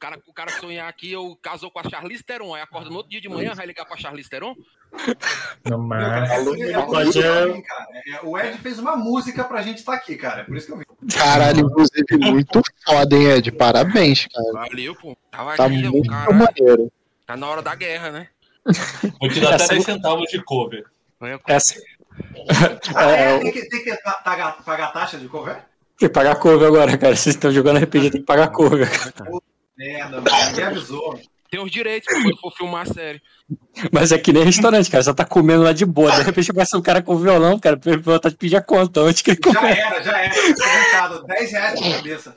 cara, o cara sonhar que eu casou com a Charlize Theron, aí acorda no outro dia de manhã, vai ligar pra Charlize Theron? Não, mas. cara, é cara. É, O Ed fez uma música pra gente estar aqui, cara. É por isso que eu vim. Caralho, inclusive, muito foda, hein, Ed? Parabéns, cara. Valeu, pô. Tava Tá aqui, o muito cara. maneiro. Tá na hora da guerra, né? Vou te dar até 10 centavos de cover. Essa. Ah, É, é? o- Tem que, tem que pa- pagar, pagar taxa de cover? Tem que pagar cover agora, cara. Vocês estão jogando RPG, tem que pagar cover. Merda, mano. Ninguém avisou. Tem os direitos pra quando for filmar a série. Mas é que nem restaurante, cara. Você tá comendo lá de boa. De repente vai ser um cara com violão, cara. Pra vontade de pedir a conta antes que ele Já comece. era, já era. Apresentado. 10 reais por cabeça.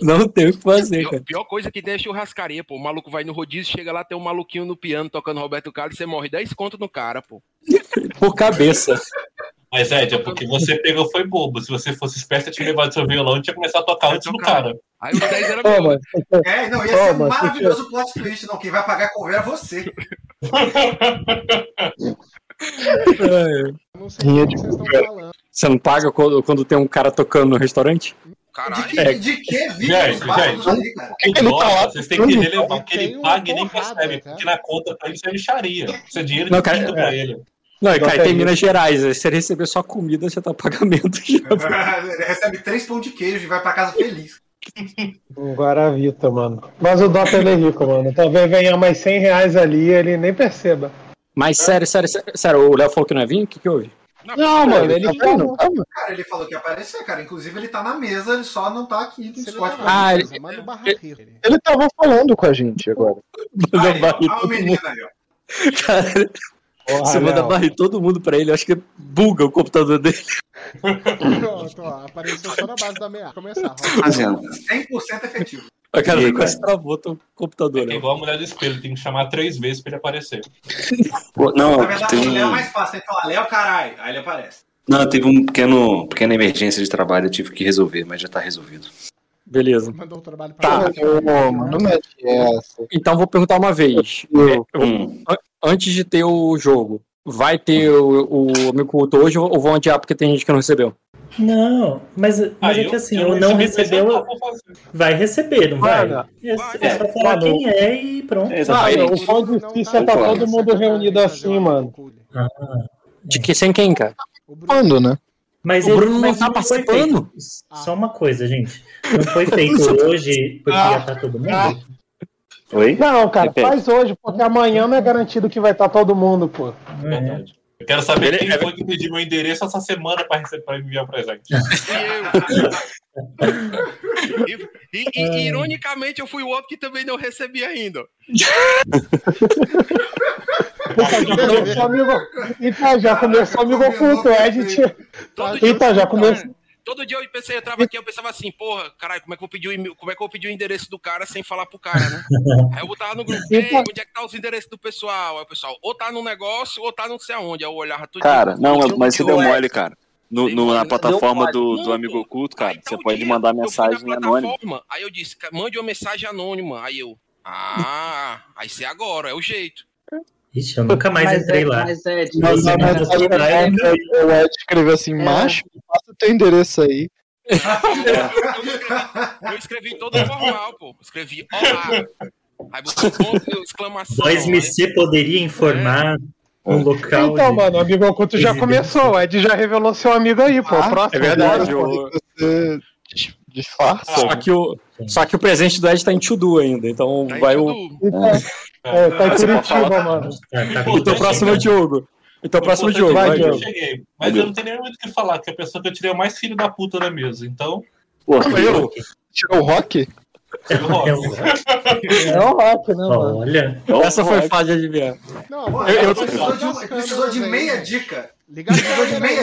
Não tem o que fazer, Pior, cara. pior coisa que tem é churrascaria, pô. O maluco vai no rodízio, chega lá, tem um maluquinho no piano tocando Roberto Carlos, você morre 10 conto no cara, pô. Por cabeça. Mas, Ed, é porque você pegou foi bobo. Se você fosse esperto, eu tinha levado seu violão e tinha começado a tocar antes do cara. Aí os 10 era Ô, mano, É, não, ia Ô, ser mas maravilhoso o plot twist. Não, quem vai pagar cover é você. Eu não sei Rinha o que de vocês estão falando. Você não paga quando, quando tem um cara tocando no restaurante? De Caralho. que, É. de que vídeo Gente, os barcos gente. cara? por que, que tá lá? Vocês têm que relevar Ele que ele paga e nem percebe, porque na conta pra ele isso é micharia. Isso é dinheiro Não, cara, é. pra ele. Não, cara, Bota tem aí. Minas Gerais. Se você receber só comida, você tá pagamento já. Ele recebe três pão de queijo e vai pra casa feliz. Um Guaravita, mano. Mas o Dota ele é rico, mano. Talvez venha mais 100 reais ali e ele nem perceba. Mas sério, sério, sério, sério, o Léo falou que não ia vir? O que, que houve? Não, mano, ele tá vendo? Calma. Cara, ele falou que ia aparecer, cara. Inclusive, ele tá na mesa, ele só não tá aqui no ele Discord. tá Ah, ele- rir. Ele tava falando com a gente agora. Aí, o menino aí, ó. Cara, Porra, você manda barrir todo mundo pra ele. Eu acho que buga o computador dele. Pronto, ó, apareceu só na base da ameaça. Começar. Fazendo. 100% efetivo. A cara E quase travou teu computador. É Léo. igual a mulher do espelho, tem que chamar três vezes pra ele aparecer. Não, Na verdade, tem o Léo é mais fácil. Tem que falar, Léo, caralho. Aí ele aparece. não, teve um pequeno, pequena emergência de trabalho, eu tive que resolver, mas já tá resolvido. Beleza. Mandou o trabalho pra Tá. Ô, mano, não mete essa. Então vou perguntar uma vez. Eu- Hum, Antes de ter o jogo, vai ter o, o amigo culto hoje ou vão adiar porque tem gente que não recebeu? Não, mas, mas Aí é que assim, eu eu não recebi recebeu, fazer. vai receber, não vai? Vai, É, é só falar quem é e pronto. é, Ah, exatamente. o pão difícil é tá Concordo. todo mundo reunido assim, mano. De que sem quem, cara? O Bruno, Quando, né? Mas O ele- Bruno não mas tá foi participando. feito. Só uma coisa, gente. Não foi feito hoje porque Ah. já tá todo mundo? Oi? Não, cara, Repete. faz hoje, porque amanhã não é garantido que vai estar todo mundo, pô. É. Verdade. Eu quero saber Ele- quem é- foi que pediu meu endereço essa semana pra, receber, pra enviar presente. Eu. E, e- e, ironicamente, eu fui o outro que também não recebi ainda. Já começou, amigo. Então, já começou amigo oculto, é, gente. Então, já começou. Todo dia eu pensei, eu entrava aqui, eu pensava assim, porra, caralho, como é que eu vou pedir o e-mail- como é que eu vou pedir o endereço do cara sem falar pro cara, né? Aí eu botava no grupo, ei, Então- onde é que tá os endereços do pessoal? Aí o pessoal, ou tá no negócio, ou tá não sei aonde. Aí eu olhava tudo. Cara, não, mas você que deu eu- mole, cara. No, no- na plataforma do, do amigo oculto, cara, Aí você tal pode dia, mandar mensagem anônima. Aí eu disse, "Ca- mande uma mensagem anônima. Aí eu, ah, aí se é agora, é o jeito. Ixi, eu nunca mais Mas entrei é, lá. mas é, tipo, Mas Você manda mensagem pra ele. o Ed escreveu assim, macho, passa teu endereço aí. Eu escrevi, eu escrevi todo formal, pô. Escrevi olá. Aí botou ponto, exclamação. Mas aí- MC poderia informar um local. Então, de- mano, o amigo oculto já Residência. começou. O Ed já revelou seu amigo aí, pô. Ah, Próximo. é verdade, o- pô. Você disfarça. Só que, o, só que o presente do Ed tá em Tudu ainda, então Tá vai o. Então, é, tá em Curitiba, mano. Tá, tá Pô, Então o próximo é o Diogo. Então o próximo é o Importante Diogo. é vai, eu Diogo. cheguei. Mas eu não tenho nem muito o que falar, que a pessoa que eu tirei é o mais filho da puta da mesa. Então, Porra, Eu, Tirou o rock? É o rock, né, mano? Olha, essa foi fácil de adivinhar. Não, Pô, mano, Eu- eu- ele liga precisou de, precisou de meia dica. Liga a Precisou de câmera aí.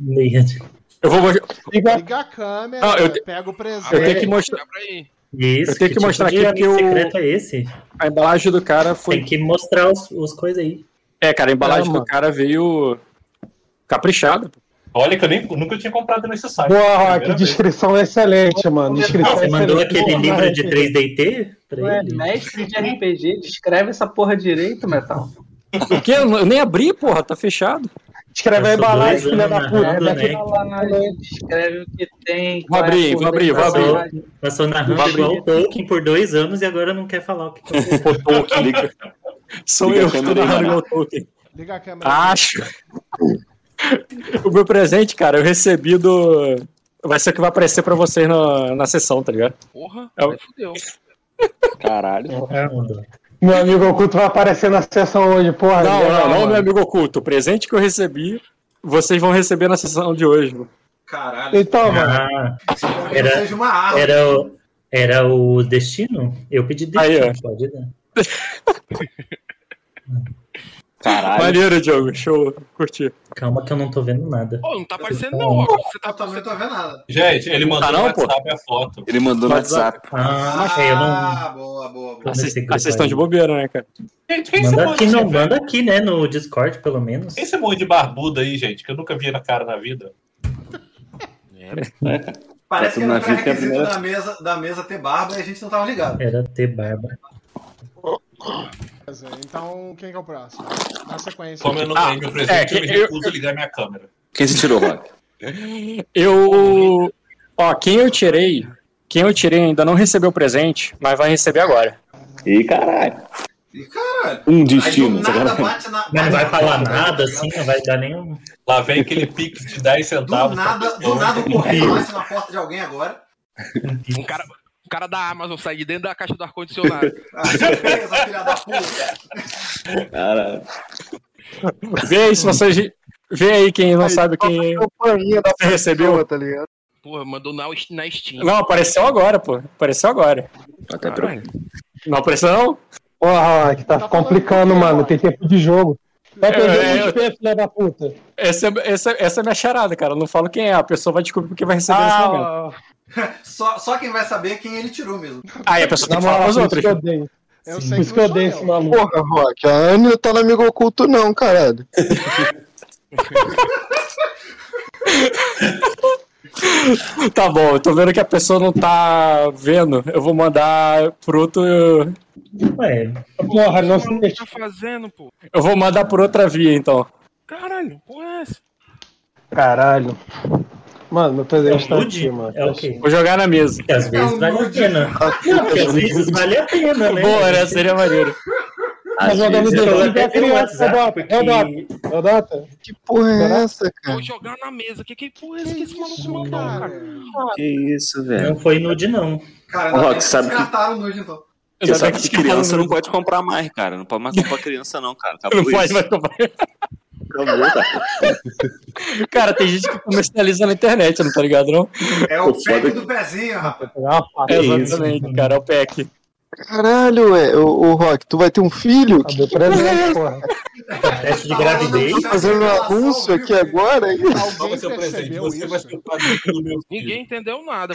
meia dica. Eu vou mostrar. Liga- Liga a câmera, Não, eu te- pega o presente. Eu tenho que mostrar. Pra ir. Isso, Eu tenho que tipo mostrar de aqui que o- secreto é esse? A embalagem do cara foi. Tem que mostrar os, os coisas aí. É, cara, a embalagem É, do cara veio caprichada. olha que eu nem, nunca tinha comprado nesse site. Boa, Rock. vez. Descrição excelente, mano. Descrição Você mandou excelente. aquele Porra, livro de Rock. 3DT pra Ué, ele? mestre de RPG, descreve essa porra direito, Metal. O quê? Eu nem abri, porra, tá fechado. Escreve aí Passou balai, dois filha da puta. narrando, Daqui né? lá, Escreve o que tem. Vou é abrir, vou abrir, vou abrir. Passou, passou narrando igual o Tolkien por dois anos e agora não quer falar o que aconteceu. O Tolkien. Liga, Sou Liga eu que aí, narrando mano. igual o Tolkien. Liga a câmera. Acho. O meu presente, cara, eu recebi do. Vai ser o que vai aparecer pra vocês na, na sessão, tá ligado? Porra, É fudeu. caralho. Meu amigo oculto vai aparecer na sessão hoje, porra. Não, não, não, meu amigo oculto. O presente que eu recebi, vocês vão receber na sessão de hoje. Caralho. Então, mano. Ah, Era- não seja uma arma. era, o- era o destino? Eu pedi Aí, destino, ó. pode dar. Caralho. Maneiro, Diogo. Show. Curti. Calma que eu não tô vendo nada. Pô, não tá aparecendo não. Você tá Eu também não tô vendo nada. Gente, ele mandou Tá não, no pô? WhatsApp a foto. Ele mandou no WhatsApp. Ah, é, eu não. Ah, boa, boa, boa. Vocês estão de bobeira, né, cara? Gente, quem Manda aqui, não, manda aqui, né? No Discord, pelo menos. Quem esse monte de barbudo aí, gente, que eu nunca vi na cara na vida? Parece Tá que era é pré-requisito primeira- da mesa, da mesa ter barba e a gente não tava ligado. Era ter barba. Então, quem que é o próximo? Na sequência. Como eu não Ah, ganhei meu é, presente, eu me eu- recuso a ligar minha câmera. Quem se tirou, Rock? Eu. Ó, quem eu tirei. Quem eu tirei ainda não recebeu o presente, mas vai receber agora. Ih, caralho. E caralho. Um Aí do destino. nada sacanagem. bate na. Mas não vai bate falar na- nada assim, não vai dar nenhum. Lá vem aquele pix de 10 Do centavos. pra nada, pessoa. do nada o correio nasce na porta de alguém agora. Um cara, cara da Amazon sai de dentro da caixa do ar-condicionado. Ah, surpresa, filha da puta. Caralho. Vê aí se vocês. Vê aí quem não sabe quem Campainha da você recebeu. tá ligado? Porra, mandou na, na Steam. Não, apareceu agora, pô. Apareceu agora. Até. Não apareceu, não? Porra, que tá Tá complicando, mano. Tem tempo de jogo. Vai É, perder é, o XP, filha da puta. Essa, é- essa, essa é minha charada, cara. Eu não falo quem é. A pessoa vai descobrir porque vai receber nesse momento. Ah, Só, só quem vai saber é quem ele tirou mesmo. Aí a pessoa tem que falar isso outros. eu odeio. Eu Sim. sei que que eu odeio esse maluco. Porra, Rock, a Anne não tá no amigo oculto, não, caralho. Tá bom, eu tô vendo que a pessoa não tá vendo. Eu vou mandar pro outro. Ué, Porra, não O que sei. tá fazendo, pô? Eu vou mandar por outra via, então. Caralho, porra é essa? Caralho. Mano, meu é presente o tá nude? aqui, mano. É o quê? Vou jogar na mesa. Porque às vezes vale a pena. Não, porque às vezes vale a pena, né? Boa, né? Seria maneiro. Tá jogando vezes, Eu dele pelo criança, WhatsApp, Rodota. porque... Rodota. Rodota. Que porra é essa, cara? Vou jogar na mesa. Que que porra é essa que esse maluco Isso, mandou, cara. Que isso, velho. Não foi nude, não. Cara, Rock, que sabe que- descartaram o nude, então. Você sabe que que criança não pode comprar mais, cara. Não pode mais comprar criança, não, cara. Acabou Não pode mais comprar. Cara. Tem gente que comercializa na internet, não tá ligado, não? É o pack é do pezinho, rapaz. É, isso. exatamente, cara, é o pack. Caralho, ué. Ô, ô, Rock, tu vai ter um filho? Cadê o presente, porra? Teste de gravidez. Tá fazendo um anúncio aqui agora? hein? Alguém vai ser o presente? Você vai o padrinho do meu filho. Ninguém entendeu nada.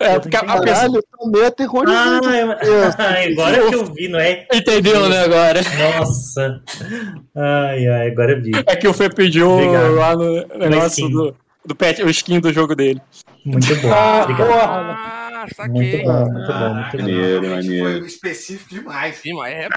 É, porque a, a pessoa. Caralho, tá meio Ah, aterrorizante. eu- agora que eu vi, não é? Entendeu, né, agora? Nossa. Ai, ai, agora eu vi. É que o Fê pediu Obrigado. lá no negócio do, do pet, o skin do jogo dele. Muito bom. Ah, Obrigado. porra. Ah, Muito saquei. bom, muito bom, muito bom. Maneiro, maneiro. Foi específico demais. Sim, mas é,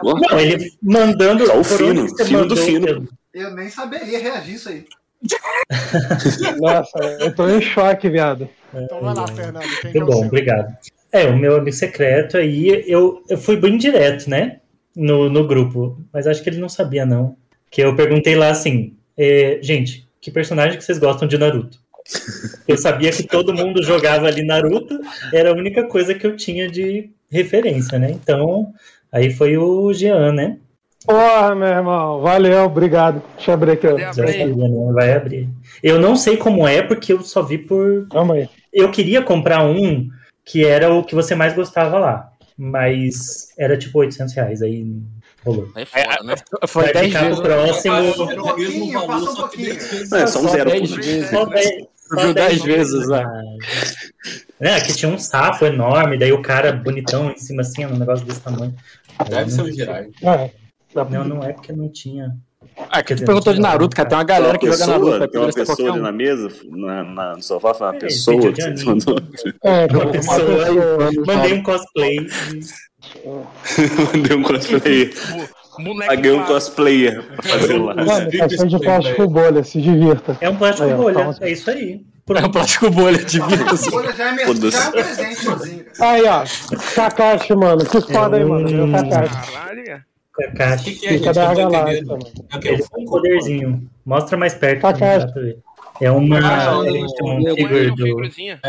porra. Não, ele mandando. Só o fino, fino do fino. Eu nem saberia reagir isso aí. Nossa, eu tô em choque, viado. Então vai lá, Fernando. Quem que é Muito o bom, seu? obrigado. É, o meu amigo secreto aí, eu, eu fui bem direto, né? No, no grupo, mas acho que ele não sabia, não. Que eu perguntei lá assim, é, gente, que personagem que vocês gostam de Naruto? Eu sabia que todo mundo jogava ali Naruto, era a única coisa que eu tinha de referência, né? Então, aí foi o Jean, né? Porra, meu irmão. Valeu, obrigado. Deixa eu abrir aqui, ó. Aí. né? Vai abrir. Eu não sei como é, porque eu só vi por Calma aí. eu queria comprar um que era o que você mais gostava lá, mas era tipo 800 reais, aí rolou. é foda, né? Foi Vai 10 ficar vezes. pro próximo. Passou Era um pouquinho, passou um pouquinho. É, só um zero. 10 pô. vezes. Só dez- só Viu dez 10 vezes lá. É, que tinha um sapo enorme, daí o cara bonitão em cima assim, um negócio desse tamanho. Deve ser o Jirai. Ah, Não, não é porque não tinha. Ah, que tu perguntou de Naruto, cara. Tem uma galera que joga Naruto. pessoa, tem uma pessoa ali um. na mesa, na, na- no sofá, foi uma É, pessoa que você mandou. É, Uma uma pessoa. pessoa. Mandei um cosplay. Mandei um cosplay. Boneco Paguei um cosplayer pra fazer lá. Mano, caixinha de plástico bolha, se divirta. É um plástico Aí, bolha, é isso aí. É um plástico bolha de vida. A folha já é, Foda-se. já é presente sozinho. Aí, ó. Kakashi, mano. Que foda aí, mano. Meu Hum. Kakashi. Caralho. Caixa. que, que é, Fica gente? da Eu não tô galáxia, entendendo. mano. É o quê? Ele tem um poderzinho. Mostra mais perto. Ver. É uma. Ah, é um figure do. É.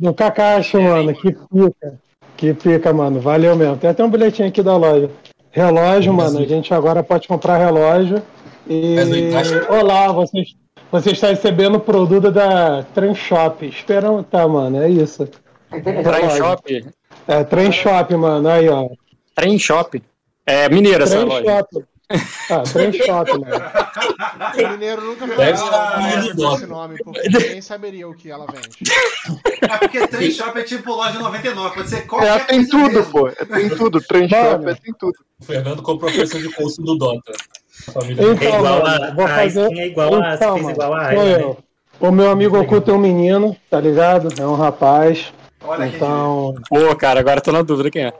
Do Kakashi, mano. Que pica. Que pica, mano. Valeu mesmo. Tem até um bilhetinho aqui da loja. Relógio, mano. A gente agora pode comprar relógio. E. Mas. Olá, vocês. Você está recebendo o produto da Trend Shop. Esperamos, tá, mano. É isso. Trem Shop. É, Trend Shop, mano. Aí, ó. Trem Shop. É mineira essa loja. Ah, Trend Shop, mano. O mineiro nunca Deve nada a esse nome, porque ninguém saberia o que ela vende. É porque trem shop é tipo loja 99, pode ser É, qualquer tem coisa tudo, mesmo. pô. Tem tudo. Trend Mano. shop, é, tem tudo. O Fernando comprou a versão de curso do Dota. Então, É igual mano, a. vou fazer- é igual a. Então, fez igual a sou né? eu. O meu amigo oculto é um menino, tá ligado? É um rapaz. Olha quem Então, Pô, cara, agora tô na dúvida quem é.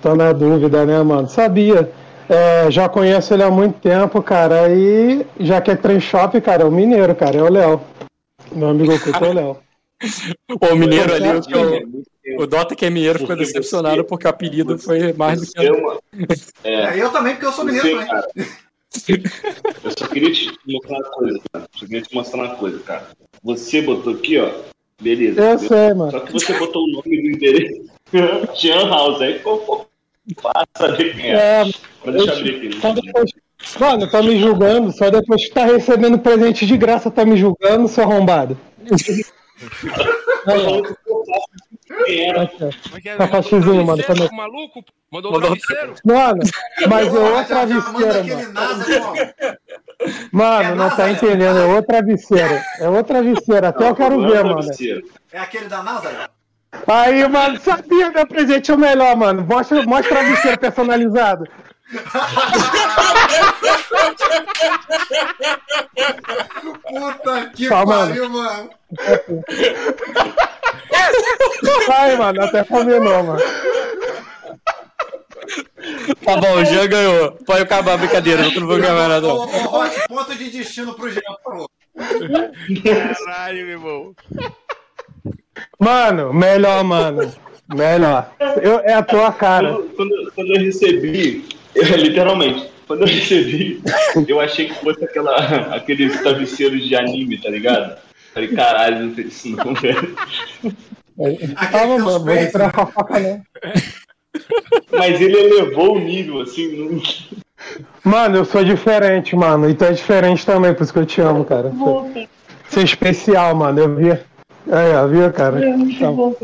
tô na dúvida, né, mano? Sabia. É, já conheço ele há muito tempo, cara. E já que é trem shop, cara, é o mineiro, cara. É o Léo. Meu amigo oculto é o Léo. O mineiro ali, o, o, o Dota que é mineiro ficou decepcionado porque o apelido foi mais do que. Mano, é, É, eu também, porque eu sou mineiro cara, eu só queria te mostrar uma coisa, cara. Só queria te mostrar uma coisa, cara. Você botou aqui, ó. Beleza. Eu sei, mano. Só que você botou o nome do endereço. Jean House, aí ficou fácil saber quem é. É, Mas deixa eu abrir só aqui. depois. Mano, tá me julgando. Só depois que tá recebendo presente de graça, tá me julgando, seu arrombado. Aqui, é que é? Tá Mandou faxizinho, o mano, pro maluco? Mandou o Mandou- travesseiro? Mano, mas é outra travesseira, mano. Mano, É não tá NASA, entendendo, é outra travesseira. É outra travesseira, até eu quero ver, mano. É aquele da NASA? Aí, mano, sabia, meu presente é o melhor, mano. Mostra, mostra travesseiro personalizado. Puta que mano. pariu, mano. Ai, mano, até combinou, mano. Tá bom, o Jean ganhou. Pode acabar a brincadeira, não vou ganhar mais nada. Ô, ponto de destino pro Jean, por favor. Caralho, meu irmão. Mano, melhor, mano. Melhor. Eu, é a tua cara. Quando, quando, quando eu recebi, eu, literalmente, quando eu recebi, eu achei que fosse aquela, aqueles travesseiros de anime, tá ligado? Falei, caralho, não fez isso não, velho. Calma, mano, vou entrar né? Mas ele elevou o nível, assim, não... Mano, eu sou diferente, mano. E tu é diferente também, por isso que eu te amo, cara. Você é especial, mano. Eu vi. Aí, ó, viu, cara? Então,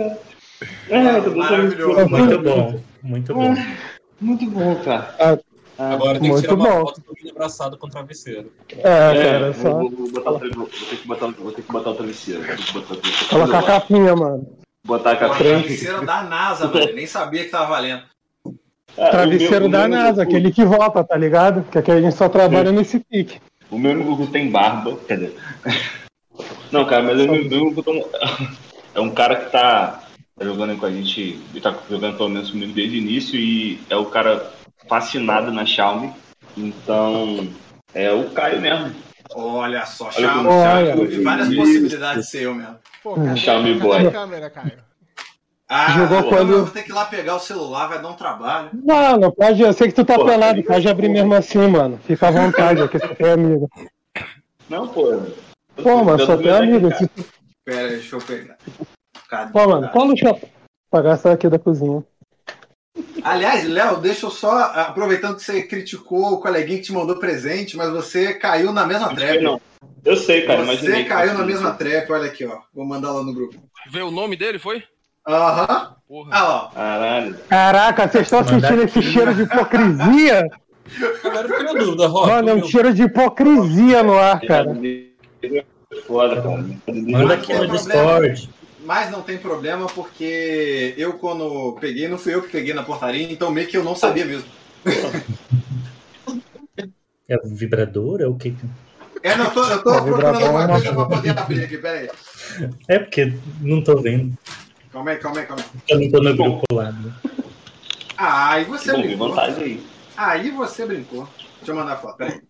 É, tô Maravilhoso. Muito bom. Muito bom. Muito bom, cara. ah, Agora tem que tirar uma bom. foto do menino abraçado com o travesseiro. é, cara, vou, só. vou, vou botar o, tra- vou ter que botar, vou ter que botar o travesseiro. O. Colocar a capinha, mano. Botar a capinha. travesseiro da NASA, mano. Nem sabia que tava valendo. Ah, Travesseiro o meu- da o meu- NASA, aquele que volta, tá ligado? Que aqui a gente só trabalha nesse pique. O meu amigo tem barba, dizer. Não, cara, mas o meu um- é um cara que tá, tá jogando com a gente, ele tá jogando pelo menos comigo desde o início e é o cara fascinado na Xiaomi. Então, é o Caio mesmo. Olha só, Olha Xiaomi, como- Xiaomi, Olha. várias Isso. possibilidades de ser eu mesmo. Pô, cara, Xiaomi cadê Boy. a câmera, Caio? Ah, Jogou pô, quando- eu vou ter que ir lá pegar o celular, vai dar um trabalho. Mano, pode, eu sei que tu tá Pô, pelado, pode abrir mesmo assim, mano. Fica à vontade, aqui você é amigo. Não, pô. Pô, Eu só tem amigo. aqui, Pera aí, deixa eu pegar. Cadê? Pô, mano, cola o chapa. Pagar essa aqui da cozinha. Aliás, Léo, deixa eu só, aproveitando que você criticou o coleguinha que te mandou presente, mas você caiu na mesma trap. não. Eu sei, cara, Você imaginei. que caiu na mesma trap, olha aqui, ó. Vou mandar lá no grupo. Vê o nome dele, foi? Aham. Ah ó. Caralho. Caraca, vocês estão sentindo esse cheiro de hipocrisia? Agora eu na dúvida, Rock. Mano, é um cheiro de hipocrisia no ar, cara. Foda, cara. Manda aqui no Discord. Mas não tem problema, porque eu, quando peguei, não fui eu que peguei na portaria, então meio que eu não sabia mesmo. É vibrador? É o que? É, não, eu tô, eu tô Tá procurando alguma né? coisa pra poder abrir aqui, pera aí. É porque não tô vendo. Calma aí, calma aí, calma aí. Eu não tô no grupo lá. né? Ah, e você, Bom, amigo? vantagem aí. Aí você brincou. Deixa eu mandar a foto, peraí.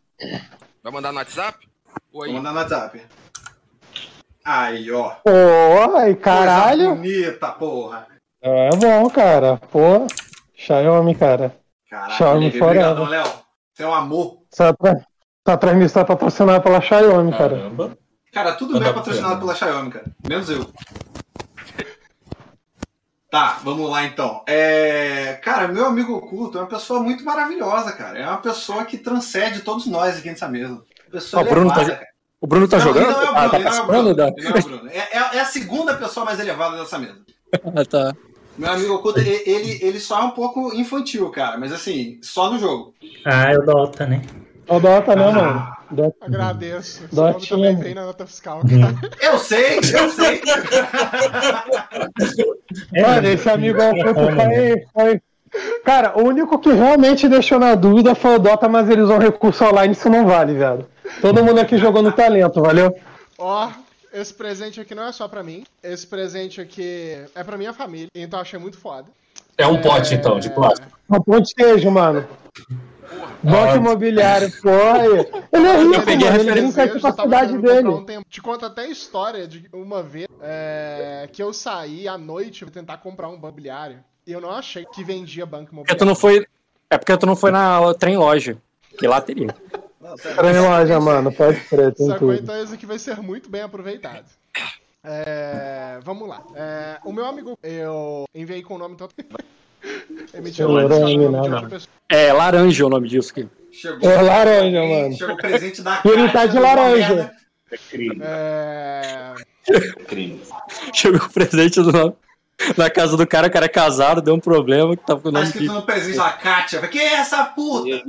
Vai mandar no WhatsApp? Vou mandar no WhatsApp. Aí, ó. Pô, ai, caralho. Coisa bonita, porra. É bom, cara. Pô, Xiaomi, cara. Caraca, Xiaomi fora. Léo. Você é um amor. Essa, essa transmissão é patrocinada pela Xiaomi, cara. Caramba. Cara, tudo meu é patrocinado pela Xiaomi, cara. Menos eu. Tá, vamos lá então. É... Cara, meu amigo oculto é uma pessoa muito maravilhosa, cara. É uma pessoa que transcende todos nós aqui nessa mesa. Pessoa Ó, o Bruno tá elevada, cara. O Bruno tá Não, jogando? Não é o Ah, Bruno, tá ele não é o participando da. Não é o Bruno. É, é- é a segunda pessoa mais elevada dessa mesa. Ah, tá. Meu amigo oculto, ele, ele, ele só é um pouco infantil, cara. Mas assim, só no jogo. Ah, é o Dota, né? É o Dota, né, mano? Dota. Agradeço. Esse Dotinha. nome também vem na nota fiscal, cara. Eu sei, eu sei. Mano, esse amigo oculto foi, foi. Cara, o único que realmente deixou na dúvida foi o Dota, mas ele usou um recurso online, isso não vale, velho. Todo mundo aqui jogou no talento, valeu? Ó, esse presente aqui não é só pra mim. Esse presente aqui é pra minha família. Então eu achei muito foda. É um pote, então, de plástico. Um pão de queijo, mano. Banco imobiliário, pô. aí. Ele é rico, peguei a mano. Ele referência, brinca aqui eu com a tava cidade dele. um tempo. Te conto até a história de uma vez é, que eu saí à noite pra tentar comprar um banco imobiliário. E eu não achei que vendia banco Porque tu imobiliário. não foi. É porque tu não foi na trem loja. Que lá teria. Trem loja, mano. Pode crer, tem Sacou? tudo. Então esse aqui vai ser muito bem aproveitado. É, vamos lá. É, o meu amigo, eu enviei com o nome tanto. Emitiu Não, um não, nome de não, outra não. pessoa. É laranja o nome disso aqui. Chegou. É laranja, mano. Chegou o presente da ele tá de laranja. É crime. É, crime. Chegou o presente do nome. Na casa do cara, o cara é casado, deu um problema que tava com o Tá nome escrito de. no presente da Kátia. Falei, Que é essa puta?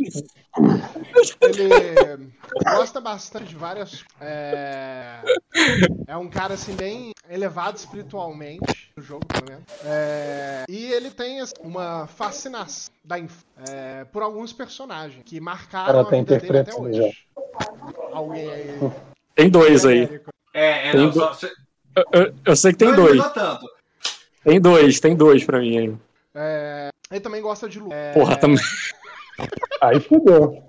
Ele gosta bastante de várias. É, é um cara assim bem elevado espiritualmente no jogo, pelo menos. É, e ele tem assim, uma fascinação da inf- é, por alguns personagens que marcaram Cara, a tá vida dele até hoje. Alguém aí. Tem dois aí. É, é, Tem não, do- só, Eu, eu- eu sei que tem não dois. eliminou tanto. Tem dois, tem dois pra mim aí. É, ele também gosta de luta. É, Porra, também. Aí fudeu.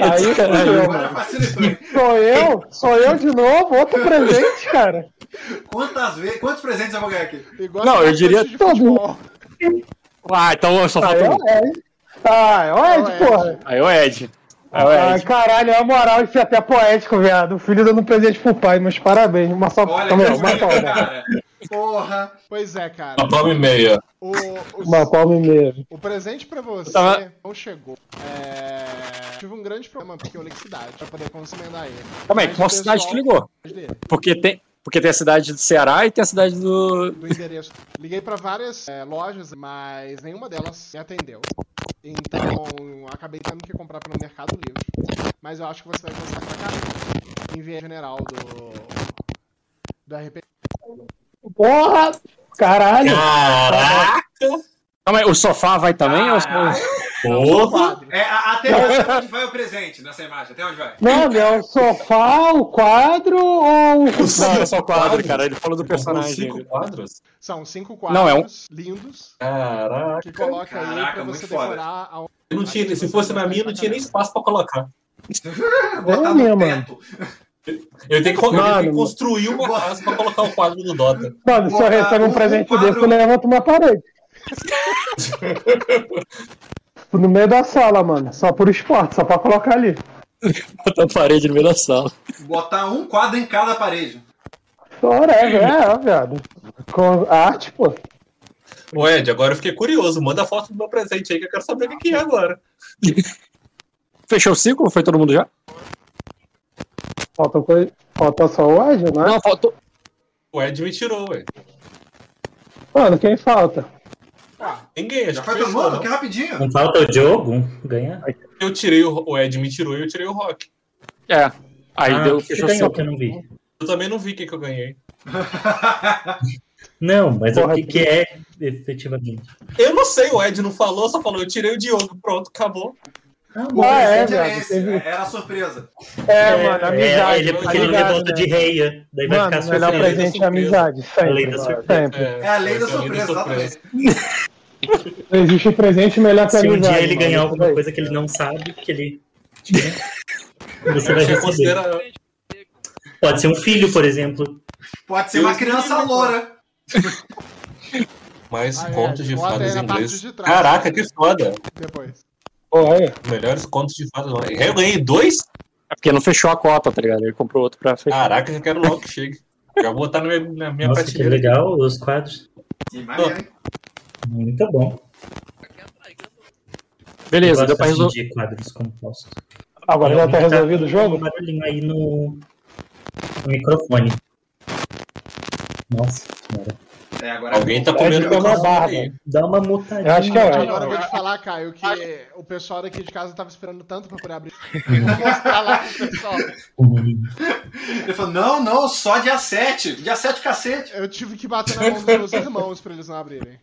Aí fudeu, mano. Sou eu? Sou eu de novo? Outro presente, cara. Quantas vezes, quantos presentes eu vou ganhar aqui? gosta Não, eu diria futebol. Ah, então só Aí falta é um. Ah, é o Ed, É o Ed. porra. Aí é o Ed. É Ed. caralho, a moral, isso é até poético, viado. O filho dando presente pro pai, mas parabéns. Uma só. Olha que aí, uma cara. Porra. Pois é, cara. Uma palma e meia. O, o, Uma palma e meia. o presente pra você Tava- não chegou. É, tive um grande problema porque eu li cidade pra poder encomendar ele. Calma aí, qual cidade tu pessoal- ligou? dele, Porque tem, porque tem a cidade do Ceará e tem a cidade do. do endereço. Liguei pra várias é, lojas, mas nenhuma delas me atendeu. Então, acabei tendo que comprar pelo Mercado Livre. Mas eu acho que você vai gostar pra caramba. Enviei general do. Do RP. Porra! Caralho! Caraca! Calma aí, o sofá vai também? ou- Porra! É, a- até onde vai o presente nessa imagem? Até onde vai? Mano, é o sofá, o quadro ou o. Não, é só o quadro, cara. Ele falou do personagem. cinco quadros? São cinco Não, é um- quadros lindos Caraca! que coloca aí Caraca, pra muito você decorar a... Eu não tinha, se fosse na minha, não tinha nem espaço pra colocar. Botar É no teto. Eu tenho que, eu tenho que Mano. construir uma casa pra colocar o quadro do Dota. Mano, se eu recebo um um presente quadro- desse, eu levanto uma parede. No meio da sala, mano. Só por esporte, só pra colocar ali. Botar a parede no meio da sala. Botar um quadro em cada parede. Whatever, é, viado. Com arte, pô. Ô Ed, agora eu fiquei curioso. Manda foto do meu presente aí que eu quero saber o que que é agora. Fechou o ciclo? Foi todo mundo já? Falta, coi- Falta só o Ed, né? Não, faltou. O Ed me tirou, ué. Mano, quem falta? Ninguém, acho Já que foi todo mundo? Que rapidinho. Não falta o Diogo ganhar? Eu tirei o, o Ed me tirou e eu tirei o Rock. É. Aí ah, deu, você fechou o que eu não vi. Eu também não vi quem que eu ganhei. Não, mas Porra, o que, que é efetivamente? Eu não sei, o Ed não falou, só falou, eu tirei o Diogo, pronto, acabou. O Ah, é, presente era viado, esse. teve- Era a surpresa. É, mano, amizade. É, ele é porque ele amizade, levanta né? de reia. Daí vai Mano, ficar melhor surpreso. presente é amizade. A lei Sempre, da surpresa. sempre. É a lei da é surpresa, exatamente. Não existe presente melhor que a Se um dia ele ganhar alguma daí. coisa que ele não sabe, que ele. né, Você vai receber. Pode ser um filho, por exemplo. Pode ser uma criança loura. Mais Ah, é, contos de bota aí fadas em inglês. de trás. Caraca, que foda. Depois. Aí. Melhores contos de fadas. Eu ganhei dois? É porque não fechou a cota, tá ligado? Ele comprou outro pra fechar. Caraca, já quero logo que chegue. Já vou botar na minha, na minha Nossa, que prateleira. legal os quadros. Que maneiro, hein? Muito bom. Beleza, Eu deu pra assim resolver. quadros compostos. Agora já tá resolvido o com jogo? Um barulhinho aí no, no microfone. Nossa senhora. É, agora Alguém tá comendo pra uma barba. aí. Dá uma mutadinha. Eu acho que é. Agora eu vou te falar, Caio, que o pessoal daqui de casa tava esperando tanto pra poder abrir. Mostrar lá pro pessoal. Ele falou: não, não, só dia 7. Dia 7, cacete. Eu tive que bater na mão dos meus irmãos pra eles não abrirem.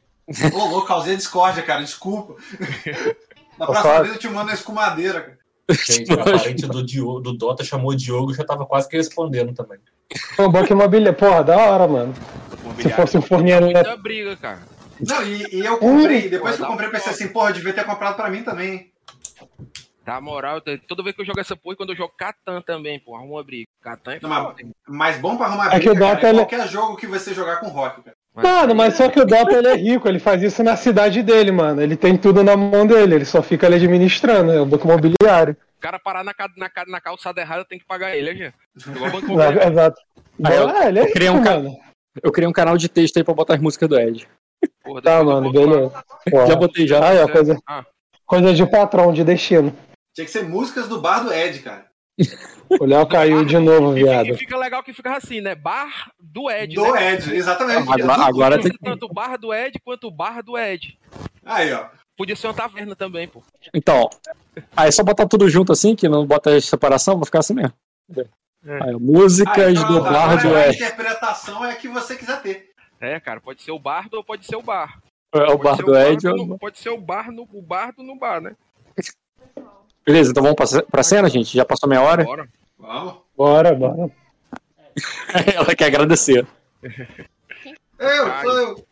Ô, louco, causei discórdia, cara, desculpa. Na próxima vez eu te mando uma escumadeira, cara. Gente, a parente do, Diogo, do Dota chamou o Diogo e já tava quase que respondendo também. Pô, banco imobiliário. Porra, da hora, mano. Se fosse um forninho Muita briga, cara. Não, e, e eu comprei, depois que eu comprei, pensei assim, porra, eu devia ter comprado pra mim também. hein? Tá, moral, toda vez que eu jogo essa porra, quando eu jogo Catan também, pô, arruma briga. Catan é Não, mas- bom pra arrumar É que o briga, cara, Dota, é ele- qualquer jogo que você jogar com rock, cara. Mano, mas só que o Dota ele é rico, ele faz isso na cidade dele, mano. Ele tem tudo na mão dele, ele só fica ali administrando, é o banco imobiliário. O cara parar na, na, na calçada errada tem que pagar ele, né? Igual banco É, imobiliário. Exato. Ah, eu- é, ele é eu criei rico, um mano. Eu criei um canal de texto aí pra botar as músicas do Ed. Porra, Tá, mano, beleza. Já botei já. Aí, ó, coisa, Ah, coisa de patrão, de destino. Tinha que ser músicas do bar do Ed, cara. O Léo caiu de novo, viado. e fica legal que fica assim, né? Bar do Ed, Do né? Ed, exatamente. Agora, agora tem tanto o bar do Ed quanto o bar do Ed. Aí, ó. Podia ser uma taverna também, pô. Então, aí é só botar tudo junto assim, que não bota a separação, vai ficar assim mesmo. Aí, músicas então, do bar do a Ed. interpretação é a que você quiser ter. É, cara, pode ser o bardo ou pode ser o bar. É o Pode bar do Ed. bardo ou- no- Pode ser o bar no o bardo no bar, né? Beleza, então vamos pra, pra cena, gente? Já passou meia hora? Bora. Vamos. Bora, bora. Ela quer agradecer. Eu, Ai. sou eu.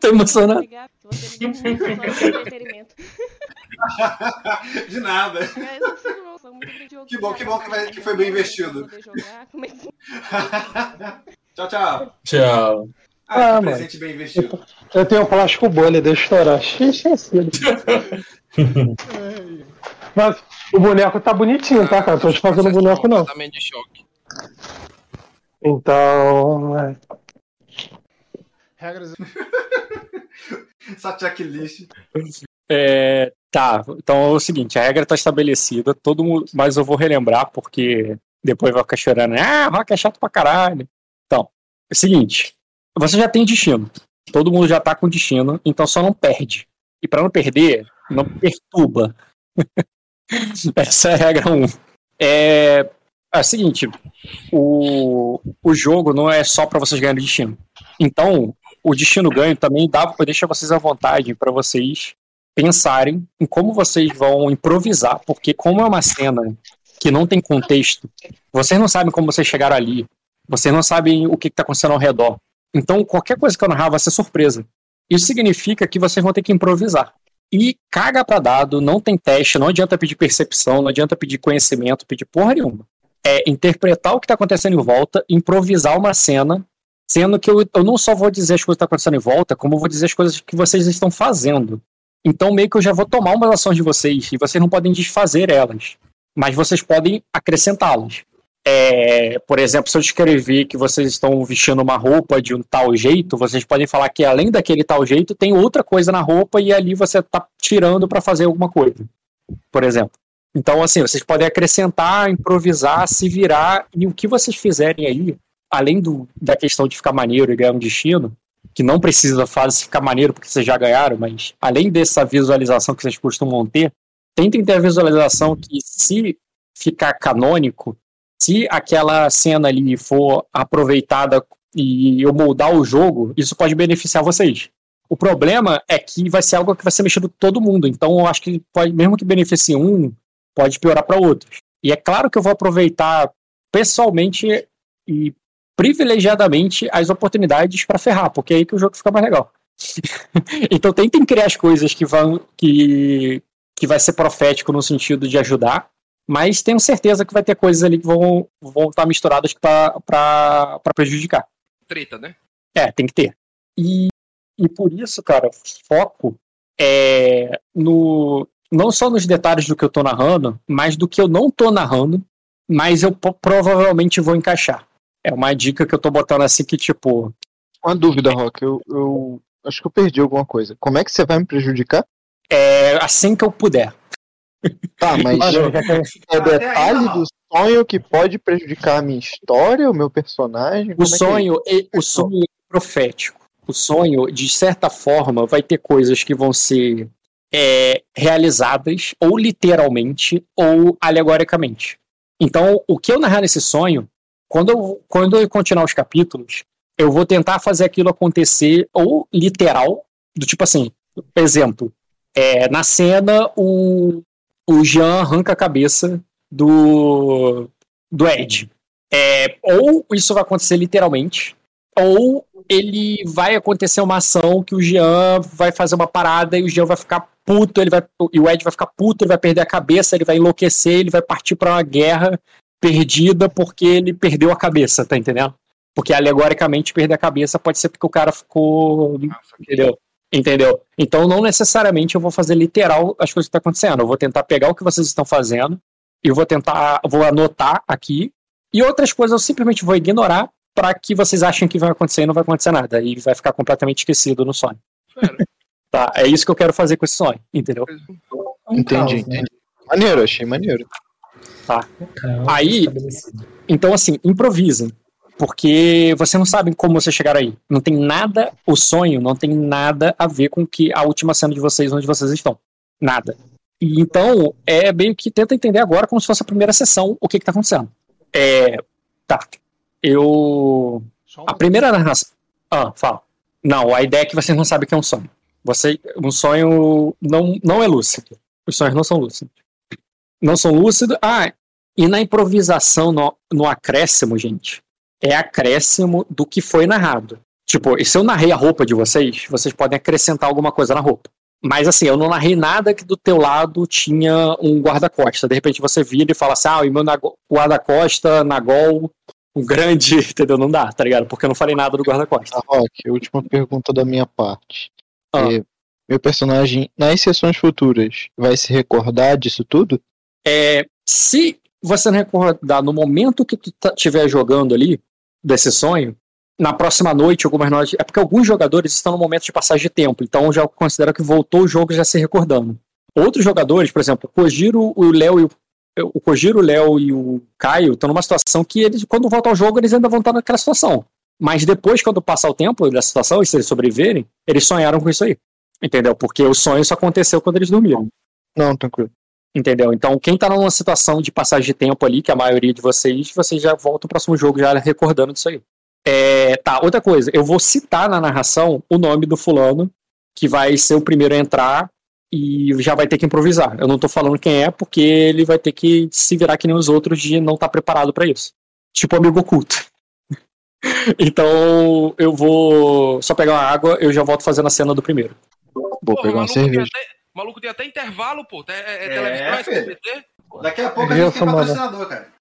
Tô emocionado. De nada. Que bom, que bom que, vai- que foi bem investido. tchau, tchau. Tchau. Ah, Ah, mano. presente bem investido. Eu tenho um plástico bolha, deixa eu estourar. Esquecido. Mas o boneco tá bonitinho, tá, cara? Tô te fazendo boneco, não. De choque. Então. é. Regras. Essa checklist. É, tá, então é o seguinte, a regra tá estabelecida, todo mundo, mas eu vou relembrar porque depois vai ficar chorando, ah, rock é chato pra caralho. Então, é o seguinte, você já tem destino, todo mundo já tá com destino, então só não perde. E pra não perder, não perturba. Essa é a regra 1. É, é o seguinte, o, o jogo não é só pra vocês ganharem destino. Então, o destino ganho também dá, deixa vocês à vontade para vocês pensarem em como vocês vão improvisar, porque como é uma cena que não tem contexto, vocês não sabem como vocês chegaram ali, vocês não sabem o que está acontecendo ao redor. Então, qualquer coisa que eu narrar vai ser surpresa. Isso significa que vocês vão ter que improvisar. E caga pra dado, não tem teste, não adianta pedir percepção, não adianta pedir conhecimento, pedir porra nenhuma. É interpretar o que está acontecendo em volta, improvisar uma cena Sendo que eu, eu não só vou dizer as coisas que estão acontecendo em volta, como vou dizer as coisas que vocês estão fazendo. Então, meio que eu já vou tomar umas ações de vocês, e vocês não podem desfazer elas, mas vocês podem acrescentá-las. É, por exemplo, se eu descrever que vocês estão vestindo uma roupa de um tal jeito, vocês podem falar que além daquele tal jeito, tem outra coisa na roupa e ali você está tirando para fazer alguma coisa. Por exemplo. Então, assim, vocês podem acrescentar, improvisar, se virar, e o que vocês fizerem aí, além do, da questão de ficar maneiro e ganhar um destino, que não precisa fase ficar maneiro porque vocês já ganharam, mas além dessa visualização que vocês costumam ter, tentem ter a visualização que se ficar canônico, se aquela cena ali for aproveitada e eu moldar o jogo, isso pode beneficiar vocês. O problema é que vai ser algo que vai ser mexido todo mundo, então eu acho que pode, mesmo que beneficie um, pode piorar para outros. E é claro que eu vou aproveitar pessoalmente e privilegiadamente as oportunidades para ferrar, porque é aí que o jogo fica mais legal. então tentem criar as coisas que vão que que vai ser profético no sentido de ajudar, mas tenho certeza que vai ter coisas ali que vão vão estar misturadas para prejudicar. Treta, né? É, tem que ter. E, e por isso, cara, foco é no não só nos detalhes do que eu tô narrando, mas do que eu não tô narrando, mas eu provavelmente vou encaixar. É uma dica que eu tô botando assim que, tipo, Uma dúvida, Rock. Eu, eu acho que eu perdi alguma coisa. Como é que você vai me prejudicar? é assim que eu puder. Tá, mas é detalhe do sonho que pode prejudicar a minha história, o meu personagem? O Como é é sonho, e- o sonho é profético. O sonho, de certa forma, vai ter coisas que vão ser é, realizadas ou literalmente ou alegoricamente. Então, o que eu narrar nesse sonho, quando eu, quando eu continuar os capítulos, eu vou tentar fazer aquilo acontecer ou literal, do tipo assim, exemplo, é, na cena o, o Jean arranca a cabeça do, do Ed. É, ou isso vai acontecer literalmente, ou ele vai acontecer uma ação que o Jean vai fazer uma parada e o Jean vai ficar puto, ele vai, e o Ed vai ficar puto, ele vai perder a cabeça, ele vai enlouquecer, ele vai partir pra uma guerra perdida porque ele perdeu a cabeça, tá entendendo? Porque alegoricamente perder a cabeça pode ser porque o cara ficou. Entendeu? Entendeu? Então não necessariamente eu vou fazer literal as coisas que estão acontecendo. Eu vou tentar pegar o que vocês estão fazendo e eu vou tentar, vou anotar aqui. E outras coisas eu simplesmente vou ignorar para que vocês achem que vai acontecer e não vai acontecer nada. E vai ficar completamente esquecido no sonho. Tá, é isso que eu quero fazer com esse sonho, entendeu? Entendi, entendi. Maneiro, achei maneiro. Tá. Aí, então assim, improvisem. Porque você não sabe como você chegar aí. Não tem nada, o sonho não tem nada a ver com que a última cena de vocês, onde vocês estão. Nada. E então, é meio que tenta entender agora como se fosse a primeira sessão o que, que tá acontecendo. É. Tá. Eu. A primeira narração. Ah, fala. Não, a ideia é que vocês não sabem que é um sonho. Você, um sonho não, não é lúcido. Os sonhos não são lúcidos. Não são lúcidos. Ah, e na improvisação, no, no acréscimo, gente, é acréscimo do que foi narrado. Tipo, e se eu narrei a roupa de vocês, vocês podem acrescentar alguma coisa na roupa. Mas assim, eu não narrei nada que do teu lado tinha um guarda-costa. De repente você vira e fala assim, ah, o meu guarda-costa, Nagol, um grande, entendeu? Não dá, tá ligado? Porque eu não falei nada do guarda-costa. Tá, Rock, última pergunta da minha parte. Ah. É, meu personagem, nas sessões futuras, vai se recordar disso tudo? É, se você não recordar no momento que tu estiver jogando ali, desse sonho, na próxima noite, algumas noites. É porque alguns jogadores estão no momento de passagem de tempo, então já considero que voltou o jogo já se recordando. Outros jogadores, por exemplo, o Kojiro, o Léo e o. O Kojiro, o Léo e o Caio estão numa situação que eles, quando voltam ao jogo, eles ainda vão estar naquela situação. Mas depois, quando passar o tempo dessa situação, e se eles sobreviverem, eles sonharam com isso aí. Entendeu? Porque o sonho só aconteceu quando eles dormiram. Não, tranquilo. Entendeu? Então, quem tá numa situação de passagem de tempo ali, que a maioria de vocês, vocês já voltam pro próximo jogo já recordando disso aí. É, tá, outra coisa, eu vou citar na narração o nome do fulano, que vai ser o primeiro a entrar e já vai ter que improvisar. Eu não tô falando quem é, porque ele vai ter que se virar que nem os outros de não estar preparado para isso. Tipo amigo oculto. então, eu vou só pegar uma água, eu já volto fazendo a cena do primeiro. Vou pegar uma cerveja. O maluco tem até intervalo, pô. É, é, É, televisão, é. Daqui a pouco a gente tem mano. patrocinador, cara.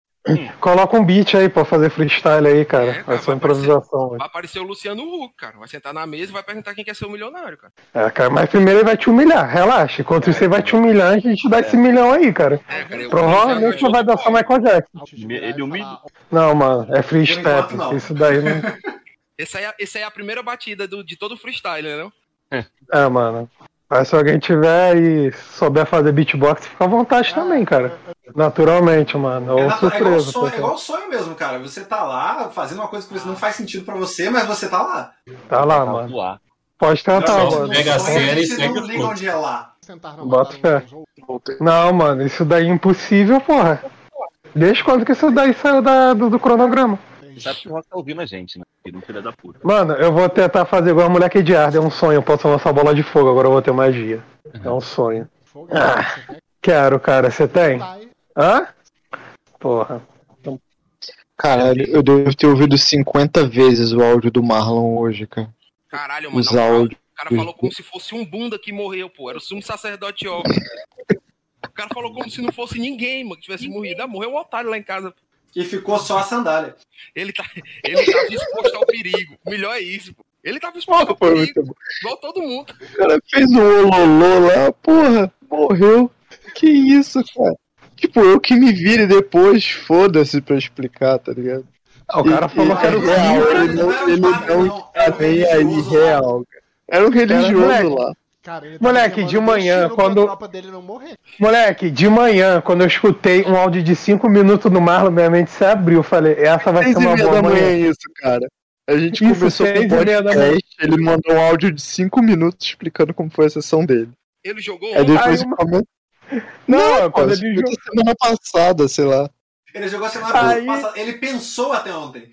Coloca um beat aí pra fazer freestyle aí, cara. É só improvisação. Vai aparecer o Luciano Huck, cara. Vai sentar na mesa e vai perguntar quem quer ser o milionário, cara. É, cara, mas primeiro ele vai te humilhar, relaxa. Enquanto você vai te humilhar, a gente dá esse milhão aí, cara. eu- Provavelmente não vai dançar Michael Jackson. Ele humilha. Não, mano, é freestyle. Isso daí não. Essa aí, é- essa aí é a primeira batida do- de todo o freestyle, né? Não? É, mano. Mas se alguém tiver e souber fazer beatbox, fica à vontade também, cara. Naturalmente, mano. É, Ou natu- é igual, surpresa. sonho, é igual sonho mesmo, cara. Você tá lá fazendo uma coisa que não faz sentido pra você, mas você tá lá. Tá lá, mano. Pode tentar, mano. no sonho, a gente não liga onde é lá. Bota fé. Não, mano, isso daí é impossível, porra. Desde quando que isso daí saiu da- do, do cronograma? Sabe que o Rock tá ouvindo a gente, né? Ele é um filho da puta. Mano, eu vou tentar fazer igual a mulher que de arde. É um sonho. Eu posso lançar bola de fogo, agora eu vou ter magia. É um sonho. Ah, quero, cara. Você tem? Hã? Porra. Caralho, eu devo ter ouvido 50 vezes o áudio do Marlon hoje, cara. Caralho, mano. Os moral, áudios. O cara falou como se fosse um bunda que morreu, pô. Era o sumo sacerdote óbvio. O cara falou como se não fosse ninguém, mano, que tivesse morrido. Ah, morreu um otário lá em casa. E ficou só a sandália. Ele, tá, ele tava exposto ao perigo. O melhor é isso, pô. Ele tava exposto ao perigo, igual todo mundo. O cara fez um ololô lá, porra, morreu. Que isso, cara? Tipo, eu que me vire depois, foda-se pra explicar, tá ligado? Ah, o cara E- falou e- que era o real, ele não, ele não não, está era nem aí, religioso lá. real. cara. Era religioso moleque. lá. Cara, ele Moleque, queimando de manhã, destino pra quando- tropa dele não morrer. Moleque, de manhã, quando eu escutei um áudio de 5 minutos no Marlon, minha mente se abriu. Eu falei, essa vai ser uma boa da manhã manhã. isso, cara. A gente Isso, começou com o manhã. podcast, ele mandou um áudio de 5 minutos explicando como foi a sessão dele. Ele jogou Aí depois uma-. Não, Não, quando ele jogou. semana passada, sei lá. Ele jogou semana Aí- passada. Ele pensou até ontem.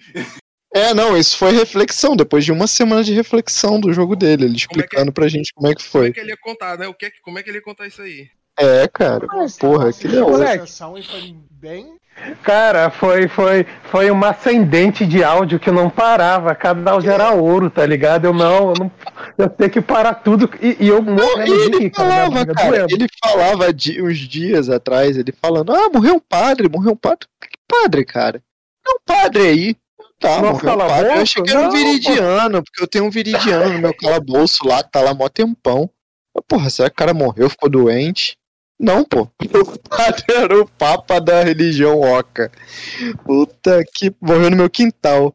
É, não, isso foi reflexão, depois de uma semana de reflexão do jogo dele, ele Como é que- explicando pra gente como é que Como é foi. que ele ia contar, né? O que, é que- como é que ele ia contar isso aí? É, cara, porra, que legal. E foi bem. Cara, foi, foi, foi uma ascendente de áudio que não parava. Cada áudio era ouro, tá ligado? Eu não, eu não. Eu tenho que parar tudo. E, e eu e de ele minha falava, cara, ele falava de, uns dias atrás, ele falando, ah, morreu um padre, morreu um padre. Que padre, cara? É um padre aí. Tá, um fala padre. Eu achei que era um Não, viridiano, porque eu tenho um viridiano no meu calabouço lá, que tá lá mó tempão. Eu, porra, será que o cara morreu, ficou doente? Não, pô. O padre era o papa da religião oca. Puta que. Morreu no meu quintal.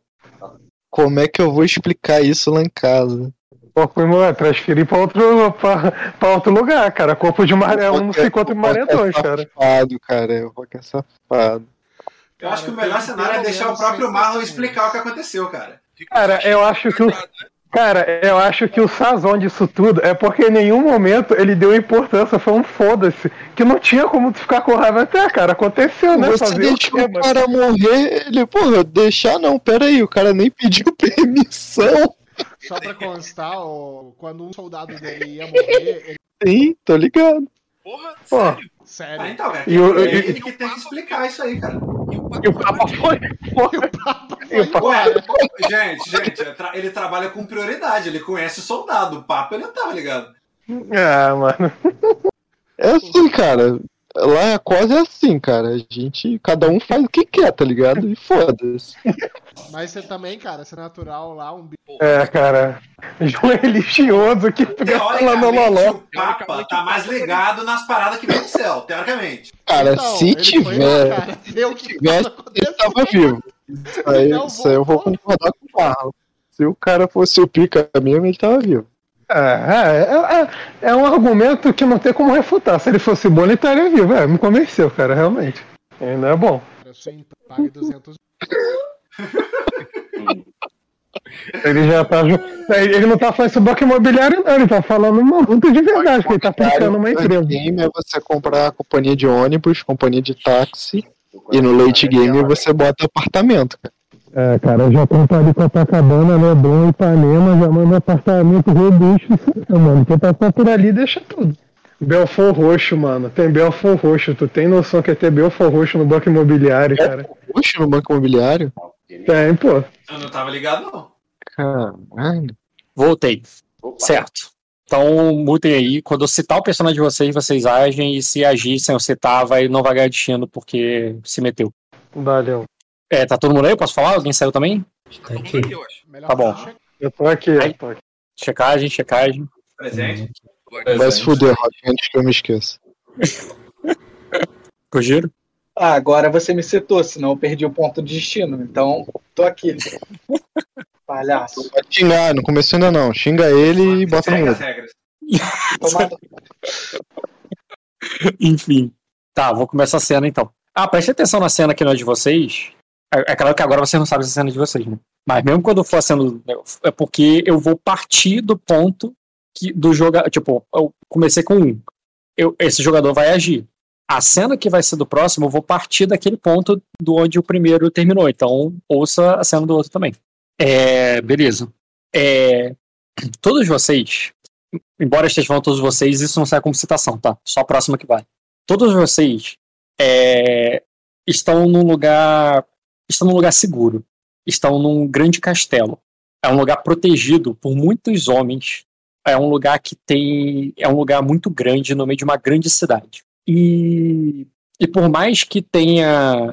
Como é que eu vou explicar isso lá em casa? Pô, foi moleque, transferir pra outro, pra, pra outro lugar, cara. Corpo de maré 1 não se encontra em maré 2, cara. Safado, cara. O Rock é safado. Eu acho que o Cara, melhor cenário é deixar o próprio 100%. Marlon explicar o que aconteceu, cara. Cara, eu acho que o. Cara, eu acho que o sazão disso tudo é porque em nenhum momento ele deu importância, foi um foda-se. Que não tinha como tu ficar com raiva até, cara. Aconteceu, né? Você Fazer deixou o cara morrer, ele, porra, deixar não, pera aí, o cara nem pediu permissão. Só pra constar, ó, quando um soldado dele ia morrer, ele. Sim, tô ligado. Porra, Pô, sério. Ah, Sério. então, cara. E o- é e- ele que tem que explicar isso aí, cara. E o E o Papa foi. foi. E o Papa- Ué, gente, gente, é ele trabalha com prioridade, ele conhece o soldado. O Papa ele não tava ligado. Ah, mano. É assim, cara. Lá é assim, cara. A gente, cada um faz o que quer, tá ligado? E foda-se. Mas você também, cara, ser natural lá, um bicho. É, cara. João religioso que fica falando loló. o Papa tá mais ligado nas paradas que vem do céu, teoricamente. Cara, Então, se foi lá, tiver, cara, o que tivesse, ele tava vivo. Isso aí, Não isso aí eu vou concordar com o Marlon. Se o cara fosse o pica mesmo, ele tava vivo. É, é, é, é um argumento que não tem como refutar. Se ele fosse bom, ele estaria vivo. É, me convenceu, cara, realmente. Ainda é bom. Eu pague 200 Ele já tá. Ele não tá falando sobre banco imobiliário, não. Ele tá falando uma luta de verdade, que ele tá aplicando uma empresa. game é você comprar a companhia de ônibus, companhia de táxi, e no late game você bota apartamento. cara. É, cara, eu já compro ali Copacabana, Leblon, Ipanema, já mando apartamento robusto, mano. Quem passar por ali deixa tudo. Belfor Roxo, mano. Tem Belfor Roxo. Tu tem noção que é ter Belfor Roxo no banco imobiliário, cara? Oxe, no banco imobiliário? Tem, pô. Eu não tava ligado, não. Caralho. Voltei. Certo. Então, mutem aí. Quando eu citar o personagem de vocês, vocês agem. E se agir sem eu citar, vai, não vai ganhar destino porque se meteu. Valeu. É, tá todo mundo aí? Eu posso falar? Alguém saiu também? Tá aqui, eu acho. Melhor Tá bom. você Eu tô aqui, eu tô aqui. Checagem, checagem. Presente. Vai se fuder, Rock, antes que eu me esqueça. Cogiro? Ah, agora você me citou, senão eu perdi o ponto de destino. Então, tô aqui. Palhaço. Pode xingar, não começou ainda não. Xinga ele e bota no. Tomado. Enfim. Tá, vou começar a cena então. Ah, preste atenção na cena que não é de vocês. É, é claro que agora você não sabe se é cena de vocês, né? Mas mesmo quando for a cena. É porque eu vou partir do ponto que do jogador. Tipo, eu comecei com um. Eu, esse jogador vai agir. A cena que vai ser do próximo, eu vou partir daquele ponto do onde o primeiro terminou. Então, ouça a cena do outro também. É, beleza. É, todos vocês, embora esteja falando todos vocês, isso não sai como citação, tá? Só a próxima que vai. Todos vocês é, estão num lugar. Estão num lugar seguro. Estão num grande castelo. É um lugar protegido por muitos homens é um lugar que tem. É um lugar muito grande no meio de uma grande cidade. E, e por mais que tenha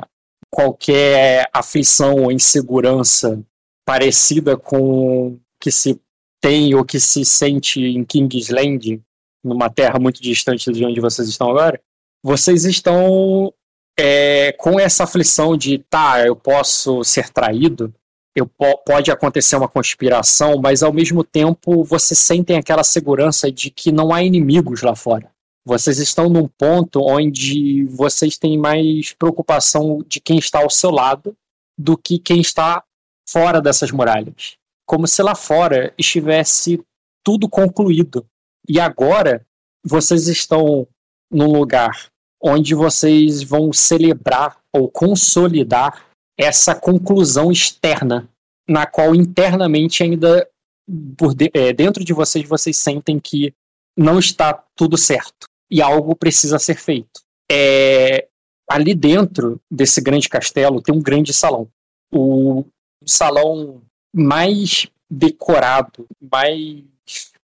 qualquer aflição ou insegurança parecida com que se tem ou que se sente em Kingsland, numa terra muito distante de onde vocês estão agora, vocês estão é, com essa aflição de, tá, eu posso ser traído, eu po pode acontecer uma conspiração, mas ao mesmo tempo vocês sentem aquela segurança de que não há inimigos lá fora. Vocês estão num ponto onde vocês têm mais preocupação de quem está ao seu lado do que quem está fora dessas muralhas. Como se lá fora estivesse tudo concluído. E agora vocês estão num lugar onde vocês vão celebrar ou consolidar essa conclusão externa, na qual internamente ainda de, é, dentro de vocês vocês sentem que não está tudo certo e algo precisa ser feito. É, ali dentro desse grande castelo tem um grande salão. O salão mais decorado, mais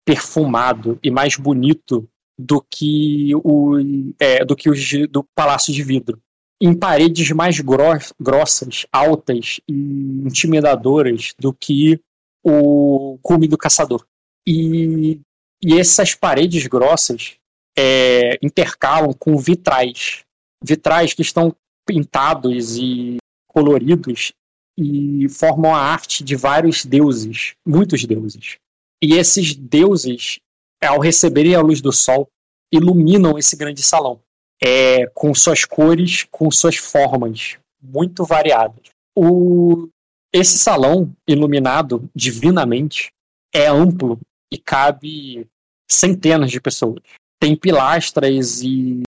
perfumado e mais bonito do que o é, do que os do Palácio de Vidro. Em paredes mais grossas, altas e intimidadoras do que o cume do caçador. E, e essas paredes grossas é, intercalam com vitrais. Vitrais que estão pintados e coloridos e formam a arte de vários deuses, muitos deuses. E esses deuses, ao receberem a luz do sol, iluminam esse grande salão, é, com suas cores, com suas formas muito variadas. O, esse salão, iluminado divinamente, é amplo e cabe centenas de pessoas tem pilastras e,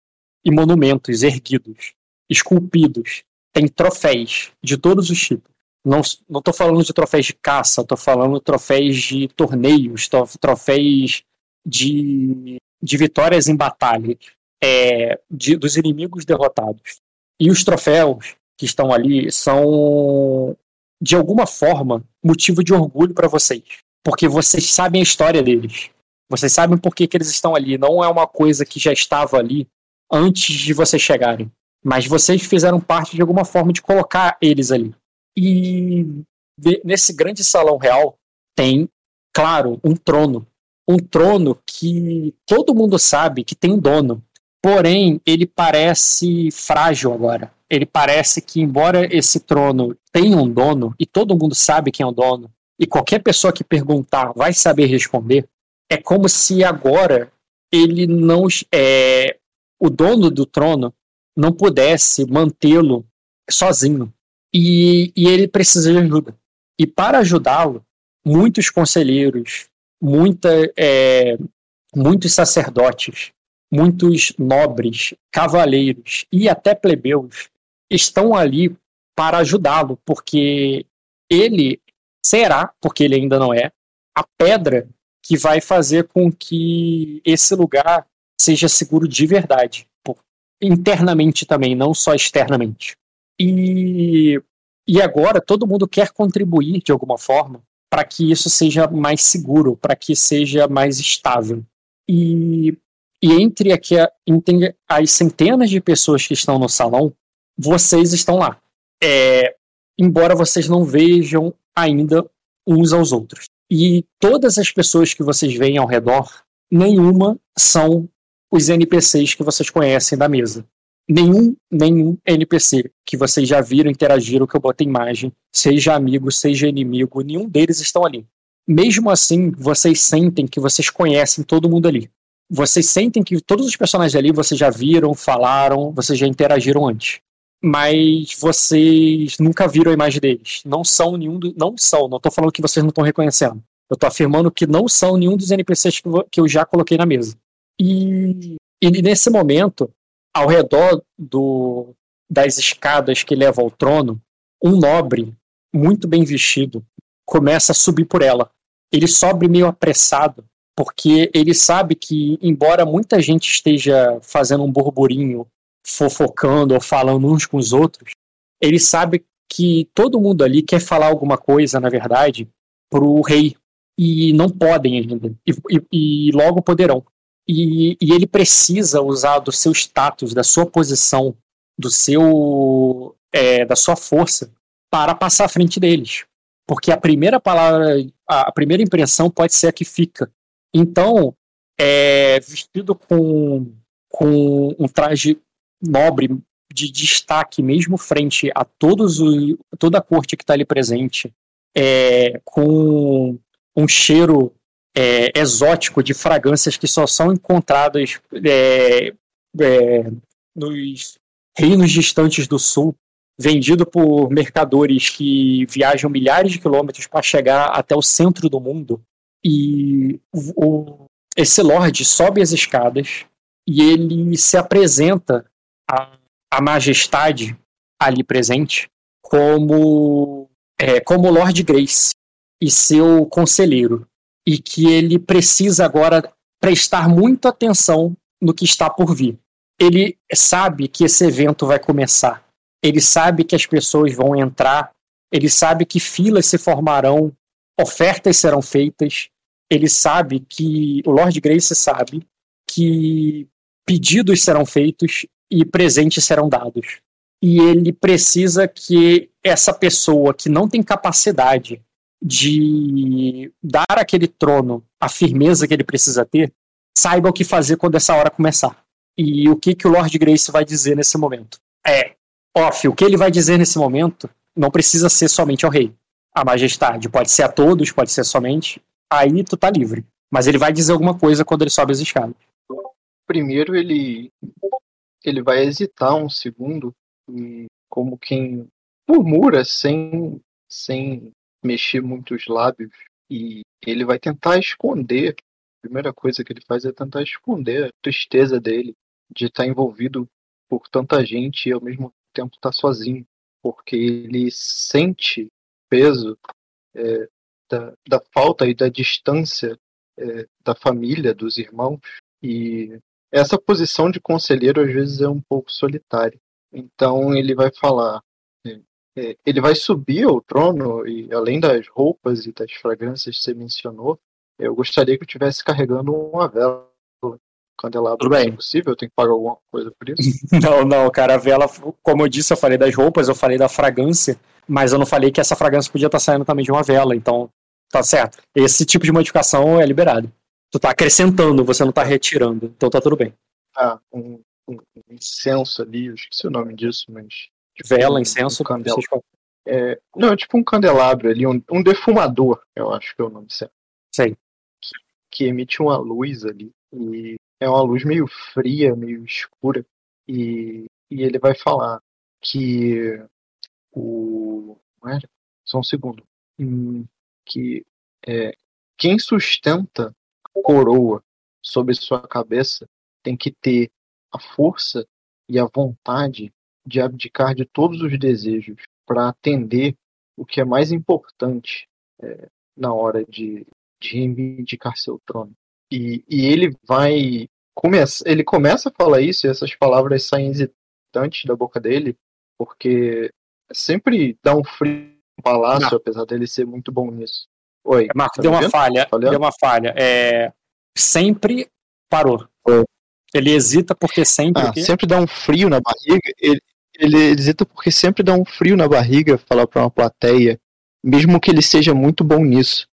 e monumentos erguidos, esculpidos, tem troféus de todos os tipos. Não estou falando de troféus de caça, estou falando de troféus de torneios, troféus de, de vitórias em batalha, é, de, dos inimigos derrotados. E os troféus que estão ali são, de alguma forma, motivo de orgulho para vocês, porque vocês sabem a história deles. Vocês sabem por que, que eles estão ali. Não é uma coisa que já estava ali antes de vocês chegarem. Mas vocês fizeram parte de alguma forma de colocar eles ali. E de, nesse grande salão real tem, claro, um trono. Um trono que todo mundo sabe que tem um dono. Porém, ele parece frágil agora. Ele parece que, embora esse trono tenha um dono, e todo mundo sabe quem é o dono, e qualquer pessoa que perguntar vai saber responder, é como se agora ele não é o dono do trono não pudesse mantê-lo sozinho. E, e ele precisa de ajuda. E para ajudá-lo muitos conselheiros muita é, muitos sacerdotes muitos nobres cavaleiros e até plebeus estão ali para ajudá-lo porque ele será porque ele ainda não é a pedra que vai fazer com que esse lugar seja seguro de verdade, internamente também, não só externamente. E, e agora todo mundo quer contribuir de alguma forma para que isso seja mais seguro, para que seja mais estável. E, e entre, aqui, entre as centenas de pessoas que estão no salão, vocês estão lá. É, embora vocês não vejam ainda uns aos outros. E todas as pessoas que vocês veem ao redor, nenhuma são os NPCs que vocês conhecem da mesa. Nenhum, nenhum NPC que vocês já viram, interagiram, que eu botei imagem, seja amigo, seja inimigo, nenhum deles estão ali. Mesmo assim, vocês sentem que vocês conhecem todo mundo ali. Vocês sentem que todos os personagens ali vocês já viram, falaram, vocês já interagiram antes mas vocês nunca viram a imagem deles. Não são nenhum do, não são, não estou falando que vocês não estão reconhecendo. Eu estou afirmando que não são nenhum dos NPCs que, que eu já coloquei na mesa. E, e nesse momento, ao redor do, das escadas que levam ao trono, um nobre, muito bem vestido, começa a subir por ela. Ele sobe meio apressado, porque ele sabe que, embora muita gente esteja fazendo um burburinho fofocando ou falando uns com os outros, ele sabe que todo mundo ali quer falar alguma coisa, na verdade, pro rei. e não podem ainda, e, e, e logo poderão. E, e, ele precisa usar do seu status, da sua posição, do seu é, da sua força para passar à frente deles, porque a primeira palavra, a, primeira impressão pode ser a que fica. Então, é, vestido com, com um traje nobre de destaque, mesmo frente a todos o, toda a corte que está ali presente, é, com um cheiro é, exótico de fragrâncias que só são encontradas é, é, nos reinos distantes do sul, vendido por mercadores que viajam milhares de quilômetros para chegar até o centro do mundo. E o, esse Lorde sobe as escadas e ele se apresenta à, à majestade ali presente como, é, como Lord Grace e seu conselheiro. E que ele precisa agora prestar muita atenção no que está por vir. Ele sabe que esse evento vai começar. Ele sabe que as pessoas vão entrar. Ele sabe que filas se formarão, ofertas serão feitas ele sabe que o Lord Grace sabe que pedidos serão feitos e presentes serão dados. E ele precisa que essa pessoa que não tem capacidade de dar aquele trono a firmeza que ele precisa ter, saiba o que fazer quando essa hora começar. E o que, que o Lord Grace vai dizer nesse momento? É, off, o que ele vai dizer nesse momento não precisa ser somente ao rei. A majestade pode ser a todos, pode ser somente aí tu tá livre. Mas ele vai dizer alguma coisa quando ele sobe as escadas. Primeiro ele ele vai hesitar um segundo e como quem murmura sem sem mexer muito os lábios. E ele vai tentar esconder. A primeira coisa que ele faz é tentar esconder a tristeza dele de estar envolvido por tanta gente e ao mesmo tempo estar sozinho, porque ele sente peso é, da, da falta e da distância é, da família, dos irmãos, e essa posição de conselheiro às vezes é um pouco solitária. Então ele vai falar, é, é, ele vai subir ao trono e além das roupas e das fragrâncias que você mencionou, eu gostaria que eu estivesse carregando uma vela candelabro Tudo bem. possível, eu tenho que pagar alguma coisa por isso? não, não, cara, a vela, como eu disse, eu falei das roupas, eu falei da fragrância, mas eu não falei que essa fragrância podia estar saindo também de uma vela, então Tá certo. Esse tipo de modificação é liberado. Tu tá acrescentando, você não tá retirando. Então tá tudo bem. Ah, um, um, um incenso ali, eu esqueci o nome disso, mas. Tipo, Vela, incenso, um candela... é, Não, tipo um candelabro ali, um, um defumador, eu acho que é o nome certo. Sei. Que, que emite uma luz ali. E é uma luz meio fria, meio escura. E, e ele vai falar que o. Só um segundo. Hum, que é, quem sustenta coroa sobre sua cabeça tem que ter a força e a vontade de abdicar de todos os desejos para atender o que é mais importante é, na hora de, de reivindicar seu trono. E, e ele vai começa, ele começa a falar isso e essas palavras saem hesitantes da boca dele, porque sempre dá um frio palácio, Não. apesar dele ser muito bom nisso. Oi. Marco, tá deu uma falha. Falhando? Deu uma falha. É, sempre parou. Oi. Ele hesita porque sempre. Ah, sempre dá um frio na barriga. Ele, ele hesita porque sempre dá um frio na barriga falar para uma plateia, mesmo que ele seja muito bom nisso.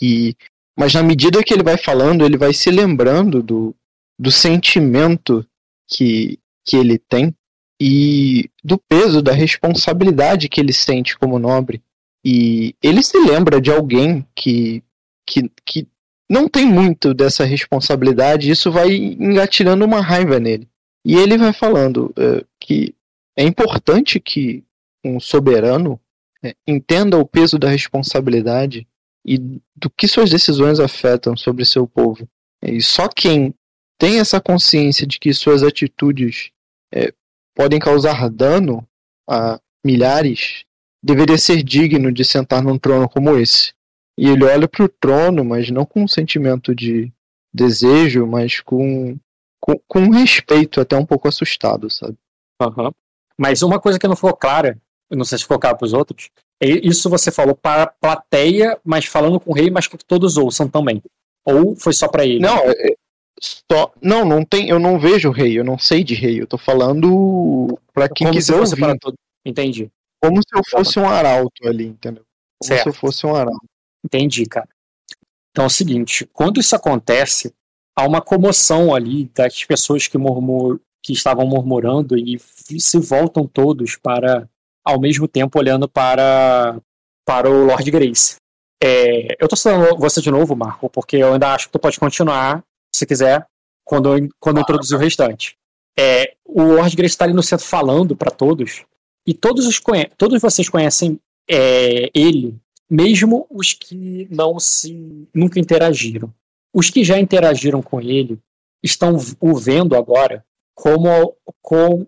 E, mas na medida que ele vai falando, ele vai se lembrando do, do sentimento que, que ele tem e do peso, da responsabilidade que ele sente como nobre. E ele se lembra de alguém que, que, que não tem muito dessa responsabilidade, isso vai engatilhando uma raiva nele. E ele vai falando uh, que é importante que um soberano uh, entenda o peso da responsabilidade e do que suas decisões afetam sobre seu povo. E só quem tem essa consciência de que suas atitudes é, podem causar dano a milhares, deveria ser digno de sentar num trono como esse. E ele olha para o trono, mas não com um sentimento de desejo, mas com, com, com respeito, até um pouco assustado, sabe? Uhum. Mas uma coisa que não ficou clara, não sei se ficou claro para os outros, É Isso você falou para a plateia, mas falando com o rei, mas que todos ouçam também. Ou foi só para ele? Não, é- é só. Não, não tem. Eu não vejo rei, eu não sei de rei. Eu tô falando pra quem Como se quiser ouvir. para todo. Entendi. Como se eu fosse um arauto ali, entendeu? Como Certo. se eu fosse um arauto. Entendi, cara. Então é o seguinte, quando isso acontece, há uma comoção ali das pessoas que, murmur, que estavam murmurando e se voltam todos para, ao mesmo tempo, olhando para, para o Lord Grace. É, eu tô citando você de novo, Marco, porque eu ainda acho que tu pode continuar, se quiser, quando eu, quando eu introduzir o restante. É, o Lord Grace está ali no centro falando para todos, e todos, os todos vocês conhecem é, ele mesmo os que não se nunca interagiram. Os que já interagiram com ele estão o vendo agora como com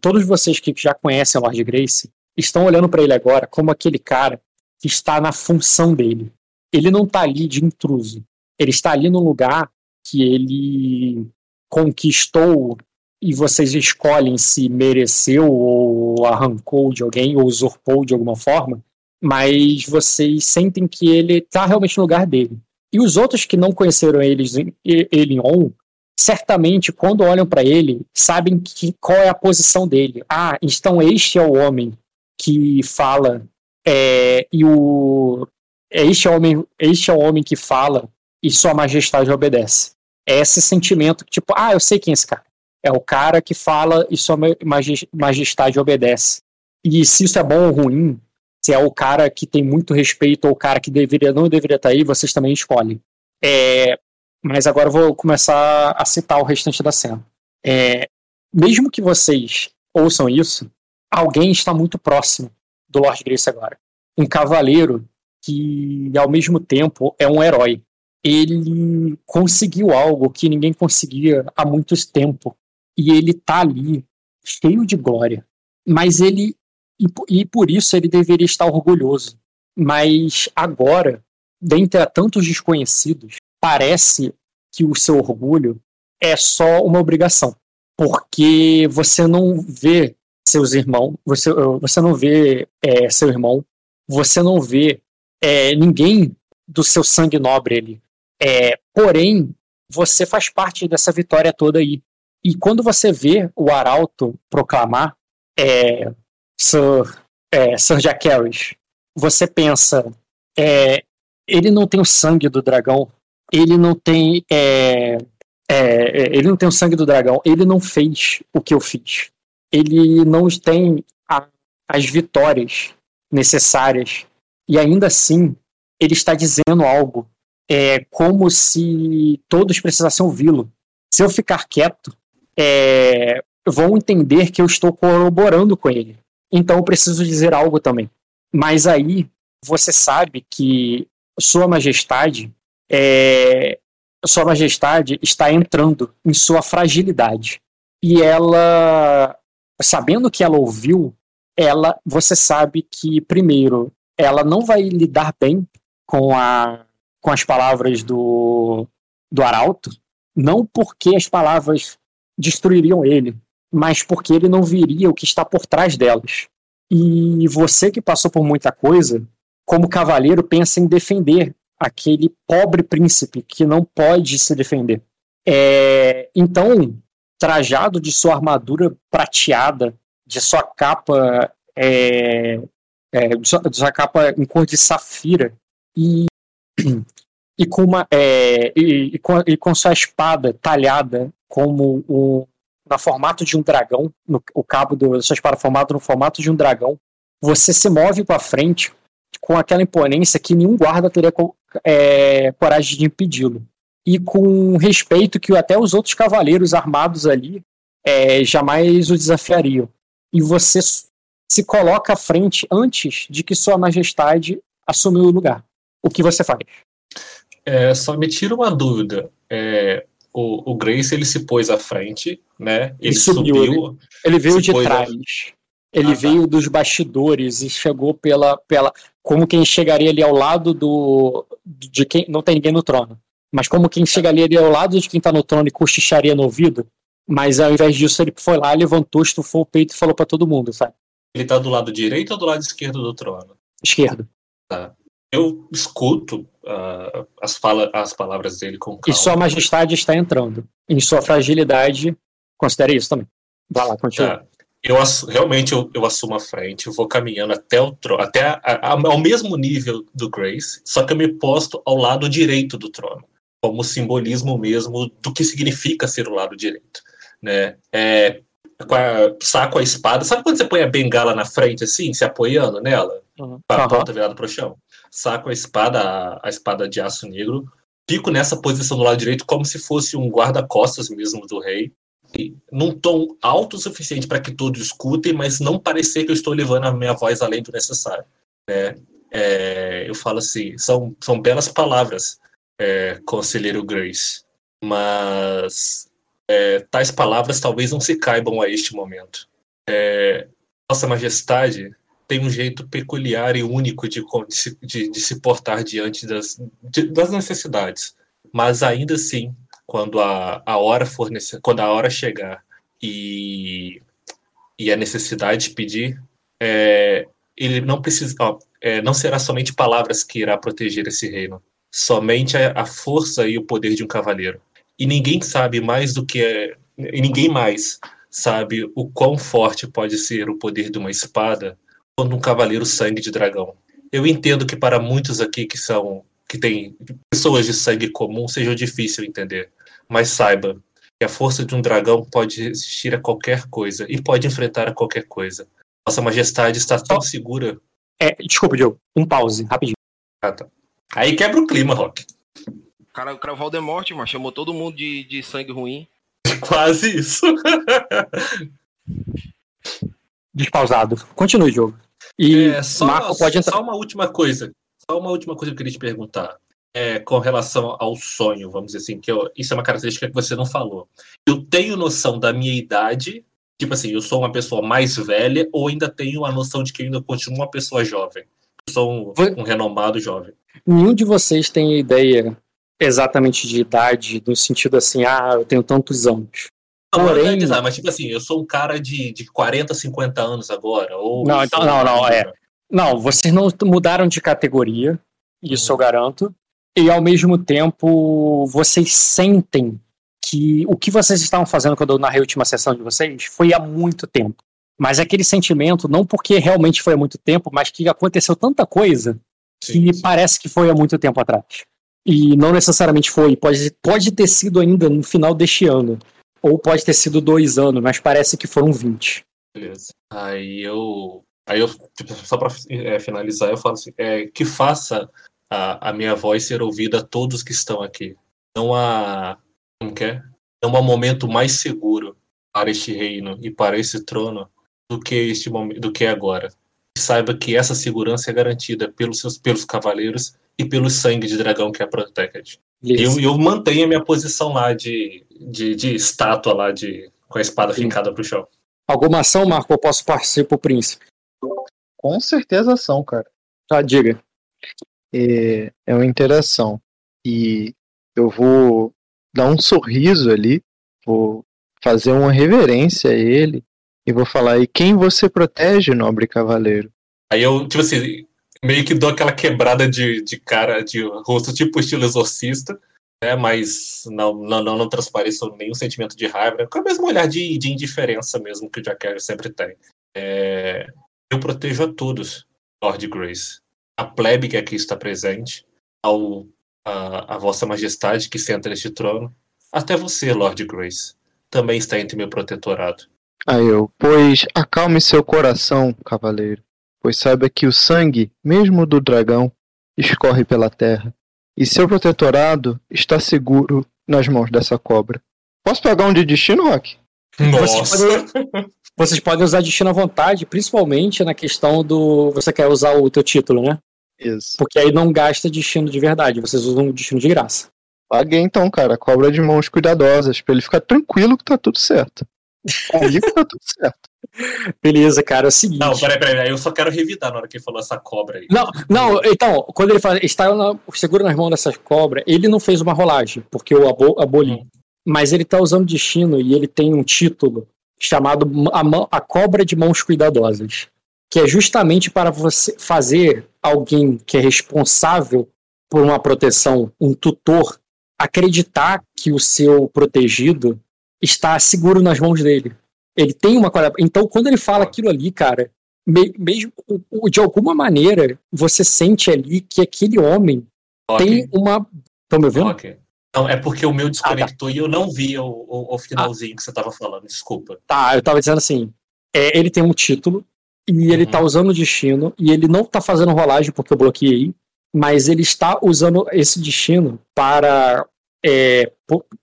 todos vocês que já conhecem o Lord Grace estão olhando para ele agora como aquele cara que está na função dele. Ele não está ali de intruso. Ele está ali no lugar que ele conquistou e vocês escolhem se mereceu ou arrancou de alguém ou usurpou de alguma forma mas vocês sentem que ele está realmente no lugar dele. E os outros que não conheceram eles, ele em on, certamente quando olham para ele, sabem que, qual é a posição dele. Ah, então este é o homem que fala, é, e o este é o homem, este é o homem que fala e sua majestade obedece. É esse sentimento que tipo, ah, eu sei quem é esse cara. É o cara que fala e sua ma- majes- majestade obedece. E se isso é bom ou ruim, se é o cara que tem muito respeito ou o cara que deveria não deveria estar aí, vocês também escolhem. É, mas agora eu vou começar a citar o restante da cena. É, mesmo que vocês ouçam isso, alguém está muito próximo do Lord Grace agora. Um cavaleiro que, ao mesmo tempo, é um herói. Ele conseguiu algo que ninguém conseguia há muito tempo. E ele tá ali, cheio de glória. Mas ele e, e por isso ele deveria estar orgulhoso. Mas agora, dentre tantos desconhecidos, parece que o seu orgulho é só uma obrigação. Porque você não vê seus irmãos, você, você não vê é, seu irmão, você não vê é, ninguém do seu sangue nobre ali. É, porém, você faz parte dessa vitória toda aí. E quando você vê o Arauto proclamar é, Sir, é, Sir Jack Harris, você pensa, é, ele não tem o sangue do dragão, ele não tem, é, é, ele não tem o sangue do dragão, ele não fez o que eu fiz, ele não tem a- as vitórias necessárias e ainda assim ele está dizendo algo, é como se todos precisassem ouvi-lo. Se eu ficar quieto, é, vão entender que eu estou corroborando com ele. Então eu preciso dizer algo também. Mas aí você sabe que Sua Majestade é, Sua Majestade está entrando em sua fragilidade. E ela, sabendo que ela ouviu, ela, você sabe que primeiro ela não vai lidar bem com a com as palavras do do Arauto, não porque as palavras destruiriam ele, mas porque ele não viria o que está por trás delas. E você que passou por muita coisa, como cavaleiro, pensa em defender aquele pobre príncipe que não pode se defender. É, então, trajado de sua armadura prateada, de sua capa, é, é, de sua, de sua capa em cor de safira e e com uma é, e, e com, e com sua espada talhada como o na formato de um dragão, no, o cabo da sua espada formado no formato de um dragão, você se move para frente com aquela imponência que nenhum guarda teria é, coragem de impedi-lo. E com respeito que até os outros cavaleiros armados ali é, jamais o desafiariam. E você se coloca à frente antes de que Sua Majestade assumiu o lugar. O que você faz? É, só me tira uma dúvida. É, o, o Grace ele se pôs à frente, né? Ele, subiu, subiu. ele- ele veio de trás. Ele Ah, tá. veio dos bastidores e chegou pela, pela. Como quem chegaria ali ao lado do. de quem. Não tem ninguém no trono. Mas como quem chegaria ali ao lado de quem tá no trono e cochicharia no ouvido. Mas ao invés disso, ele foi lá, levantou, estufou o peito e falou pra todo mundo, sabe? Ele tá do lado direito ou do lado esquerdo do trono? Esquerdo. Tá. Eu escuto ah, as, fala, as palavras dele com E calma. Sua Majestade está entrando. Em sua fragilidade, considere isso também. Vai lá, continua. Tá. Eu realmente eu, eu assumo a frente, eu vou caminhando até o trono, até a- a- ao mesmo nível do Grace, só que eu me posto ao lado direito do trono, como simbolismo mesmo do que significa ser o lado direito, né? É, a- saco a espada, sabe quando você põe a bengala na frente assim, se apoiando nela, com a ponta virada pro chão? Saco a espada, a, espada de aço negro, fico nessa posição do lado direito como se fosse um guarda-costas mesmo do rei, num tom alto o suficiente para que todos escutem, mas não parecer que eu estou levando a minha voz além do necessário. Né? É, eu falo assim, são, são belas palavras, é, conselheiro Grace, mas é, tais palavras talvez não se caibam a este momento. É, Nossa Majestade tem um jeito peculiar e único de, de de- se portar diante das, de- das necessidades, mas ainda assim quando a, a hora for quando a hora chegar e, e a necessidade pedir, é, ele não precisa, ó, é, não será somente palavras que irá proteger esse reino, somente a, a força e o poder de um cavaleiro. E ninguém sabe mais do que é, e ninguém mais sabe o quão forte pode ser o poder de uma espada quando um cavaleiro sangue de dragão. Eu entendo que para muitos aqui que são que têm pessoas de sangue comum seja difícil entender, mas saiba que a força de um dragão pode resistir a qualquer coisa e pode enfrentar a qualquer coisa. Nossa Majestade está tão segura. É, desculpa, Diogo. Um pause, rapidinho. Ah, tá. Aí quebra o clima, Rock. O cara, o cara Voldemort, mano, chamou todo mundo de, de sangue ruim. Quase isso. Despausado. Continue, Diogo. E É, só, Marco pode entrar. só uma última coisa. Só uma última coisa que eu queria te perguntar. É, com relação ao sonho, vamos dizer assim, que eu- isso é uma característica que você não falou. Eu tenho noção da minha idade, tipo assim, eu sou uma pessoa mais velha, ou ainda tenho a noção de que eu ainda continuo uma pessoa jovem. Eu sou um, um renomado jovem. Nenhum de vocês tem ideia exatamente de idade, no sentido assim, ah, eu tenho tantos anos. Não, não é Porém, idade, mas tipo assim, eu sou um cara de, de 40, 50 anos agora. Ou Não, então, sou não, não, é. Não, vocês não mudaram de categoria, isso eu garanto. E ao mesmo tempo, vocês sentem que o que vocês estavam fazendo quando eu narrei a última sessão de vocês foi há muito tempo. Mas aquele sentimento, não porque realmente foi há muito tempo, mas que aconteceu tanta coisa que parece que foi há muito tempo atrás. E não necessariamente foi, pode, pode ter sido ainda no final deste ano. Ou pode ter sido dois anos, mas parece que foram 20. Beleza. Aí eu. Aí eu, tipo, só pra é, finalizar, eu falo assim, é, que faça a, a minha voz ser ouvida a todos que estão aqui. Não há. Como que é? Não há momento mais seguro para este reino e para esse trono do que este momento, do que agora. E saiba que essa segurança é garantida pelos seus pelos cavaleiros e pelo sangue de dragão que a Protected. E eu, eu mantenho a minha posição lá de, de, de estátua lá de com a espada fincada pro chão. Alguma ação, Marco? Eu posso partir pro príncipe? Com certeza são, cara. Tá, diga. É, é uma interação. E eu vou dar um sorriso ali, vou fazer uma reverência a ele e vou falar: e quem você protege, nobre cavaleiro? Aí eu, tipo assim, meio que dou aquela quebrada de, de cara, de rosto, tipo estilo exorcista, né? Mas não, não, não, não transpareço nenhum sentimento de raiva, com o mesmo olhar de, de indiferença mesmo que o Jack sempre tem. É, eu protejo a todos, Lord Grace. A plebe que aqui está presente, ao, a, a Vossa Majestade que senta neste trono, até você, Lord Grace, também está entre meu protetorado. Aí eu, pois acalme seu coração, cavaleiro, pois saiba que o sangue, mesmo do dragão, escorre pela terra, e seu protetorado está seguro nas mãos dessa cobra. Posso pegar um de destino, Rock? Vocês podem, vocês podem usar destino à vontade, principalmente na questão do. Você quer usar o teu título, né? Isso. Porque aí não gasta destino de verdade, vocês usam um destino de graça. Paguei então, cara, cobra de mãos cuidadosas, pra ele ficar tranquilo que tá tudo certo. Comigo tá tudo certo. Beleza, cara, é o seguinte. Não, peraí, peraí, aí eu só quero revidar na hora que ele falou essa cobra aí. Não, não, então, quando ele fala, está na, seguro nas mãos dessa cobra, ele não fez uma rolagem, porque eu abo, aboli. Mas ele tá usando destino e ele tem um título chamado a, Mão- a Cobra de Mãos Cuidadosas, que é justamente para você fazer alguém que é responsável por uma proteção, um tutor, acreditar que o seu protegido está seguro nas mãos dele. Ele tem uma qualidade. Então, quando ele fala aquilo ali, cara, me- mesmo de alguma maneira, você sente ali que aquele homem tem uma. Estão me ouvindo? Ok. Não, é porque o meu Ah, desconectou e eu não vi o, o, o finalzinho que você tava falando, desculpa. Tá, eu tava dizendo assim. é, ele tem um título e ele tá usando o destino e ele não tá fazendo rolagem porque eu bloqueei, mas ele está usando esse destino para, é,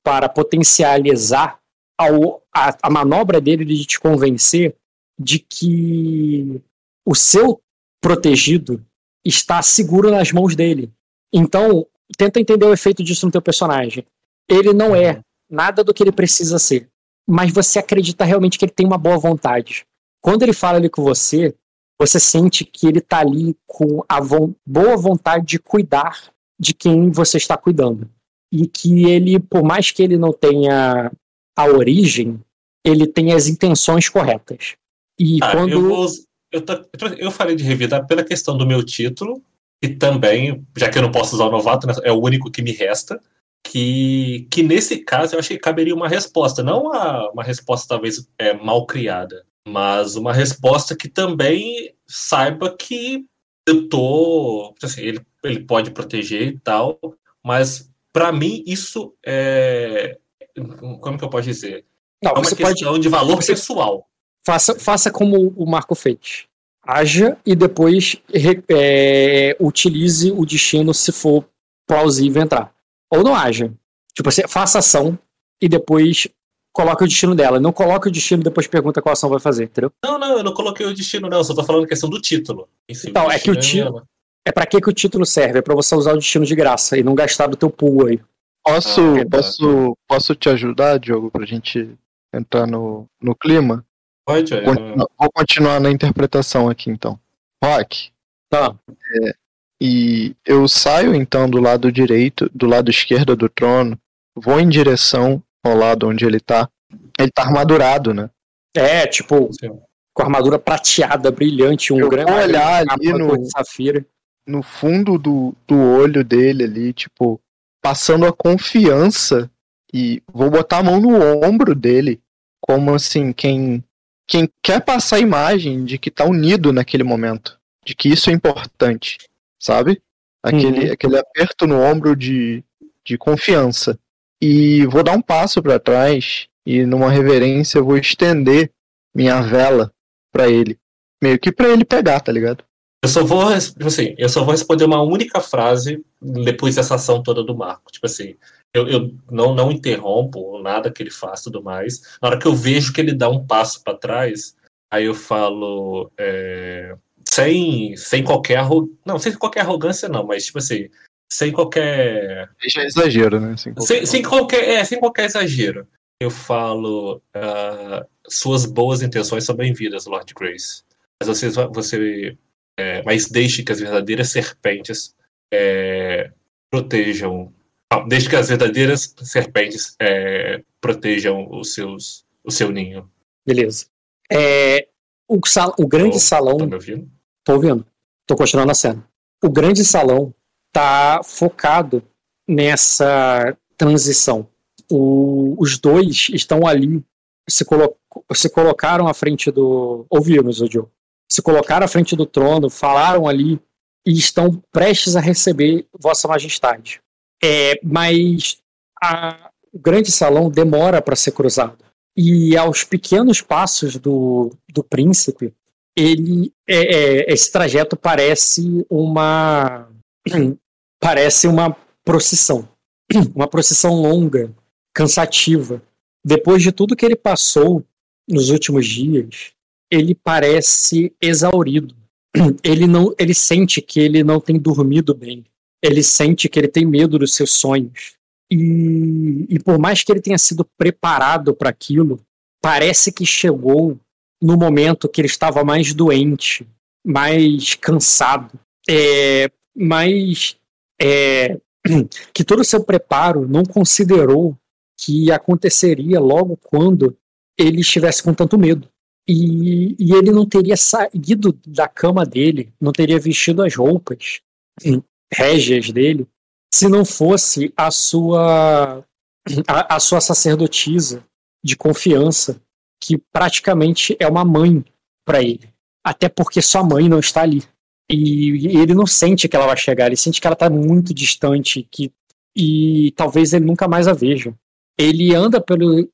para potencializar ao- a, a manobra dele de te convencer de que o seu protegido está seguro nas mãos dele. Então, tenta entender o efeito disso no teu personagem. Ele não é nada do que ele precisa ser, mas você acredita realmente que ele tem uma boa vontade. Quando ele fala ali com você, você sente que ele tá ali com a von- boa vontade de cuidar de quem você está cuidando. E que ele, por mais que ele não tenha a origem, ele tem as intenções corretas. E Ah, quando. eu, vou, eu, tô- eu falei de revidar pela questão do meu título, e também, já que eu não posso usar o novato, né, é o único que me resta, que, que nesse caso eu achei que caberia uma resposta, não uma, uma resposta talvez é, mal criada, mas uma resposta que também saiba que eu tô. Assim, ele, ele pode proteger e tal, mas para mim isso é. Como que eu posso dizer? Não, é uma você questão pode- de valor você- pessoal. Faça, faça como o Marco fez. Haja e depois é, utilize o destino se for plausível entrar. Ou não haja. Tipo, você faça ação e depois coloque o destino dela. Não coloque o destino e depois pergunta qual ação vai fazer, entendeu? Não, não, eu não coloquei o destino, não. Só tô falando a questão do título. Então, é que o destino título. É pra que, que o título serve? É pra você usar o destino de graça e não gastar do teu pool aí. Posso, Ah, posso, posso te ajudar, Diogo, pra gente entrar no, no clima? Pode. Continua- Vou continuar na interpretação aqui, então. Rock. Tá. É, e eu saio, então, do lado direito, do lado esquerdo do trono, vou em direção ao lado onde ele tá. Ele tá armadurado, né? É, tipo, com armadura prateada, brilhante, um Eu grande vou olhar ali no- no fundo do, do olho dele ali, tipo, passando a confiança e vou botar a mão no ombro dele, como assim, quem, quem quer passar a imagem de que tá unido naquele momento, de que isso é importante, sabe? Aquele, Uhum. aquele aperto no ombro de, de confiança. E vou dar um passo para trás e numa reverência eu vou estender minha vela para ele, meio que para ele pegar, tá ligado? Eu só vou, tipo assim, eu só vou responder uma única frase depois dessa ação toda do Marco. Tipo assim, eu, eu não, não interrompo nada que ele faz e tudo mais. Na hora que eu vejo que ele dá um passo para trás, aí eu falo é, sem, sem qualquer não, sem qualquer arrogância não, mas tipo assim, sem qualquer é exagero, né? Assim, sem, sem qualquer é, sem qualquer exagero. Eu falo ah, suas boas intenções são bem-vindas, Lord Grace. Mas vocês você é, mas deixe que as verdadeiras serpentes é, protejam. Não, deixe que as verdadeiras serpentes é, protejam os seus, o seu ninho. Beleza. É, o, sal- o grande Tô- salão. Tá me ouvindo? Tô ouvindo. Tô continuando a cena. O grande salão tá focado nessa transição. O- os dois estão ali, se, colo- se colocaram à frente do. Ouvimos, o Joe. Se colocaram à frente do trono, falaram ali e estão prestes a receber Vossa Majestade. É, mas a- o grande salão demora para ser cruzado. E aos pequenos passos do, do príncipe, ele é, é, esse trajeto parece uma parece uma procissão uma procissão longa cansativa depois de tudo que ele passou nos últimos dias ele parece exaurido. Ele não ele sente que ele não tem dormido bem. Ele sente que ele tem medo dos seus sonhos. E, e por mais que ele tenha sido preparado para aquilo parece que chegou no momento que ele estava mais doente, mais cansado, é, mais é, que todo o seu preparo não considerou que aconteceria logo quando ele estivesse com tanto medo. E, e ele não teria saído da cama dele, não teria vestido as roupas régias dele, se não fosse a sua a, a sua sacerdotisa de confiança, que praticamente é uma mãe para ele. Até porque sua mãe não está ali. E ele não sente que ela vai chegar, ele sente que ela está muito distante, que e talvez ele nunca mais a veja. Ele anda pelo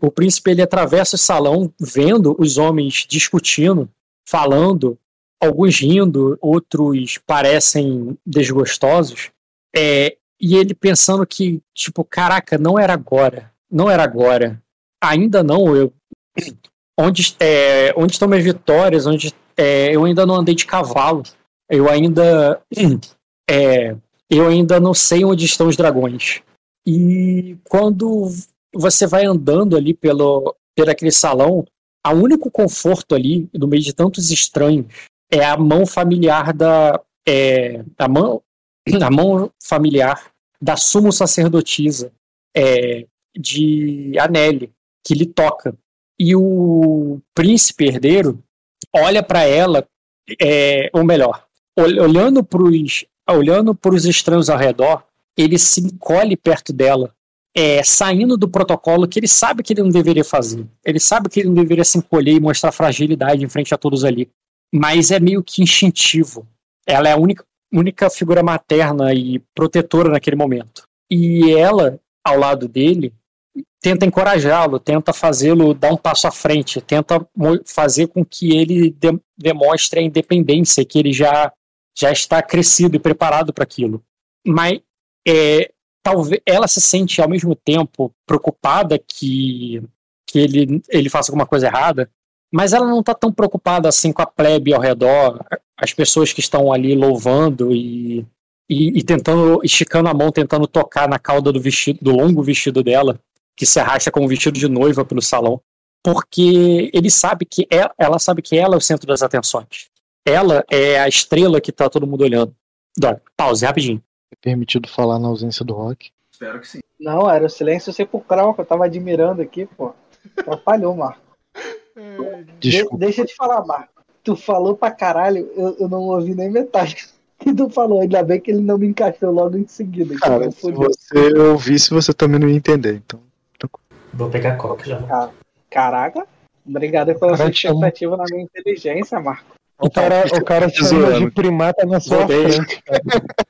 o príncipe ele atravessa o salão vendo os homens discutindo, falando, alguns rindo, outros parecem desgostosos. É, e ele pensando que, tipo, caraca, não era agora, não era agora, ainda não. Eu, onde, é, onde estão minhas vitórias? Onde é, eu ainda não andei de cavalo? Eu ainda, é, eu ainda não sei onde estão os dragões. E quando você vai andando ali pelo, pelo aquele salão, o único conforto ali, no meio de tantos estranhos, é a mão familiar da. É, a, mão, a mão familiar da sumo sacerdotisa é, de Anelli, que lhe toca. E o príncipe herdeiro olha para ela, é, ou melhor, olhando para os olhando os estranhos ao redor, ele se encolhe perto dela é, saindo do protocolo que ele sabe que ele não deveria fazer. Ele sabe que ele não deveria se encolher e mostrar fragilidade em frente a todos ali. Mas é meio que instintivo. Ela é a única, única figura materna e protetora naquele momento. E ela, ao lado dele, tenta encorajá-lo, tenta fazê-lo dar um passo à frente, tenta fazer com que ele de demonstre a independência, que ele já, já está crescido e preparado para aquilo. Mas é, talvez ela se sente ao mesmo tempo preocupada que, que ele, ele faça alguma coisa errada, mas ela não está tão preocupada assim com a plebe ao redor, as pessoas que estão ali louvando e, e, e, tentando, esticando a mão, tentando tocar na cauda do vestido, do longo vestido dela, que se arrasta como vestido de noiva pelo salão, porque ele sabe que é, ela sabe que ela é o centro das atenções. Ela é a estrela que está todo mundo olhando. Dora, pause rapidinho. É permitido falar na ausência do rock? Espero que sim. Não, era o silêncio sepulcral que eu tava admirando aqui, pô. Atrapalhou, Marco. De deixa eu te falar, Marco. Tu falou pra caralho, eu, eu não ouvi nem metade que tu falou. Ainda bem que ele não me encaixou logo em seguida. Cara, se você ouvisse, você também não ia entender. Então. Vou pegar coca já. Caraca. Obrigado pela sua expectativa na minha inteligência, Marco. O cara, o cara te de primata na sua Voltei. frente.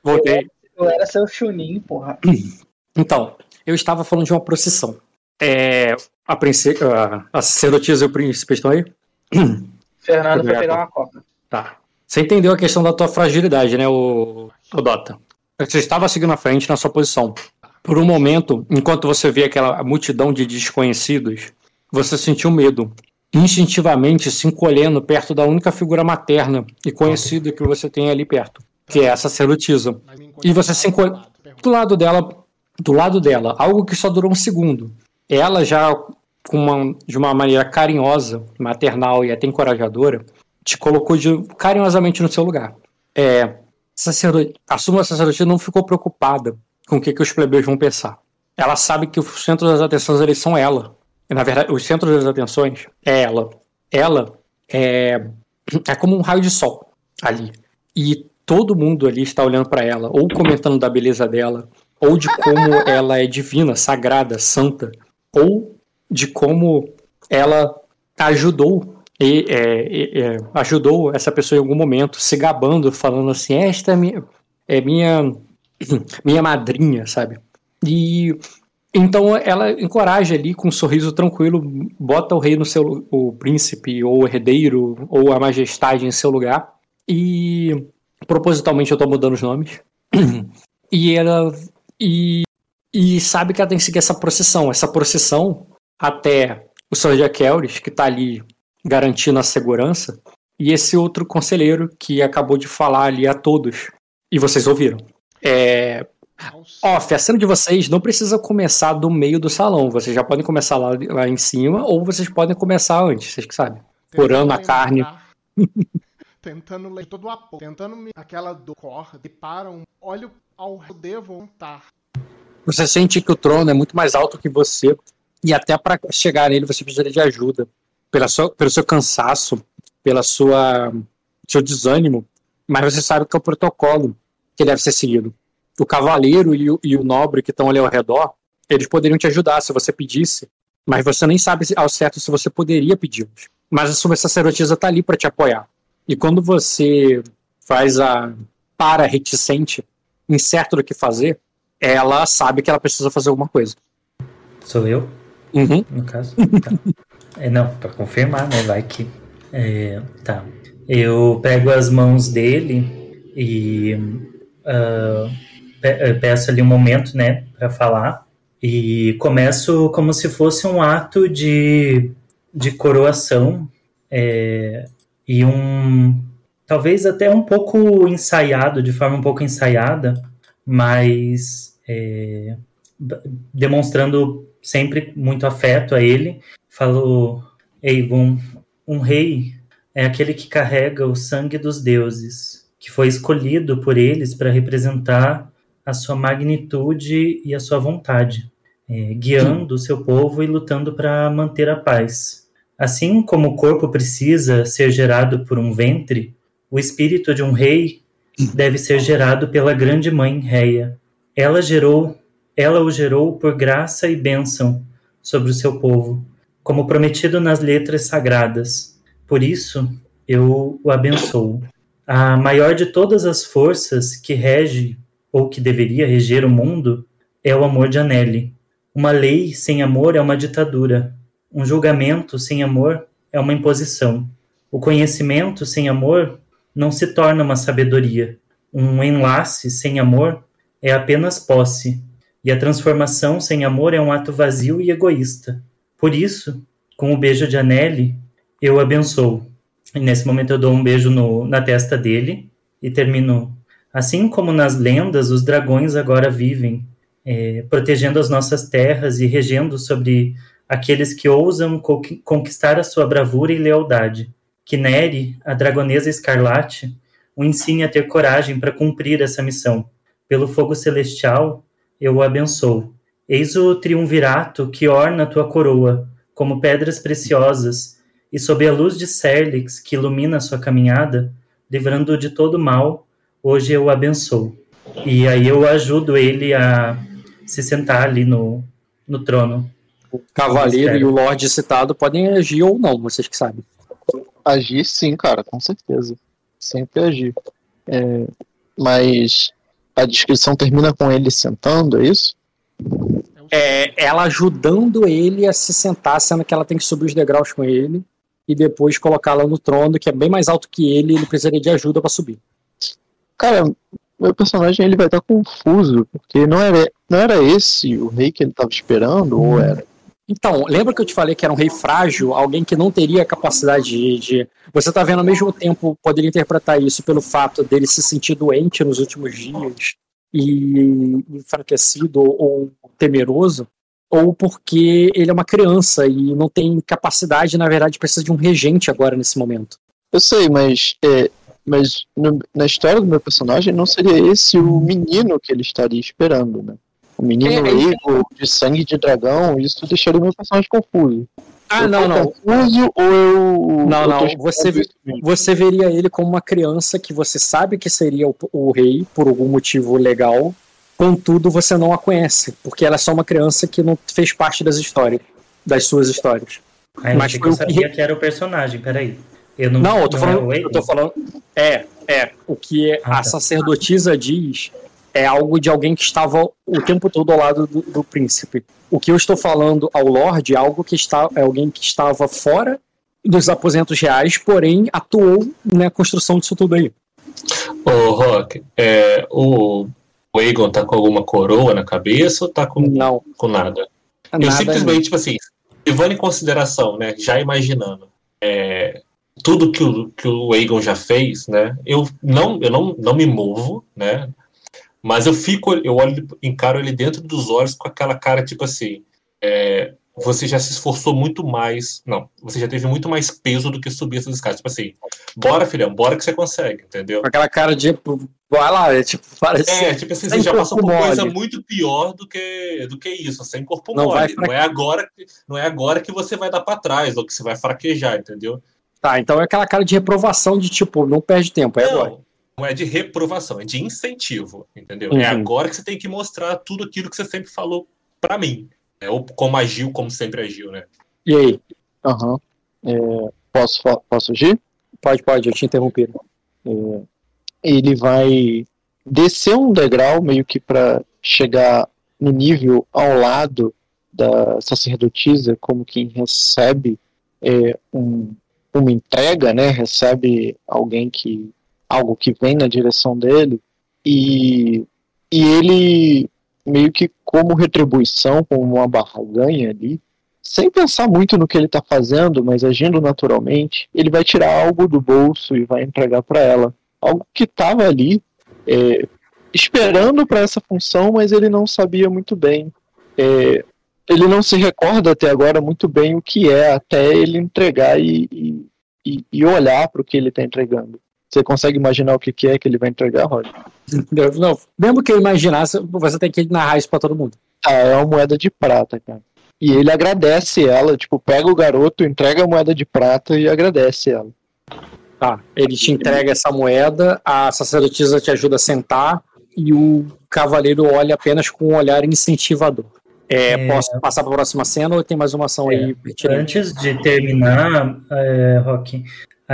Voltei. Eu era seu chuninho, porra. Então, eu estava falando de uma procissão. É, a, princesa, a, a sacerdotisa e o príncipe estão aí? Fernando foi pegar uma copa. Tá. Você entendeu a questão da tua fragilidade, né, o, o Dota? Você estava seguindo à frente na sua posição. Por um momento, enquanto você vê aquela multidão de desconhecidos, você sentiu medo. Instintivamente se encolhendo perto da única figura materna e conhecida que você tem ali perto que é a sacerdotisa. E você se encolhe do lado dela, do lado dela, algo que só durou um segundo. Ela já com uma, de uma maneira carinhosa, maternal e até encorajadora, te colocou de, carinhosamente no seu lugar. É, sacerdote, a suma sacerdotisa não ficou preocupada com o que, que os plebeus vão pensar. Ela sabe que o centro das atenções eles são ela. Na verdade, o centro das atenções é ela. Ela é, é como um raio de sol ali. E todo mundo ali está olhando para ela, ou comentando da beleza dela, ou de como ela é divina, sagrada, santa, ou de como ela ajudou e, é, é, ajudou essa pessoa em algum momento, se gabando, falando assim, esta é minha, é minha, minha madrinha, sabe? E então ela encoraja ali com um sorriso tranquilo, bota o rei no seu, o príncipe ou o herdeiro ou a majestade em seu lugar e Propositalmente eu tô mudando os nomes. e ela. E, e sabe que ela tem que seguir essa procissão. Essa procissão até o Sr. Jaquelis, que tá ali garantindo a segurança, e esse outro conselheiro que acabou de falar ali a todos. E vocês ouviram. É. Off, a cena de vocês não precisa começar do meio do salão. Vocês já podem começar lá, lá em cima, ou vocês podem começar antes, vocês que sabem. Porando a carne. Tentando ler todo o apoio, tentando me... aquela do corda e um olho ao devo montar. Você sente que o trono é muito mais alto que você e até para chegar nele você precisaria de ajuda. pela sua, pelo seu cansaço, pela sua seu desânimo, mas você sabe que é o protocolo que deve ser seguido. O cavaleiro e o, e o nobre que estão ali ao redor, eles poderiam te ajudar se você pedisse, mas você nem sabe ao certo se você poderia pedi-los. Mas a sua sacerdotisa está ali para te apoiar. E quando você faz a para reticente, incerto do que fazer, ela sabe que ela precisa fazer alguma coisa. Sou eu? Uhum. No caso? Tá. É, não, para confirmar, né? Vai que. É, tá. Eu pego as mãos dele e uh, peço ali um momento, né, para falar. E começo como se fosse um ato de, de coroação é, e um. Talvez até um pouco ensaiado, de forma um pouco ensaiada, mas é, demonstrando sempre muito afeto a ele, falou: Eigon, um rei é aquele que carrega o sangue dos deuses, que foi escolhido por eles para representar a sua magnitude e a sua vontade, é, guiando o seu povo e lutando para manter a paz. Assim como o corpo precisa ser gerado por um ventre, o espírito de um rei deve ser gerado pela grande mãe Reia. Ela gerou ela o gerou por graça e bênção sobre o seu povo, como prometido nas letras sagradas. Por isso, eu o abençoo. A maior de todas as forças que rege ou que deveria reger o mundo é o amor de Anelli. Uma lei sem amor é uma ditadura. Um julgamento sem amor é uma imposição. O conhecimento sem amor não se torna uma sabedoria. Um enlace sem amor é apenas posse. E a transformação sem amor é um ato vazio e egoísta. Por isso, com o beijo de Anneli, eu abençoo. E nesse momento eu dou um beijo no, na testa dele e termino. Assim como nas lendas, os dragões agora vivem, é, protegendo as nossas terras e regendo sobre aqueles que ousam co conquistar a sua bravura e lealdade. Que Neri, a dragonesa escarlate, o ensine a ter coragem para cumprir essa missão. Pelo fogo celestial, eu o abençoo. Eis o triunvirato que orna tua coroa, como pedras preciosas, e sob a luz de Serlix que ilumina a sua caminhada, livrando-o de todo mal, hoje eu o abençoo. E aí eu ajudo ele a se sentar ali no, no trono. O cavaleiro e o lorde citado podem agir ou não, vocês que sabem. Agir sim, cara, com certeza. Sempre agir. É, mas a descrição termina com ele sentando, é isso? É, ela ajudando ele a se sentar, sendo que ela tem que subir os degraus com ele e depois colocá-la no trono, que é bem mais alto que ele, e ele precisaria de ajuda para subir. Cara, meu personagem ele vai estar confuso, porque não era, não era esse o rei que ele estava esperando, ou era? Então, lembra que eu te falei que era um rei frágil, alguém que não teria capacidade de. de... Você está vendo ao mesmo tempo, poderia interpretar isso pelo fato dele se sentir doente nos últimos dias e enfraquecido ou temeroso, ou porque ele é uma criança e não tem capacidade, na verdade, precisa de um regente agora nesse momento. Eu sei, mas, é, mas no, na história do meu personagem não seria esse o menino que ele estaria esperando, né? O menino é, Ego, de sangue de dragão, isso deixaria o meu personagem confuso. Ah, eu não, não. Confuso ou eu. Não, eu não. Você, você veria ele como uma criança que você sabe que seria o, o, rei por algum motivo legal, contudo você não a conhece, porque ela é só uma criança que não fez parte das histórias, das suas histórias. Ai, Mas eu sabia que... que era o personagem, peraí. Eu não, não, eu tô, não falando, é eu tô falando. É, é. O que ah, a tá. sacerdotisa diz é algo de alguém que estava o tempo todo ao lado do, do príncipe. O que eu estou falando ao Lorde é algo que está, é alguém que estava fora dos aposentos reais, porém atuou na construção disso tudo aí. Ô, Rock, é, o, o Aegon tá com alguma coroa na cabeça ou tá com, Não. com nada? nada eu simplesmente, tipo assim, levando em consideração, né, já imaginando é, tudo que o, que o Aegon já fez, né, eu não, eu não, não me movo, né, mas eu fico, eu olho, encaro ele dentro dos olhos com aquela cara tipo assim: é, você já se esforçou muito mais. Não, você já teve muito mais peso do que subir essas escadas. Tipo assim, bora, filhão, bora que você consegue, entendeu? Com aquela cara de. Vai lá, é tipo, parece. É, tipo assim, você já passou por coisa muito pior do que, do que isso, sem corpo Não mole. Não é, agora, não é agora que você vai dar pra trás, ou que você vai fraquejar, entendeu? Tá, então é aquela cara de reprovação de tipo, não perde tempo, é agora. Não, é de reprovação, é de incentivo, entendeu? Uhum. É agora que você tem que mostrar tudo aquilo que você sempre falou pra mim. né? Ou como agiu, como sempre agiu, né? E aí? Aham. É, posso, posso agir? Pode, pode, eu te interrompi. É, ele vai descer um degrau meio que para chegar no nível ao lado da sacerdotisa, como quem recebe é, um- uma entrega, né? Recebe alguém que algo que vem na direção dele e, e ele meio que como retribuição, como uma barganha ali, sem pensar muito no que ele está fazendo, mas agindo naturalmente, ele vai tirar algo do bolso e vai entregar para ela. Algo que estava ali é, esperando para essa função, mas ele não sabia muito bem. É, ele não se recorda até agora muito bem o que é, até ele entregar e, e, e- olhar para o que ele está entregando. Você consegue imaginar o que, que é que ele vai entregar, Roger? Não, mesmo que eu imaginasse, você tem que narrar isso pra todo mundo. Ah, é uma moeda de prata, cara. E ele agradece ela, tipo, pega o garoto, entrega a moeda de prata e agradece ela. Tá, ele te entrega essa moeda, a sacerdotisa te ajuda a sentar e o cavaleiro olha apenas com um olhar incentivador. É, É. Posso passar para a próxima cena ou tem mais uma ação aí? pertinente? Antes de terminar, é, Rock,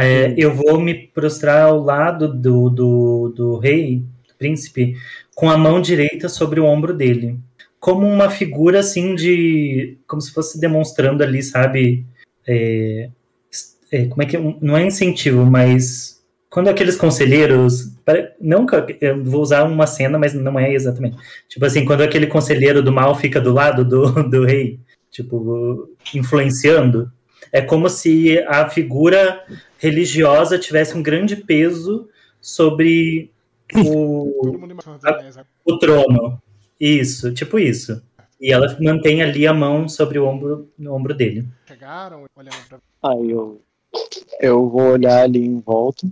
é, eu vou me prostrar ao lado do, do, do rei, do príncipe, com a mão direita sobre o ombro dele. Como uma figura assim de. Como se fosse demonstrando ali, sabe? é, é, como é que. Não é incentivo, mas. Quando aqueles conselheiros. Não, eu vou usar uma cena, mas não é exatamente. Tipo assim, quando aquele conselheiro do mal fica do lado do, do rei, tipo, influenciando, é como se a figura religiosa tivesse um grande peso sobre o, a- o trono. Isso, tipo isso. E ela mantém ali a mão sobre o ombro, no ombro dele. Chegaram olhando pra Aí eu, eu vou olhar ali em volta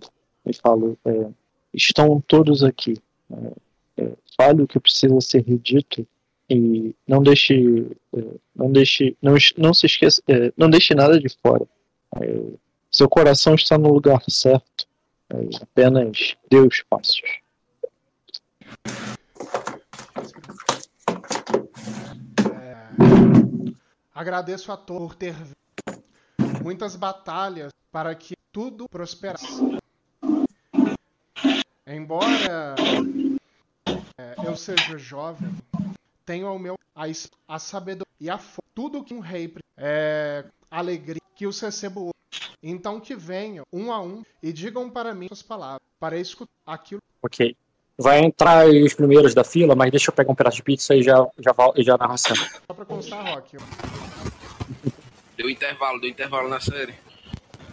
e falo: é, estão todos aqui. É, é, fale o que precisa ser dito e não deixe, é, não deixe, não, não se esqueça, é, não deixe nada de fora. É, seu coração está no lugar certo. É, apenas dê os passos. Agradeço a todos por ter muitas batalhas para que tudo prosperasse. Embora é, eu seja jovem, tenho ao meu a, a sabedoria e a força. Tudo que um rei é alegria que os recebo hoje. Então que venham um a um e digam para mim suas palavras, para escutar aquilo. Ok. Vai entrar os primeiros da fila, mas deixa eu pegar um pedaço de pizza e já, já, e já narro a cena. Só para constar, Rock. Deu intervalo, deu intervalo na série.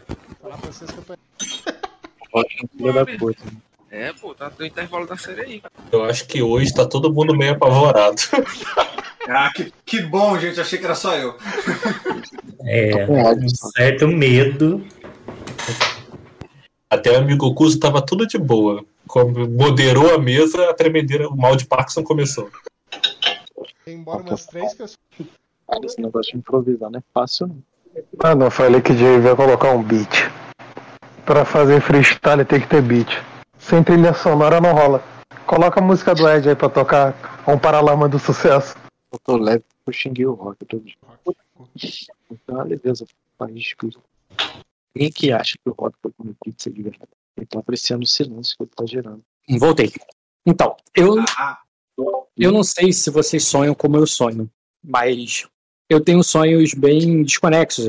Vou falar pra vocês que eu tô. Filho da puta. É, pô, tá deu intervalo da série aí. Eu acho que hoje tá todo mundo meio apavorado. Ah, que, que bom, gente. Achei que era só eu. É, um certo medo. Até o amigo Cuso tava tudo de boa. Como moderou a mesa, a tremedeira, o mal de Parkinson começou. Embora umas três pessoas. Esse negócio de improvisar não é fácil, não. Ah, não, falei que Jay vai colocar um beat. Pra fazer freestyle tem que ter beat. Sem trilha sonora não rola. Coloca a música do Ed aí pra tocar um paralama do sucesso. Eu tô leve eu xinguei o rock todo dia. Então, uma leveza país que Quem que acha que o rock foi comer pizza de verdade? Ele tá apreciando o silêncio que ele tá gerando. Voltei. Então, eu, Ah, eu não sei se vocês sonham como eu sonho, mas eu tenho sonhos bem desconexos.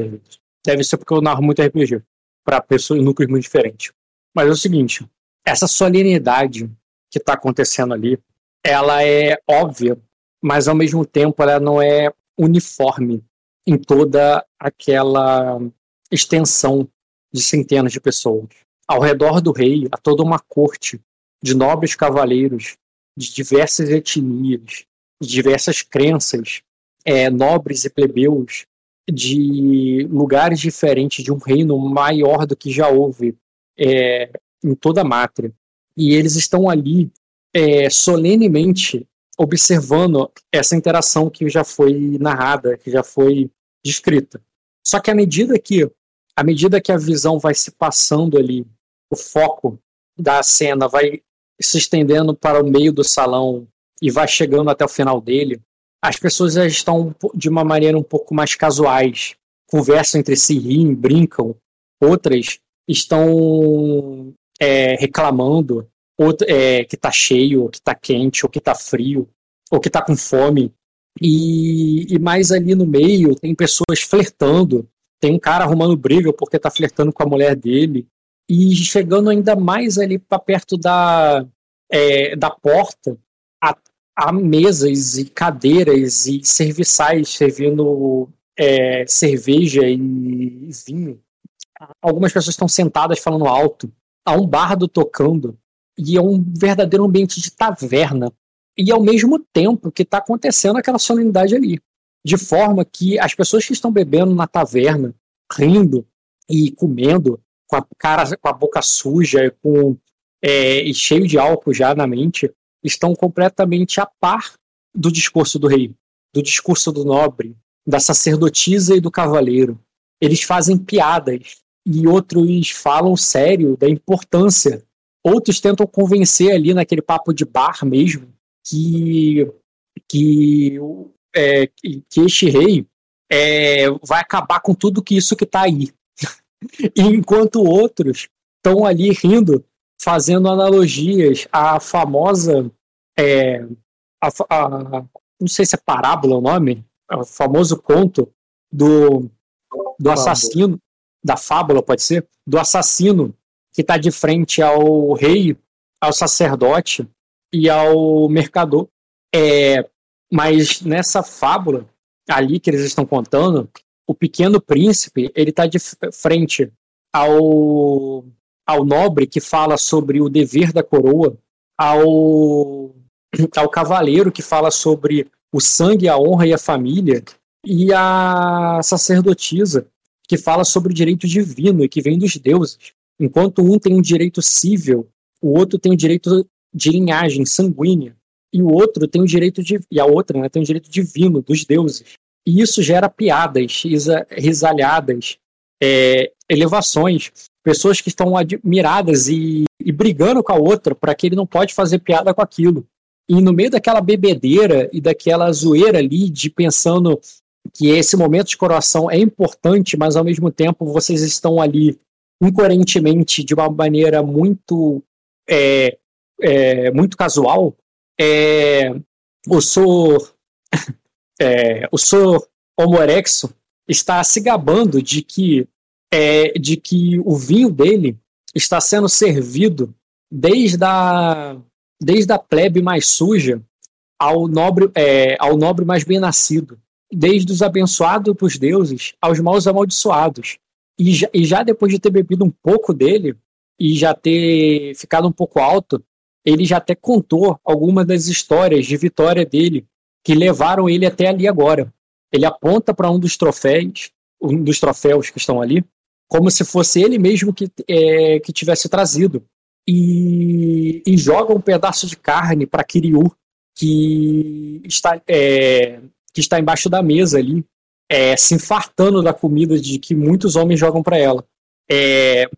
Deve ser porque eu narro muito RPG para pessoas em núcleos muito diferentes. Mas é o seguinte: essa solenidade que está acontecendo ali, ela é óbvia, mas ao mesmo tempo ela não é uniforme em toda aquela extensão de centenas de pessoas. Ao redor do rei, há toda uma corte de nobres cavaleiros de diversas etnias, de diversas crenças, é, nobres e plebeus de lugares diferentes de um reino maior do que já houve é, em toda a Mátria. E eles estão ali é, solenemente observando essa interação que já foi narrada, que já foi descrita. Só que à medida que à medida que a visão vai se passando ali, o foco da cena vai se estendendo para o meio do salão e vai chegando até o final dele, as pessoas já estão de uma maneira um pouco mais casuais, conversam entre si, riem, brincam. Outras estão é, reclamando outro, é, que tá cheio, ou que tá quente, ou que tá frio, ou que tá com fome. E, e mais ali no meio tem pessoas flertando. Tem um cara arrumando briga porque tá flertando com a mulher dele. E chegando ainda mais ali para perto da, é, da porta, há, há, mesas e cadeiras e serviçais servindo é, cerveja e vinho. Algumas pessoas estão sentadas falando alto. Há um bardo tocando. E é um verdadeiro ambiente de taverna. E ao mesmo tempo que está acontecendo aquela solenidade ali. De forma que as pessoas que estão bebendo na taverna, rindo e comendo, com a cara, com a boca suja, com é, e cheio de álcool já na mente, estão completamente a par do discurso do rei, do discurso do nobre, da sacerdotisa e do cavaleiro. Eles fazem piadas e outros falam sério da importância Outros tentam convencer ali naquele papo de bar mesmo que que, é, que este rei é, vai acabar com tudo que isso que está aí. Enquanto outros estão ali rindo, fazendo analogias à famosa. É, a, a, não sei se é parábola o nome, é o famoso conto do, do assassino, da fábula, pode ser, do assassino que está de frente ao rei, ao sacerdote e ao mercador. É, mas nessa fábula ali que eles estão contando, o pequeno príncipe ele está de frente ao, ao nobre que fala sobre o dever da coroa, ao, ao cavaleiro que fala sobre o sangue, a honra e a família, e a sacerdotisa que fala sobre o direito divino e que vem dos deuses. Enquanto um tem um direito civil, o outro tem um direito de linhagem sanguínea, e o outro tem o um direito de. e a outra né, tem um direito divino dos deuses. E isso gera piadas, risalhadas, é, elevações, pessoas que estão admiradas e, e brigando com a outra para que ele não pode fazer piada com aquilo. E no meio daquela bebedeira e daquela zoeira ali de pensando que esse momento de coração é importante, mas ao mesmo tempo vocês estão ali incoerentemente, de uma maneira muito, é, é, muito casual, é, o Sor, é, o Sor Homorexo está se gabando de que, é, de que o vinho dele está sendo servido desde a, desde a plebe mais suja ao nobre, é, ao nobre mais bem-nascido, desde os abençoados por deuses aos maus amaldiçoados. E já, e já depois de ter bebido um pouco dele e já ter ficado um pouco alto, ele já até contou algumas das histórias de vitória dele que levaram ele até ali agora. Ele aponta para um dos troféus, um dos troféus que estão ali, como se fosse ele mesmo que, é, que tivesse trazido. E, e joga um pedaço de carne para Kiryu, que está, é, que está embaixo da mesa ali, é, se infartando da comida de que muitos homens jogam para ela. É,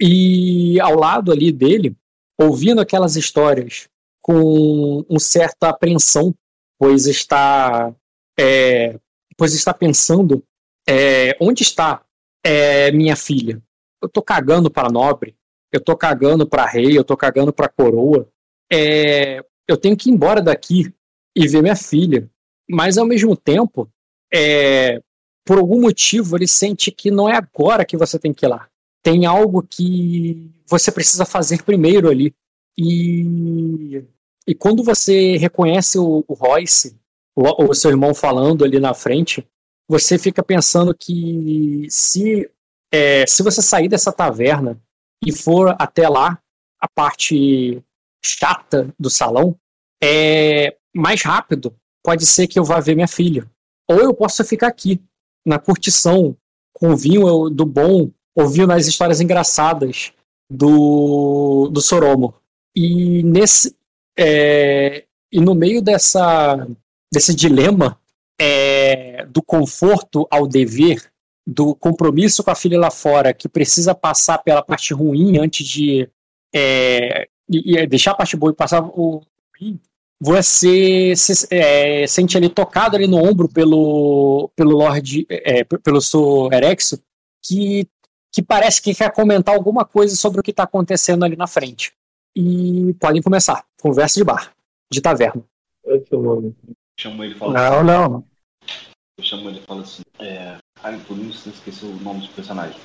e ao lado ali dele, ouvindo aquelas histórias com uma certa apreensão, pois está, é, pois está pensando é, onde está é, minha filha. Eu tô cagando para nobre, eu tô cagando para rei, eu tô cagando para coroa. É, eu tenho que ir embora daqui e ver minha filha. Mas ao mesmo tempo, é, por algum motivo ele sente que não é agora que você tem que ir lá. Tem algo que você precisa fazer primeiro ali. E, e quando você reconhece o, o Royce, o, o seu irmão falando ali na frente, você fica pensando que se, é, se você sair dessa taverna e for até lá, a parte chata do salão, é mais rápido. Pode ser que eu vá ver minha filha ou eu posso ficar aqui. na curtição com o vinho do bom, ouviu nas histórias engraçadas do, do Soromo. E nesse é, e no meio dessa desse dilema é, do conforto ao dever, do compromisso com a filha lá fora, que precisa passar pela parte ruim antes de é, e, e deixar a parte boa e passar o ruim, você se é, sente ali tocado ali no ombro pelo pelo Lord é, pelo Sr. Erexo que que parece que quer comentar alguma coisa sobre o que está acontecendo ali na frente e podem começar conversa de bar de taverna Chamo ele e falo Não, assim. não. Eu chamo ele e falo assim. É... Ai, por um instante esqueci o nome do personagem.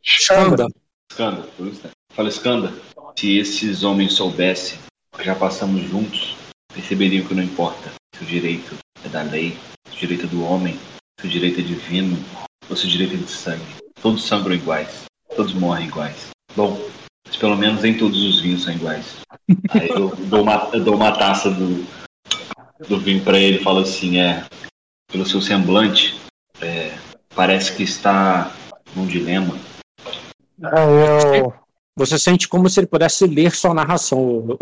Skanda Skanda, por um instante. Fala, Skanda, se esses homens soubessem o que já passamos juntos, perceberiam que não importa se o direito é da lei, se o direito é do homem, se o direito é divino, ou se o direito é de sangue. Todos sangram iguais, todos morrem iguais. Bom, mas pelo menos nem todos os vinhos são iguais. Aí eu dou uma, eu dou uma taça do, do vinho pra ele e falo assim, é, pelo seu semblante, é, parece que está num dilema. Aí eu. Você sente como se ele pudesse ler sua narração, o.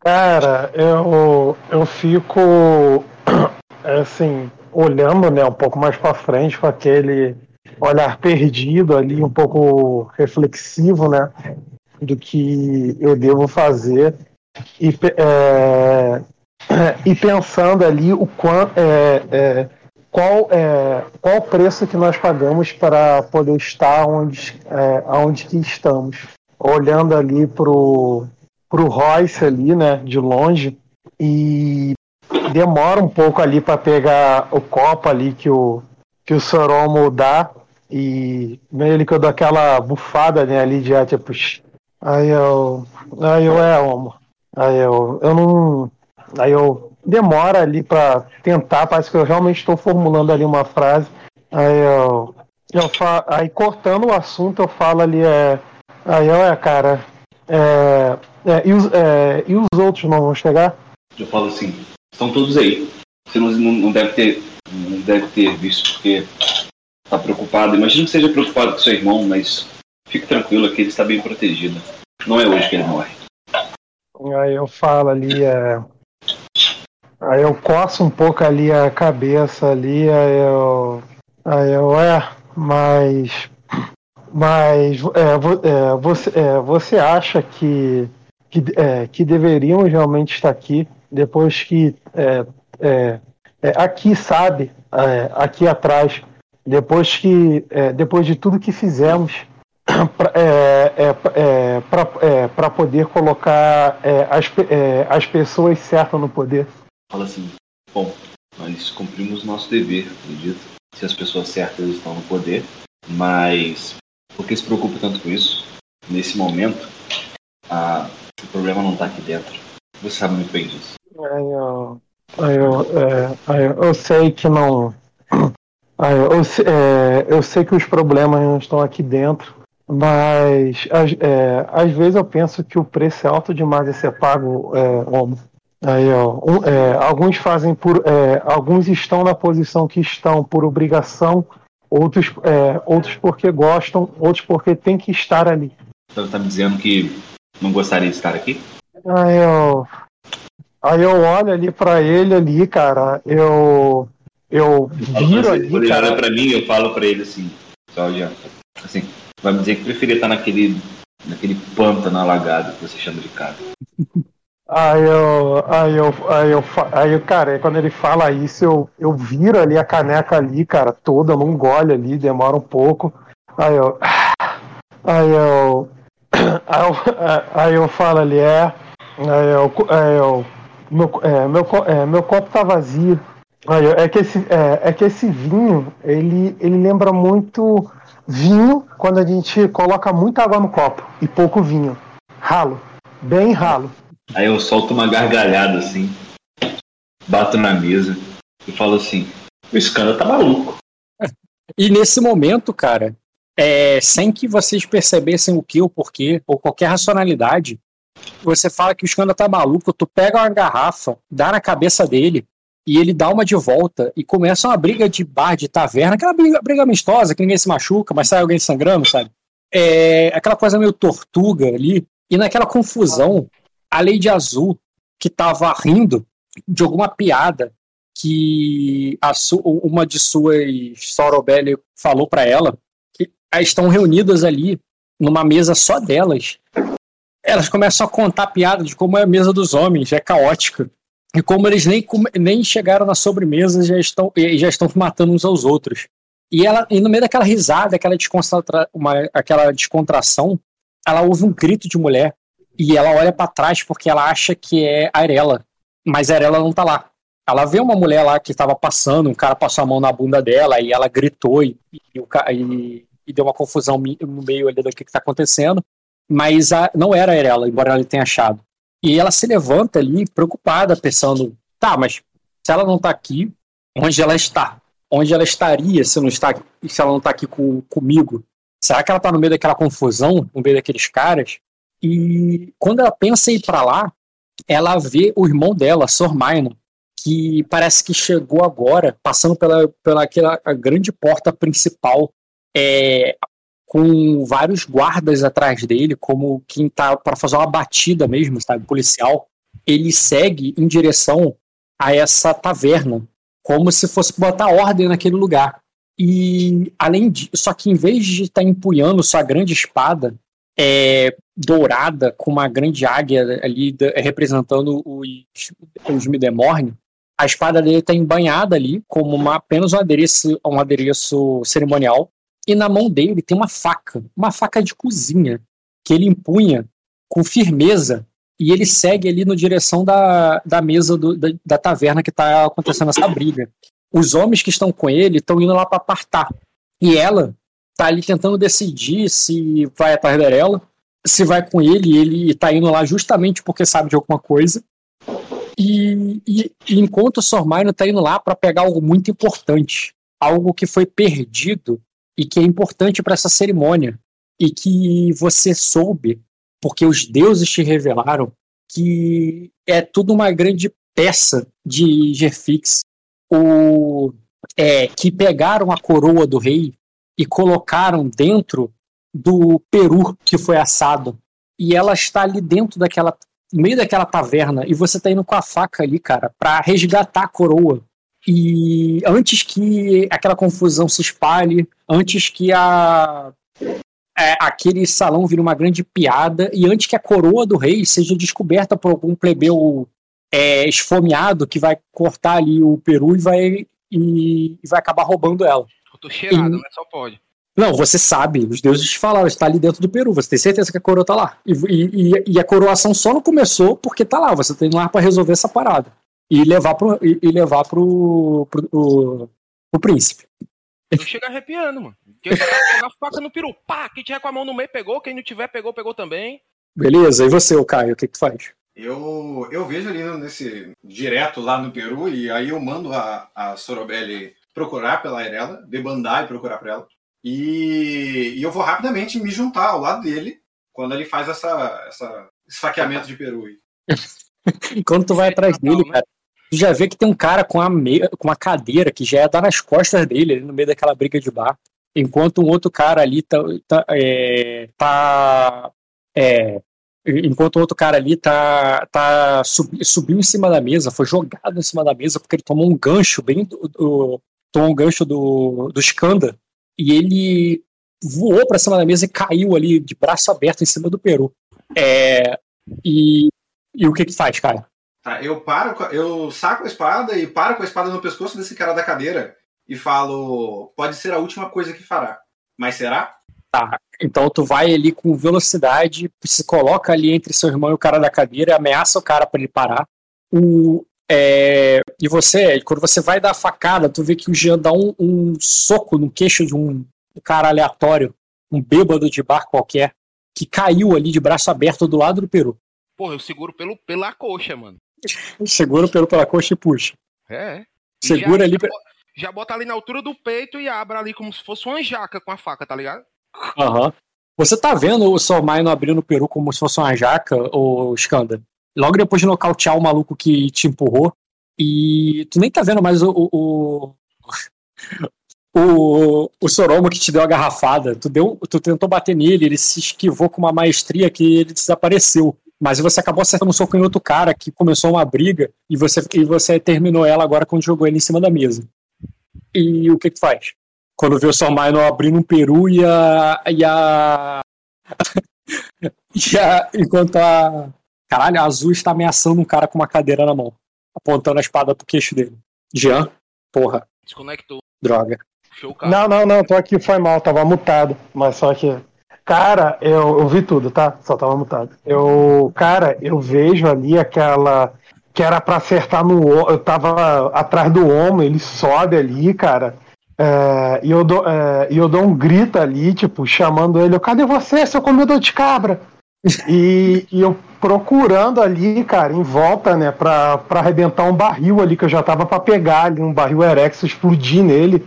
Cara, eu, eu fico assim, olhando né, um pouco mais para frente com aquele olhar perdido ali, um pouco reflexivo, né? Do que eu devo fazer. E, é, e pensando ali o quão, é, é, qual é qual o preço que nós pagamos para poder estar onde, é, onde que estamos. Olhando ali pro pro Royce ali, né, de longe, e demora um pouco ali para pegar o copo ali que o que o Soromo dá e meio que eu dou aquela bufada né, ali de ah, tipo, aí eu aí eu é homo. Aí eu eu não aí eu demora ali para tentar, parece que eu realmente estou formulando ali uma frase. Aí eu eu fa... aí cortando o assunto eu falo ali é aí eu é cara é, é, e, os, é, e os outros não vão chegar? Eu falo assim, estão todos aí. Você não, não, deve ter não deve ter visto porque está preocupado. Imagino que seja preocupado com seu irmão, mas fique tranquilo que ele está bem protegido. Não é hoje que ele morre. Aí eu falo ali, é... aí eu coço um pouco ali a cabeça ali, aí eu, aí eu é, mas, mas é, é, você, é, você acha que que, é, que deveríamos realmente estar aqui depois que é, é, aqui sabe, aqui atrás, depois que depois de tudo que fizemos para poder colocar as, as pessoas certas no poder. Fala assim, bom, nós cumprimos nosso dever, acredito. Se as pessoas certas estão no poder, mas por que se preocupa tanto com isso? Nesse momento, a, o problema não está aqui dentro. Você sabe muito bem disso. Eu, eu, eu, eu sei que não. eu, é, eu sei que os problemas não estão aqui dentro, mas é, às vezes eu penso que o preço é alto demais de ser pago, é. Aí, ó, um- é, alguns fazem por. é, alguns estão na posição que estão por obrigação, outros, é, outros porque gostam, outros porque tem que estar ali. Você está me dizendo que não gostaria de estar aqui? Aí eu, aí eu olho ali pra ele ali, cara. Eu, eu viro Quando ali, ele olha cara. pra mim, eu falo pra ele assim, só assim, vai me dizer que preferia estar naquele, naquele pântano alagado que você chama de casa. Aí eu, aí eu, aí eu, aí eu, cara, quando ele fala isso, eu, eu viro ali a caneca ali, cara, toda, num gole ali, demora um pouco. Aí eu, aí eu, aí eu, aí eu falo ali, é, aí eu, aí eu meu, é, meu, é, meu copo tá vazio. Aí eu, é que esse, é, é que esse vinho, ele, ele lembra muito vinho quando a gente coloca muita água no copo e pouco vinho. Ralo, bem ralo. Aí eu solto uma gargalhada assim, bato na mesa e falo assim, o escândalo tá maluco. E nesse momento, cara, é, sem que vocês percebessem o que, o porquê, ou qualquer racionalidade, você fala que o escândalo tá maluco, tu pega uma garrafa, dá na cabeça dele e ele dá uma de volta e começa uma briga de bar, de taverna, aquela briga, briga amistosa, que ninguém se machuca, mas sai alguém sangrando, sabe? É aquela coisa meio tortuga ali. E naquela confusão, a Lady Azul, que tava rindo de alguma piada que uma de suas Sorobelli falou para ela, que estão reunidas ali numa mesa só delas. Elas começam a contar piada de como é a mesa dos homens, é caótica. E como eles nem, nem chegaram na sobremesa já estão, já estão matando uns aos outros. E ela, e no meio daquela risada, aquela, descontra, uma, aquela descontração, ela ouve um grito de mulher e ela olha para trás porque ela acha que é a Arela, mas a Arela não tá lá. Ela vê uma mulher lá que estava passando, um cara passou a mão na bunda dela e ela gritou e, e, e, e deu uma confusão no meio ali do que está acontecendo, mas a, não era a Arela, embora ela tenha achado. E ela se levanta ali, preocupada, pensando: tá, mas se ela não tá aqui, onde ela está? Onde ela estaria se, não está, se ela não tá aqui com, comigo? Será que ela tá no meio daquela confusão, no meio daqueles caras? E quando ela pensa em ir para lá, ela vê o irmão dela, Sor Minor, que parece que chegou agora, passando pela, pela aquela grande porta principal, é, com vários guardas atrás dele, como quem tá para fazer uma batida mesmo, sabe, policial. Ele segue em direção a essa taverna, como se fosse botar ordem naquele lugar. E além disso, só que em vez de estar tá empunhando sua grande espada é, dourada com uma grande águia ali representando os, os a espada dele está embanhada ali como uma, apenas um adereço, um adereço cerimonial e na mão dele tem uma faca, uma faca de cozinha, que ele empunha com firmeza e ele segue ali na direção da, da mesa do, da, da, taverna que está acontecendo essa briga. Os homens que estão com ele estão indo lá para apartar. E ela está ali tentando decidir se vai atrás dela, se vai com ele, ele está indo lá justamente porque sabe de alguma coisa. E, e, enquanto o Sormaino está indo lá para pegar algo muito importante, algo que foi perdido e que é importante para essa cerimônia e que você soube porque os deuses te revelaram que é tudo uma grande peça de Gerfix, o é, que pegaram a coroa do rei e colocaram dentro do peru que foi assado e ela está ali dentro daquela no meio daquela taverna e você está indo com a faca ali, cara, para resgatar a coroa e antes que aquela confusão se espalhe, antes que a, é, aquele salão vire uma grande piada e antes que a coroa do rei seja descoberta por algum plebeu é, esfomeado que vai cortar ali o peru e vai, e, e vai acabar roubando ela. Eu tô cheirado, e, mas só pode. Não, você sabe, os deuses te falaram, está ali dentro do peru, você tem certeza que a coroa tá lá. E, e, e a coroação só não começou porque tá lá, você tem lá para resolver essa parada e levar pro, e, e levar pro, pro, pro, pro príncipe. Eu chego arrepiando, mano. Quem a faca no peru, pá, quem tiver com a mão no meio pegou, quem não tiver pegou, pegou também. Beleza, e você, o Caio, o que, que tu faz? Eu, eu vejo ali nesse direto lá no Peru e aí eu mando a, a Sorobelli procurar pela Irela, debandar e procurar por ela. E, e, eu vou rapidamente me juntar ao lado dele quando ele faz essa, essa esfaqueamento de Peru. Quando tu vai atrás dele, cara, tu já vê que tem um cara com uma, me... com uma cadeira que já ia dar nas costas dele, no meio daquela briga de bar. Enquanto um outro cara ali tá. tá, é, tá é, enquanto o outro cara ali tá, tá sub, subiu em cima da mesa, foi jogado em cima da mesa porque ele tomou um gancho bem do, do tomou um gancho do, do Skanda e ele voou para cima da mesa e caiu ali de braço aberto em cima do Peru. É, e, e o que que faz, cara? Tá, eu paro, eu saco a espada e paro com a espada no pescoço desse cara da cadeira e falo: pode ser a última coisa que fará. Mas será? Tá, então tu vai ali com velocidade, se coloca ali entre seu irmão e o cara da cadeira, ameaça o cara para ele parar. O, é, e você, quando você vai dar a facada, tu vê que o Jean dá um, um soco no queixo de um, um cara aleatório, um bêbado de bar qualquer, que caiu ali de braço aberto do lado do Peru. Porra, eu seguro pelo, pela coxa, mano. Segura pelo pela coxa e puxa. É. Segura já, ali. Já, já bota ali na altura do peito e abre ali como se fosse uma jaca com a faca, tá ligado? Aham. Uhum. Você tá vendo o Sormaino abrindo o peru como se fosse uma jaca, ou Skanda? Logo depois de nocautear o maluco que te empurrou, E tu nem tá vendo mais o. o, o, o, o Soromo que te deu a garrafada. Tu, deu, tu tentou bater nele, ele se esquivou com uma maestria que ele desapareceu. Mas você acabou acertando um soco em outro cara que começou uma briga e você, e você terminou ela agora quando jogou ele em cima da mesa. E o que que faz? Quando vê o Sr. Minor abrindo um peru e a. E a. e a enquanto a. Caralho, a azul está ameaçando um cara com uma cadeira na mão, apontando a espada pro queixo dele. Jean, porra, Desconectou. droga. Show o carro. Não, não, não, tô aqui, foi mal, tava mutado. Mas só que. Cara, eu, eu vi tudo, tá? Só tava mutado. Eu. Cara, eu vejo ali aquela. Que era pra acertar no. Eu tava atrás do homem, ele sobe ali, cara. É, e, eu dou, é, e eu dou um grito ali, tipo, chamando ele, cadê você, seu comedor de cabra? E, e eu procurando ali, cara, em volta, né, pra, pra arrebentar um barril ali, que eu já tava pra pegar ali, um barril Erex, explodir nele.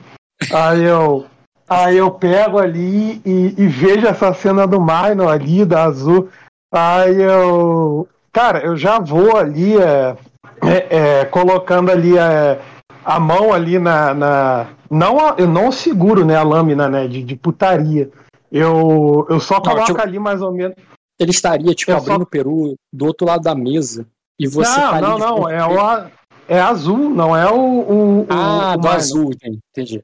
Aí eu, aí eu pego ali e, e vejo essa cena do Minor ali, da Azul. Aí eu. Cara, eu já vou ali, é, é, é, colocando ali é, a mão ali na. na não, eu não seguro, né, a lâmina, né, de, de putaria. Eu, eu só coloco tipo- ali mais ou menos. Ele estaria, tipo, Eu abrindo o peru do outro lado da mesa. E você não, tá ali não, não, é, o, a- é azul, não é o. o, Ah, o do azul, entendi. entendi.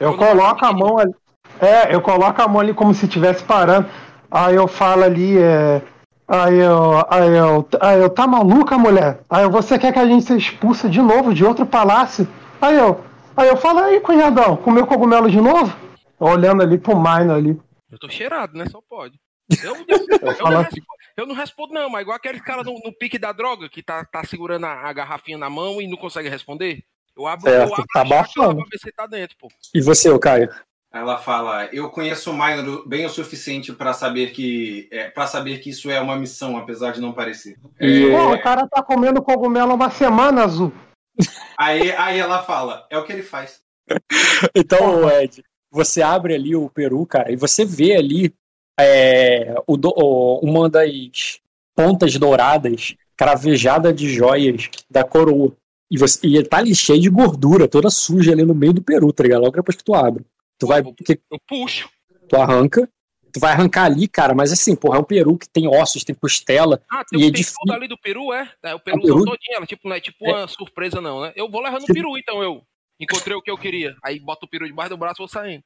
Eu coloco a mão ali. É, eu coloco a mão ali como se estivesse parando. Aí eu falo ali, é. Aí eu, aí eu, aí eu, tá maluca, mulher? Aí eu, você quer que a gente seja expulsa de novo de outro palácio? Aí eu, aí eu falo, aí, cunhadão, comeu cogumelo de novo? Olhando ali pro Minor ali. Eu tô cheirado, né? Só pode. Eu, eu, eu não, assim. respondo, eu não respondo, não, mas igual aquele cara no, no pique da droga que tá, tá segurando a, a garrafinha na mão e não consegue responder. Eu abro, Certo, eu abro tá a abafando. pra ver se tá dentro, pô. E você, ô Caio? Ela fala: Eu conheço o Minor bem o suficiente para saber que é, para saber que isso é uma missão, apesar de não parecer. E, Pô, o cara tá comendo cogumelo há uma semana, azul. Aí, aí ela fala: É o que ele faz. Então, Ed, você abre ali o peru, cara, e você vê ali é, o do- o- uma das pontas douradas cravejada de joias da coroa. E, você, e tá ali cheio de gordura, toda suja ali no meio do peru, tá ligado? Logo depois que tu abre. Tu vai. Porque Eu puxo. tu arranca, tu vai arrancar ali, cara, mas assim, porra, é um peru que tem ossos, tem costela. Ah, tem e um é difícil. ali do peru, é? É o peru? peru todinho, ela, tipo, não é tipo É. uma surpresa, não, né? Eu vou levando o Tipo- peru, então, eu. Encontrei o que eu queria. Aí boto o peru debaixo do braço e vou saindo.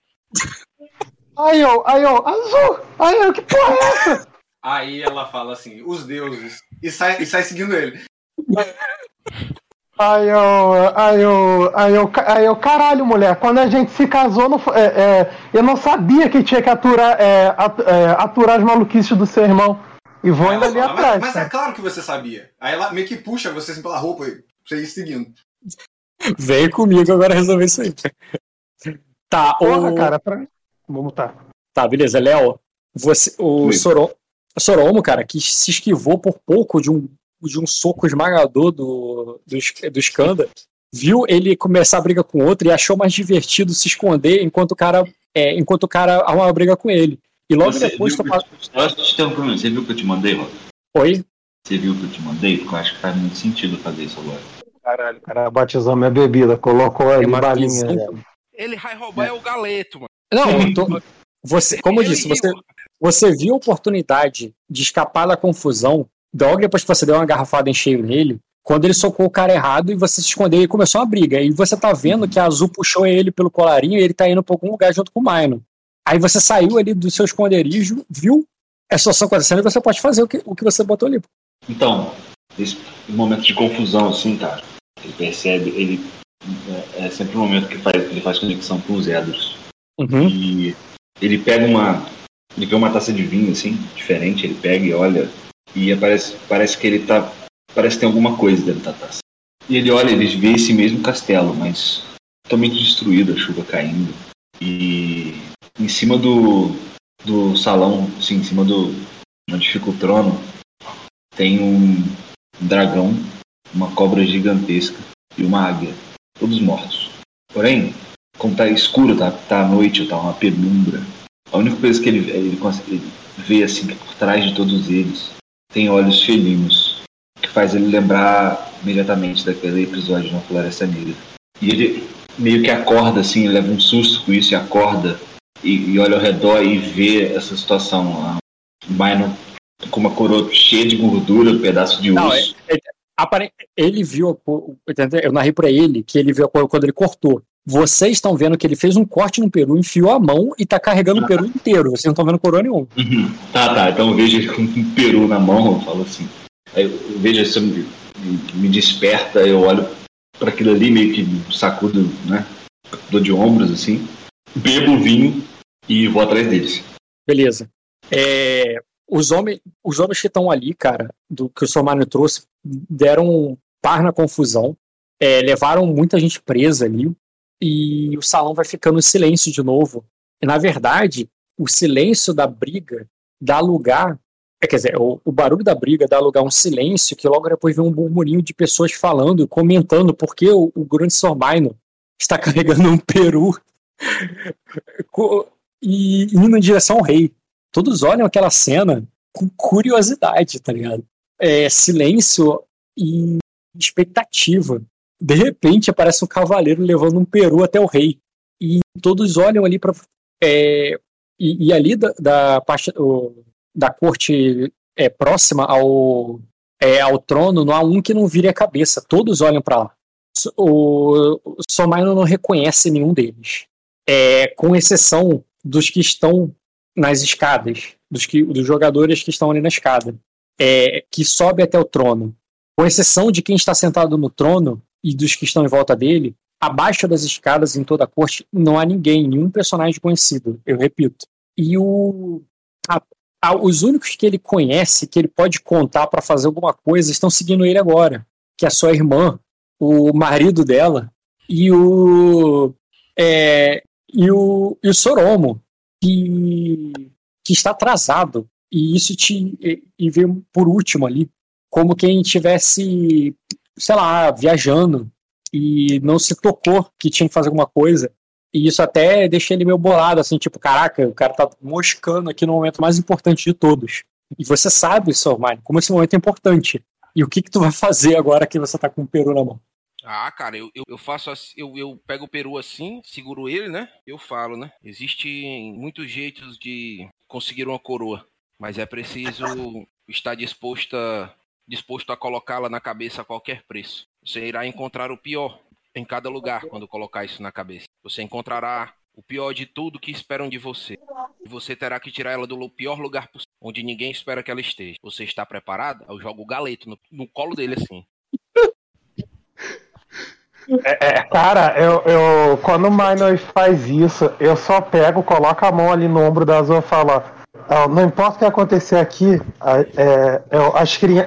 Aí eu, aí eu, azul! Aí eu, que porra é essa? Aí ela fala assim: Os deuses. E sai, e sai seguindo ele. Aí eu, aí eu, aí eu, aí eu, caralho, mulher, quando a gente se casou, não foi- é, é, eu não sabia que tinha que aturar, é, at- é, aturar as maluquices do seu irmão. E vou indo ali fala, atrás. mas, mas é claro que você sabia. Aí ela meio que puxa você assim pela roupa pra você ir seguindo. Vem comigo agora resolver isso aí. Tá, Porra, o... cara, pra... vamos tá. Tá, beleza. Léo, você, o. Soro, Soromo, cara, que se esquivou por pouco de um, de um soco esmagador do, do, do Skanda, viu ele começar a briga com outro e achou mais divertido se esconder enquanto o cara, é, enquanto o cara arruma uma briga com ele. E logo Você depois viu tu que fala, eu- te você viu o que eu te mandei, mano? Oi? Você viu o que eu te mandei? Porque eu acho que faz muito sentido fazer isso agora. Caralho, o cara batizou minha bebida, colocou ali balinha. né? Ele vai roubar é o galeto, mano. Não, tô- você, como eu disse, você, você viu a oportunidade de escapar da confusão logo depois que você deu uma garrafada em cheio nele, quando ele socou o cara errado e você se escondeu e começou a briga. E você tá vendo que a Azul puxou ele pelo colarinho e ele tá indo pra algum lugar junto com o Mino. Aí você saiu ali do seu esconderijo, viu a situação acontecendo e você pode fazer o que, o que você botou ali. Então, esse momento de confusão, assim, cara, ele percebe, ele é, é sempre um momento que faz, ele faz conexão com os Edros. Uhum. E ele pega uma. Ele vê uma taça de vinho, assim, diferente, ele pega e olha, e parece, parece que ele tá. Parece que tem alguma coisa dentro da taça. E ele olha, ele vê esse mesmo castelo, mas totalmente destruído, a chuva caindo. E em cima do, do salão, assim, em cima do. onde fica o trono, tem um dragão, uma cobra gigantesca e uma águia, todos mortos. Porém, como tá escuro, tá, tá à noite, tá uma penumbra, a única coisa que ele, vê- ele, ele vê assim que por trás de todos eles tem olhos felinos, que faz ele lembrar imediatamente daquele episódio na Floresta Negra. E ele meio que acorda, assim, ele leva um susto com isso e acorda e, e olha ao redor e vê essa situação. A Minor com uma coroa cheia de gordura, um pedaço de Não, é, osso. é- apare- ele viu, eu narrei pra ele que ele viu a- quando ele cortou. Vocês estão vendo que ele fez um corte no peru, enfiou a mão e tá carregando o peru inteiro. Vocês não estão vendo coroa nenhuma. Uhum. Tá, tá. Então eu vejo ele com um peru na mão, eu falo assim. Aí eu vejo isso, me, me desperta, eu olho para aquilo ali, meio que sacudo, né? Dou de ombros, assim. Bebo o vinho e vou atrás deles. Beleza. É, os, homens, os homens que estão ali, cara, do que o Somano trouxe, deram um par na confusão, é, levaram muita gente presa ali, e o salão vai ficando em silêncio de novo. E, na verdade, o silêncio da briga dá lugar. é, quer dizer, o, o barulho da briga dá lugar a um silêncio que logo depois vem um burburinho de pessoas falando comentando porque o, o grande Sormaino está carregando um peru e indo em direção ao rei. Todos olham aquela cena com curiosidade, tá ligado? É, silêncio e expectativa. De repente aparece um cavaleiro levando um peru até o rei. E todos olham ali para e, e ali da, da parte o- da corte é, próxima ao, é, ao trono, não há um que não vire a cabeça. Todos olham para lá. O, o Somaino não reconhece nenhum deles. É, com exceção dos que estão nas escadas, dos, que, dos jogadores que estão ali na escada, é, que sobe até o trono. Com exceção de quem está sentado no trono e dos que estão em volta dele, abaixo das escadas em toda a corte não há ninguém, nenhum personagem conhecido, eu repito. E o, a- a- os únicos que ele conhece, que ele pode contar para fazer alguma coisa, estão seguindo ele agora, que é a sua irmã, o marido dela e o é, e o, e o Soromo, que, que está atrasado. E isso te e, e por último ali, como quem tivesse, sei lá, viajando e não se tocou que tinha que fazer alguma coisa. E isso até deixa ele meio bolado, assim, tipo, caraca, o cara tá moscando aqui no momento mais importante de todos. E você sabe, Sormine, como esse momento é importante. E o que que tu vai fazer agora que você tá com o peru na mão? Ah, cara, eu, eu, eu faço assim, eu, eu pego o peru assim, seguro ele, né? Eu falo, né? Existem muitos jeitos de conseguir uma coroa, mas é preciso estar disposto a, disposto a colocá-la na cabeça a qualquer preço. Você irá encontrar o pior em cada lugar quando colocar isso na cabeça. Você encontrará o pior de tudo que esperam de você. E você terá que tirar ela do pior lugar possível, onde ninguém espera que ela esteja. Você está preparado? Eu jogo o galeto no, no colo dele assim. É, é, cara, eu, eu, quando o Minor faz isso, eu só pego, coloco a mão ali no ombro da Azul e falo: "Ó, não importa o que acontecer aqui, é, eu- as, cri- é,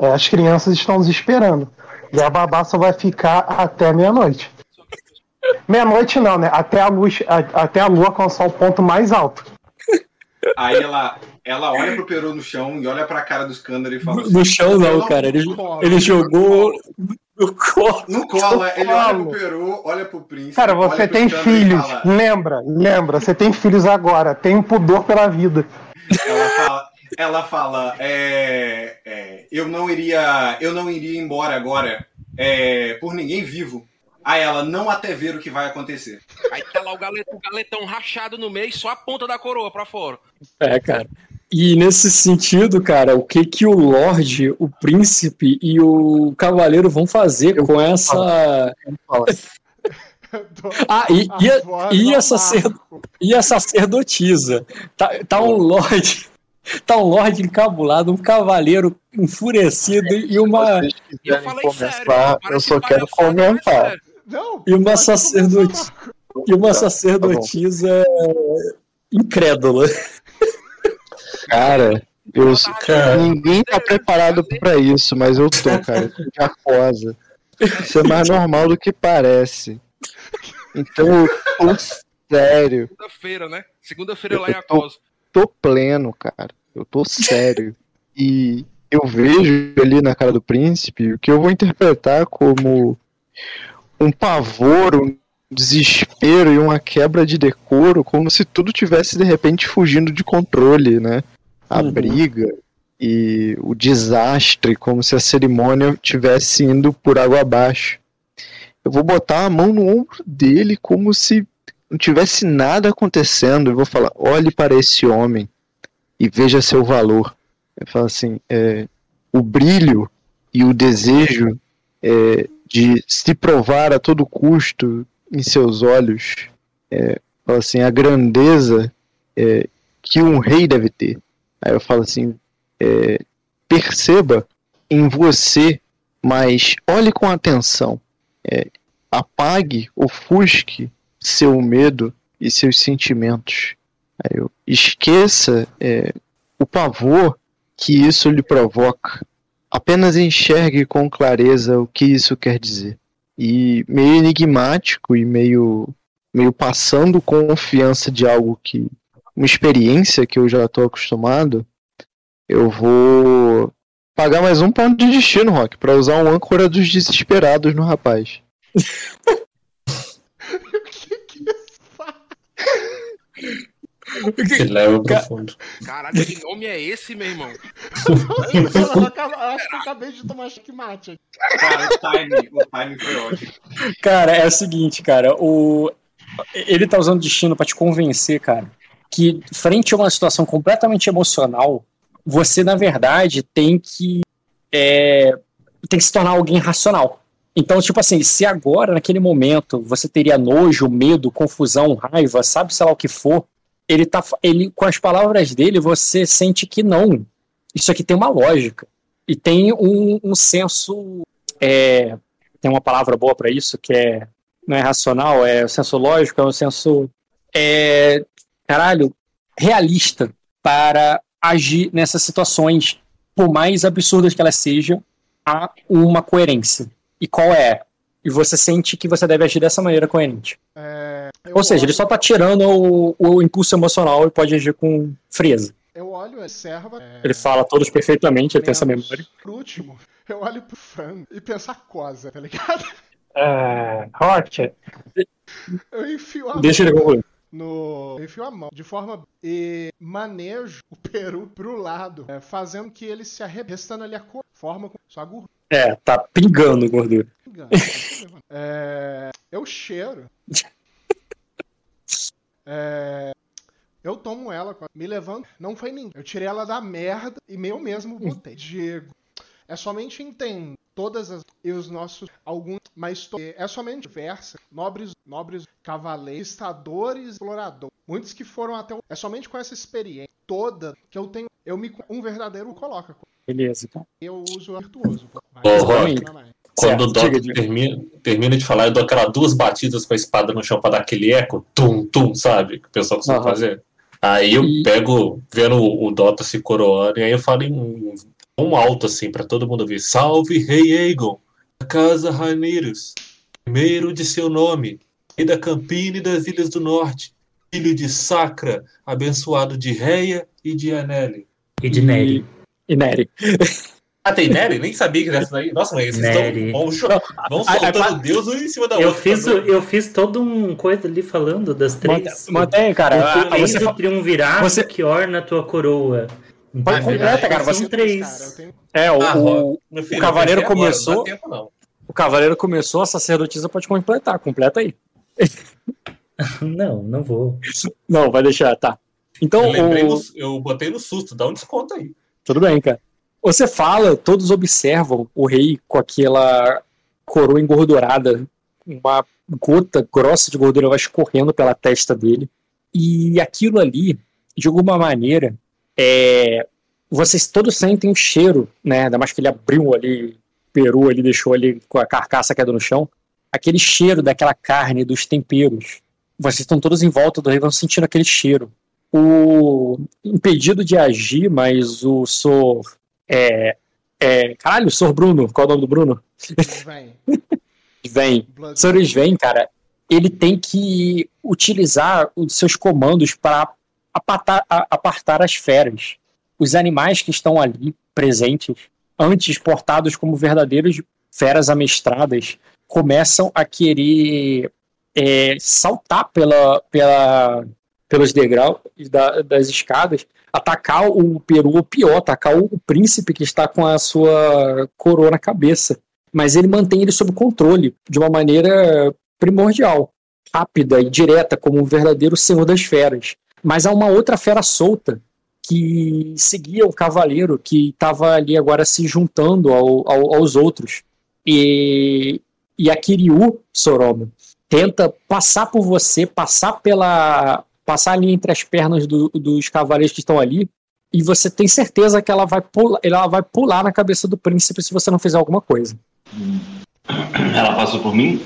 é, as crianças estão nos esperando. E a babá só vai ficar até meia-noite. Meia-noite não, né? Até a, luz, a- até a lua alcançar o ponto mais alto. Aí ela, ela olha pro peru no chão e olha pra cara do Scanner e fala assim, No chão não, cara. Ele, ele jogou no colo. No colo, ele olha pro peru, olha pro príncipe. Cara, você tem filhos. fala- Lembra, lembra, você tem filhos agora. Tem um pudor pela vida. Ela fala, ela fala é, é, eu não iria, eu não iria embora agora é, por ninguém vivo. Aí ela não até ver o que vai acontecer. Aí tá lá o, galet- o galetão rachado no meio, só a ponta da coroa pra fora. É, cara. E nesse sentido, cara, o que que o Lorde, o Príncipe e o Cavaleiro vão fazer com essa. Ah, e, e, a, e, a, sacer- e a sacerdotisa? Tá, tá um Lorde. Tá um Lorde encabulado, um cavaleiro enfurecido e uma. quiserem começar, eu só quero comentar. E uma sacerdotisa. E uma sacerdotisa incrédula. Cara, eu, ninguém tá preparado pra isso, mas eu tô, cara. Eu aquosa. Isso é mais normal do que parece. Então, eu tô sério. Segunda-feira, né? Segunda-feira lá em Eu tô, Acosa. tô pleno, cara. Eu tô sério. E eu vejo ali na cara do príncipe o que eu vou interpretar como um pavor, um desespero e uma quebra de decoro, como se tudo tivesse de repente fugindo de controle, né? A briga e o desastre, como se a cerimônia tivesse indo por água abaixo. Eu vou botar a mão no ombro dele como se não tivesse nada acontecendo. Eu vou falar: olhe para esse homem e veja seu valor. Eu falo assim: é, o brilho e o desejo é, de se provar a todo custo em seus olhos, é, assim, a grandeza é, que um rei deve ter. Aí eu falo assim: é, perceba em você, mas olhe com atenção. É, apague, ofusque seu medo e seus sentimentos. Aí eu, esqueça é, o pavor que isso lhe provoca. Apenas enxergue com clareza o que isso quer dizer. E meio enigmático e meio, meio passando confiança de algo que. Uma experiência que eu já estou acostumado, eu vou pagar mais um ponto de destino, Rock, para usar um âncora dos desesperados no rapaz. Que leva pro fundo. Caralho, que nome é esse, meu irmão? eu, acho que eu acabei de tomar checkmate. Cara, o timing, o timing foi ótimo. Cara, é o seguinte, cara, o ele tá usando destino pra te convencer, cara, que frente a uma situação completamente emocional, você na verdade tem que é, tem que se tornar alguém racional. Então, tipo assim, se agora, naquele momento, você teria nojo, medo, confusão, raiva, sabe sei lá o que for, ele tá. Ele, com as palavras dele, você sente que não. Isso aqui tem uma lógica. E tem um, um senso. é, tem uma palavra boa pra isso, que é. Não é racional, é o senso lógico, é um senso. É, caralho, realista para agir nessas situações, por mais absurdas que elas sejam, há uma coerência. E qual é? E você sente que você deve agir dessa maneira coerente. É, Ou seja, ele olho- só tá tirando o, o impulso emocional e pode agir com frieza. Eu olho a serva. é, Ele fala todos perfeitamente, ele tem essa memória. Por último, eu olho pro Fran e penso aquosa, tá ligado? Ah, Rock, Eu enfio a Deixa ele concluir. No. Eu enfio a mão de forma. E manejo o peru pro lado, é, fazendo que ele se arrebente, restando ali a cor, forma com só a gordura. É, tá pingando gordura. É, eu cheiro. É, eu tomo ela, me levanto. Não foi ninguém. Eu tirei ela da merda e eu mesmo botei. Diego. É somente entender todas as e os nossos alguns, mas é somente diversa, nobres, nobres cavaleiros, estadores, exploradores, muitos que foram até o, é somente com essa experiência toda que eu tenho, eu me um verdadeiro coloca. Beleza, então. Eu uso virtuoso. Mas- Mas- Quando o Certo, Doc diga, diga. termina, termina de falar, eu dou aquelas duas batidas com a espada no chão pra dar aquele eco, tum, tum, sabe? Que o pessoal costuma Aham. fazer. Aí eu E- pego, vendo o, o Dota se coroando, e aí eu falo em um, um alto, assim, pra todo mundo ouvir. Salve, rei Aegon, da casa Raineiros, primeiro de seu nome, rei da Campina e das Ilhas do Norte, filho de Sacra, abençoado de Reia e de Aneli. e de Nery. E Nery. Ah, tem Nery? Nem sabia que dessa daí. Nossa, mas vocês Nery. estão vão, cho- vão a- a- soltando Deus um em cima da Eu outra. fiz, o- eu fiz todo um coisa ali falando das três. Mantém, cara. o Ah, tu você fa- triunvirato você- que orna a tua coroa. Pode Entendeu? completa, cara, São você- três. Cara, eu tenho- É, o, Ah, o, filho, o cavaleiro pensei agora, começou. Não dá tempo, não. o cavaleiro começou, a sacerdotisa pode completar. Completa aí. Não, não vou. Não, vai deixar, tá. Então, Eu, lembrei o- no- eu botei no susto, dá um desconto aí. Tudo bem, cara. Você fala, todos observam o rei com aquela coroa engordurada, uma gota grossa de gordura vai escorrendo pela testa dele. E aquilo ali, de alguma maneira, é, vocês todos sentem o cheiro, né? Ainda mais que ele abriu ali, peru ali, deixou ali com a carcaça queda no chão. Aquele cheiro daquela carne, dos temperos. Vocês estão todos em volta do rei, vão sentindo aquele cheiro. O impedido de agir, mas o Sor. É, é, caralho, o Sor Bruno, qual é o nome do Bruno? Vem. Vem. Sor Sven, cara, ele tem que utilizar os seus comandos para apartar, apartar as feras. Os animais que estão ali presentes, antes portados como verdadeiros feras amestradas, começam a querer é, saltar pela, pela, pelos degraus da, das escadas, atacar o Peru, ou pior, atacar o, o príncipe que está com a sua coroa na cabeça. Mas ele mantém ele sob controle, de uma maneira primordial, rápida e direta, como um verdadeiro senhor das feras. Mas há uma outra fera solta que seguia o cavaleiro que estava ali agora se juntando ao, ao, aos outros. E, e a Kiryu, Soroba, tenta passar por você, passar pela. passar ali entre as pernas do, dos cavaleiros que estão ali, e você tem certeza que ela vai, pular, ela vai pular na cabeça do príncipe se você não fizer alguma coisa. Ela passou por mim?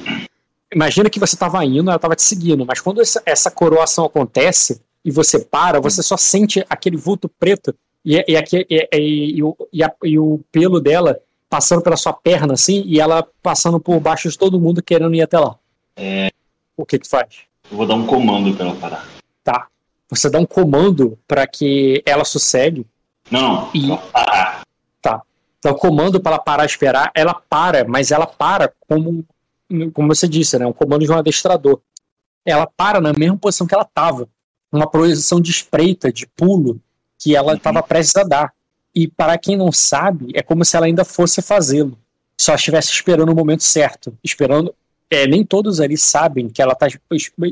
Imagina que você estava indo, ela estava te seguindo, mas quando essa, essa coroação acontece e você para, você só sente aquele vulto preto e, e, e, e, e, o, e, a, e o pelo dela passando pela sua perna assim e ela passando por baixo de todo mundo querendo ir até lá. É, O que tu faz? eu vou dar um comando pra ela parar. Tá. Você dá um comando para que ela sossegue. Não, E- parar. Tá. Dá um comando para ela parar esperar. Ela para, mas ela para como, como você disse, né? Um comando de um adestrador. Ela para na mesma posição que ela estava. Uma posição de espreita, de pulo, que ela estava prestes a dar. E para quem não sabe, é como se ela ainda fosse fazê-lo. Só estivesse esperando o momento certo. Esperando. É, nem todos ali sabem que ela está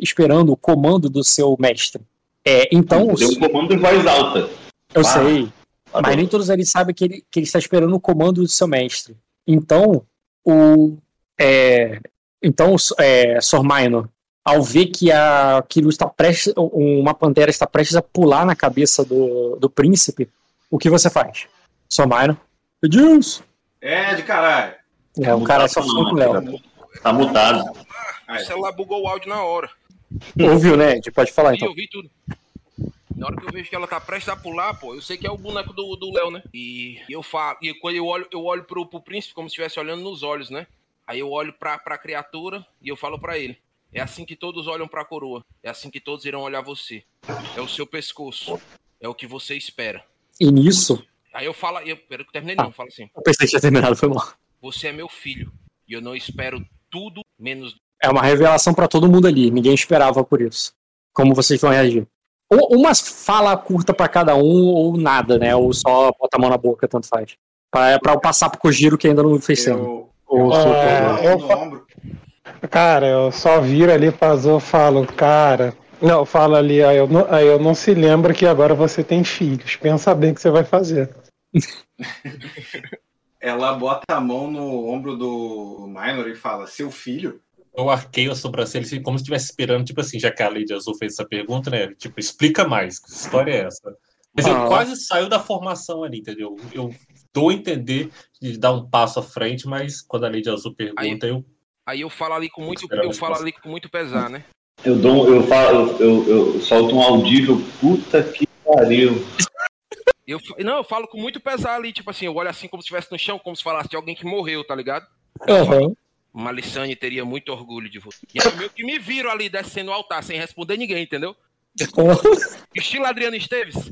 esperando o comando do seu mestre. É, então. Deu um comando em voz alta. Eu Ah, sei. tá mas nem todos ali sabem que ele, que ele está esperando o comando do seu mestre. Então, o. É, então, é, Sor Minor, ao ver que a Kiru está prestes, uma pantera está prestes a pular na cabeça do, do príncipe, o que você faz? Minor? Meu Deus! É, de caralho. É, o cara só foi com o Léo. Tá mutado. O celular bugou o áudio na hora. Ouviu, né? A gente pode falar então. eu vi tudo. Na hora que eu vejo que ela tá prestes a pular, pô, eu sei que é o boneco do do Léo, né? E eu falo, e quando eu olho, eu olho pro, pro príncipe como se estivesse olhando nos olhos, né? Aí eu olho pra, pra criatura e eu falo pra ele. É assim que todos olham pra coroa. É assim que todos irão olhar você. É o seu pescoço. É o que você espera. E nisso, Aí eu falo, eu, eu terminei não, eu falo assim. eu pensei que tinha terminado, foi mal. Você é meu filho. E eu não espero tudo menos É uma revelação pra todo mundo ali. Ninguém esperava por isso. Como vocês vão reagir? Ou uma fala curta pra cada um, ou nada, né? Ou só bota a mão na boca, tanto faz. Pra, pra eu passar pro Kojiro que ainda não fez cena. Eu, Ou Ah, sou- eu no fa- ombro. Cara, eu só viro ali pra Zo e falo, cara. Não, fala ali, aí eu, não, aí eu não se lembra que agora você tem filhos. Pensa bem o que você vai fazer. Ela bota a mão no ombro do Minor e fala: Seu filho? Eu arqueio a sobrancelha assim, como se estivesse esperando, tipo assim, já que a Lady Azul fez essa pergunta, né? Tipo, explica mais, que história é essa? Mas eu Ah. quase saio da formação ali, entendeu? Eu dou a entender de dar um passo à frente, mas quando a Lady Azul pergunta, eu. Aí eu falo ali com muito, eu falo ali com muito pesar, né? Eu, dou, eu, falo, eu, eu, eu solto um audível, puta que pariu. Eu, não, eu falo com muito pesar ali, tipo assim, eu olho assim como se estivesse no chão, como se falasse de alguém que morreu, tá ligado? Aham. Malissane teria muito orgulho de você. E aí meio que me viram ali descendo o altar sem responder ninguém, entendeu? Estilo Adriano Esteves.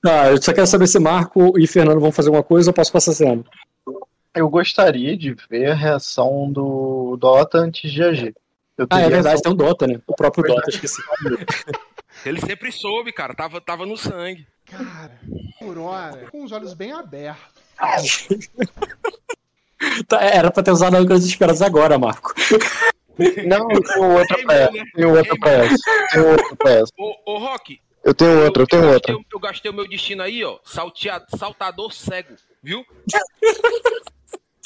Tá, eu só quero saber se Marco e Fernando vão fazer alguma coisa ou posso passar cena. Eu gostaria de ver a reação do Dota antes de agir. Eu Ah, é verdade, essa- tem um Dota, né? O próprio Verdade. Dota, esqueci. Ele sempre soube, cara, tava, tava no sangue. Cara, por hora, com os olhos bem abertos. Tá, era pra ter usado a âncora dos esperados agora, Marco. Não, eu tenho outra pra essa. né? Tenho outra pra essa. Tenho outra pra essa. Ô, ô Rock, Eu tenho outra, eu tenho outra. gastei, eu gastei o meu destino aí, ó. Salteado, saltador cego, viu?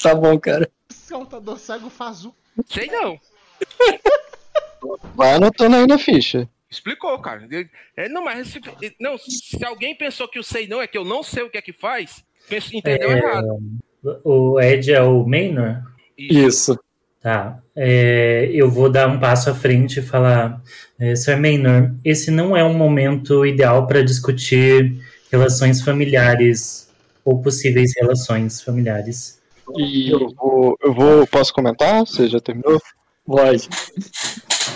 Tá bom, cara. Saltador cego faz o. Sei não. Vai anotando aí na ficha. Explicou, cara. É, não, mas se, não, se alguém pensou que o sei não é que eu não sei o que é que faz, entendeu É, errado. O Ed é o Maynor? Isso. Tá. É, eu vou dar um passo à frente e falar, é, Sr. Maynor, esse não é um momento ideal para discutir relações familiares ou possíveis relações familiares. E Eu vou, eu vou. Posso comentar? Você já terminou? pode.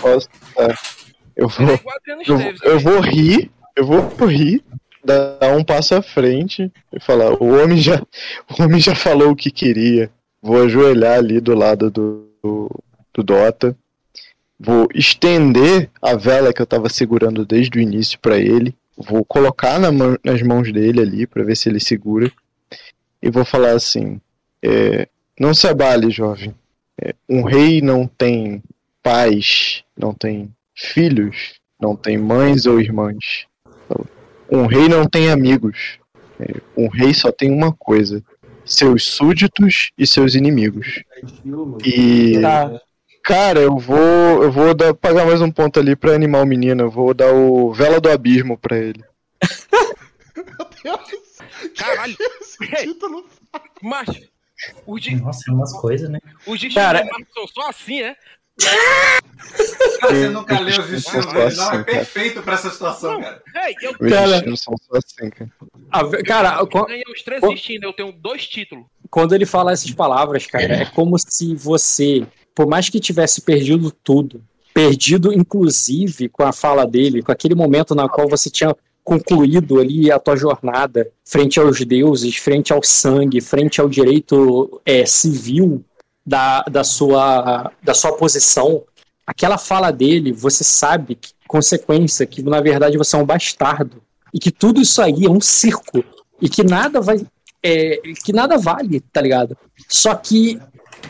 Posso? Tá. Eu é vou. Adriano Eu, Esteves. eu vou rir, eu vou rir, dar um passo à frente e falar: o homem já, o homem já falou o que queria. Vou ajoelhar ali do lado do, do, do Dota vou estender a vela que eu tava segurando desde o início para ele, vou colocar na nas mãos dele ali para ver se ele segura e vou falar assim: é, não se abale, jovem. É, um rei não tem pais, não tem filhos, não tem mães ou irmãs. Um rei não tem amigos. É, um rei só tem uma coisa: seus súditos e seus inimigos. E Tá. cara, eu vou, eu vou dar, pagar mais um ponto ali pra animar o menino. Eu vou dar o vela do abismo pra ele. Caralho! Esse título. Macho, os de, Nossa, é umas coisas, né? os de Cara- são só assim, é? Você nunca leu os Os destinos são é assim, perfeito pra essa situação, cara. Ei, eu, Cara- destinos são só assim, cara. Cara, eu ganhei os três destinos, eu tenho dois títulos. quando ele fala essas palavras, cara, é como se você, por mais que tivesse perdido tudo, perdido inclusive com a fala dele, com aquele momento na qual você tinha concluído ali a tua jornada frente aos deuses, frente ao sangue, frente ao direito é, civil da, da, sua, da sua posição, aquela fala dele, você sabe que consequência que na verdade você é um bastardo e que tudo isso aí é um circo e que nada vai é, que nada vale, tá ligado? Só que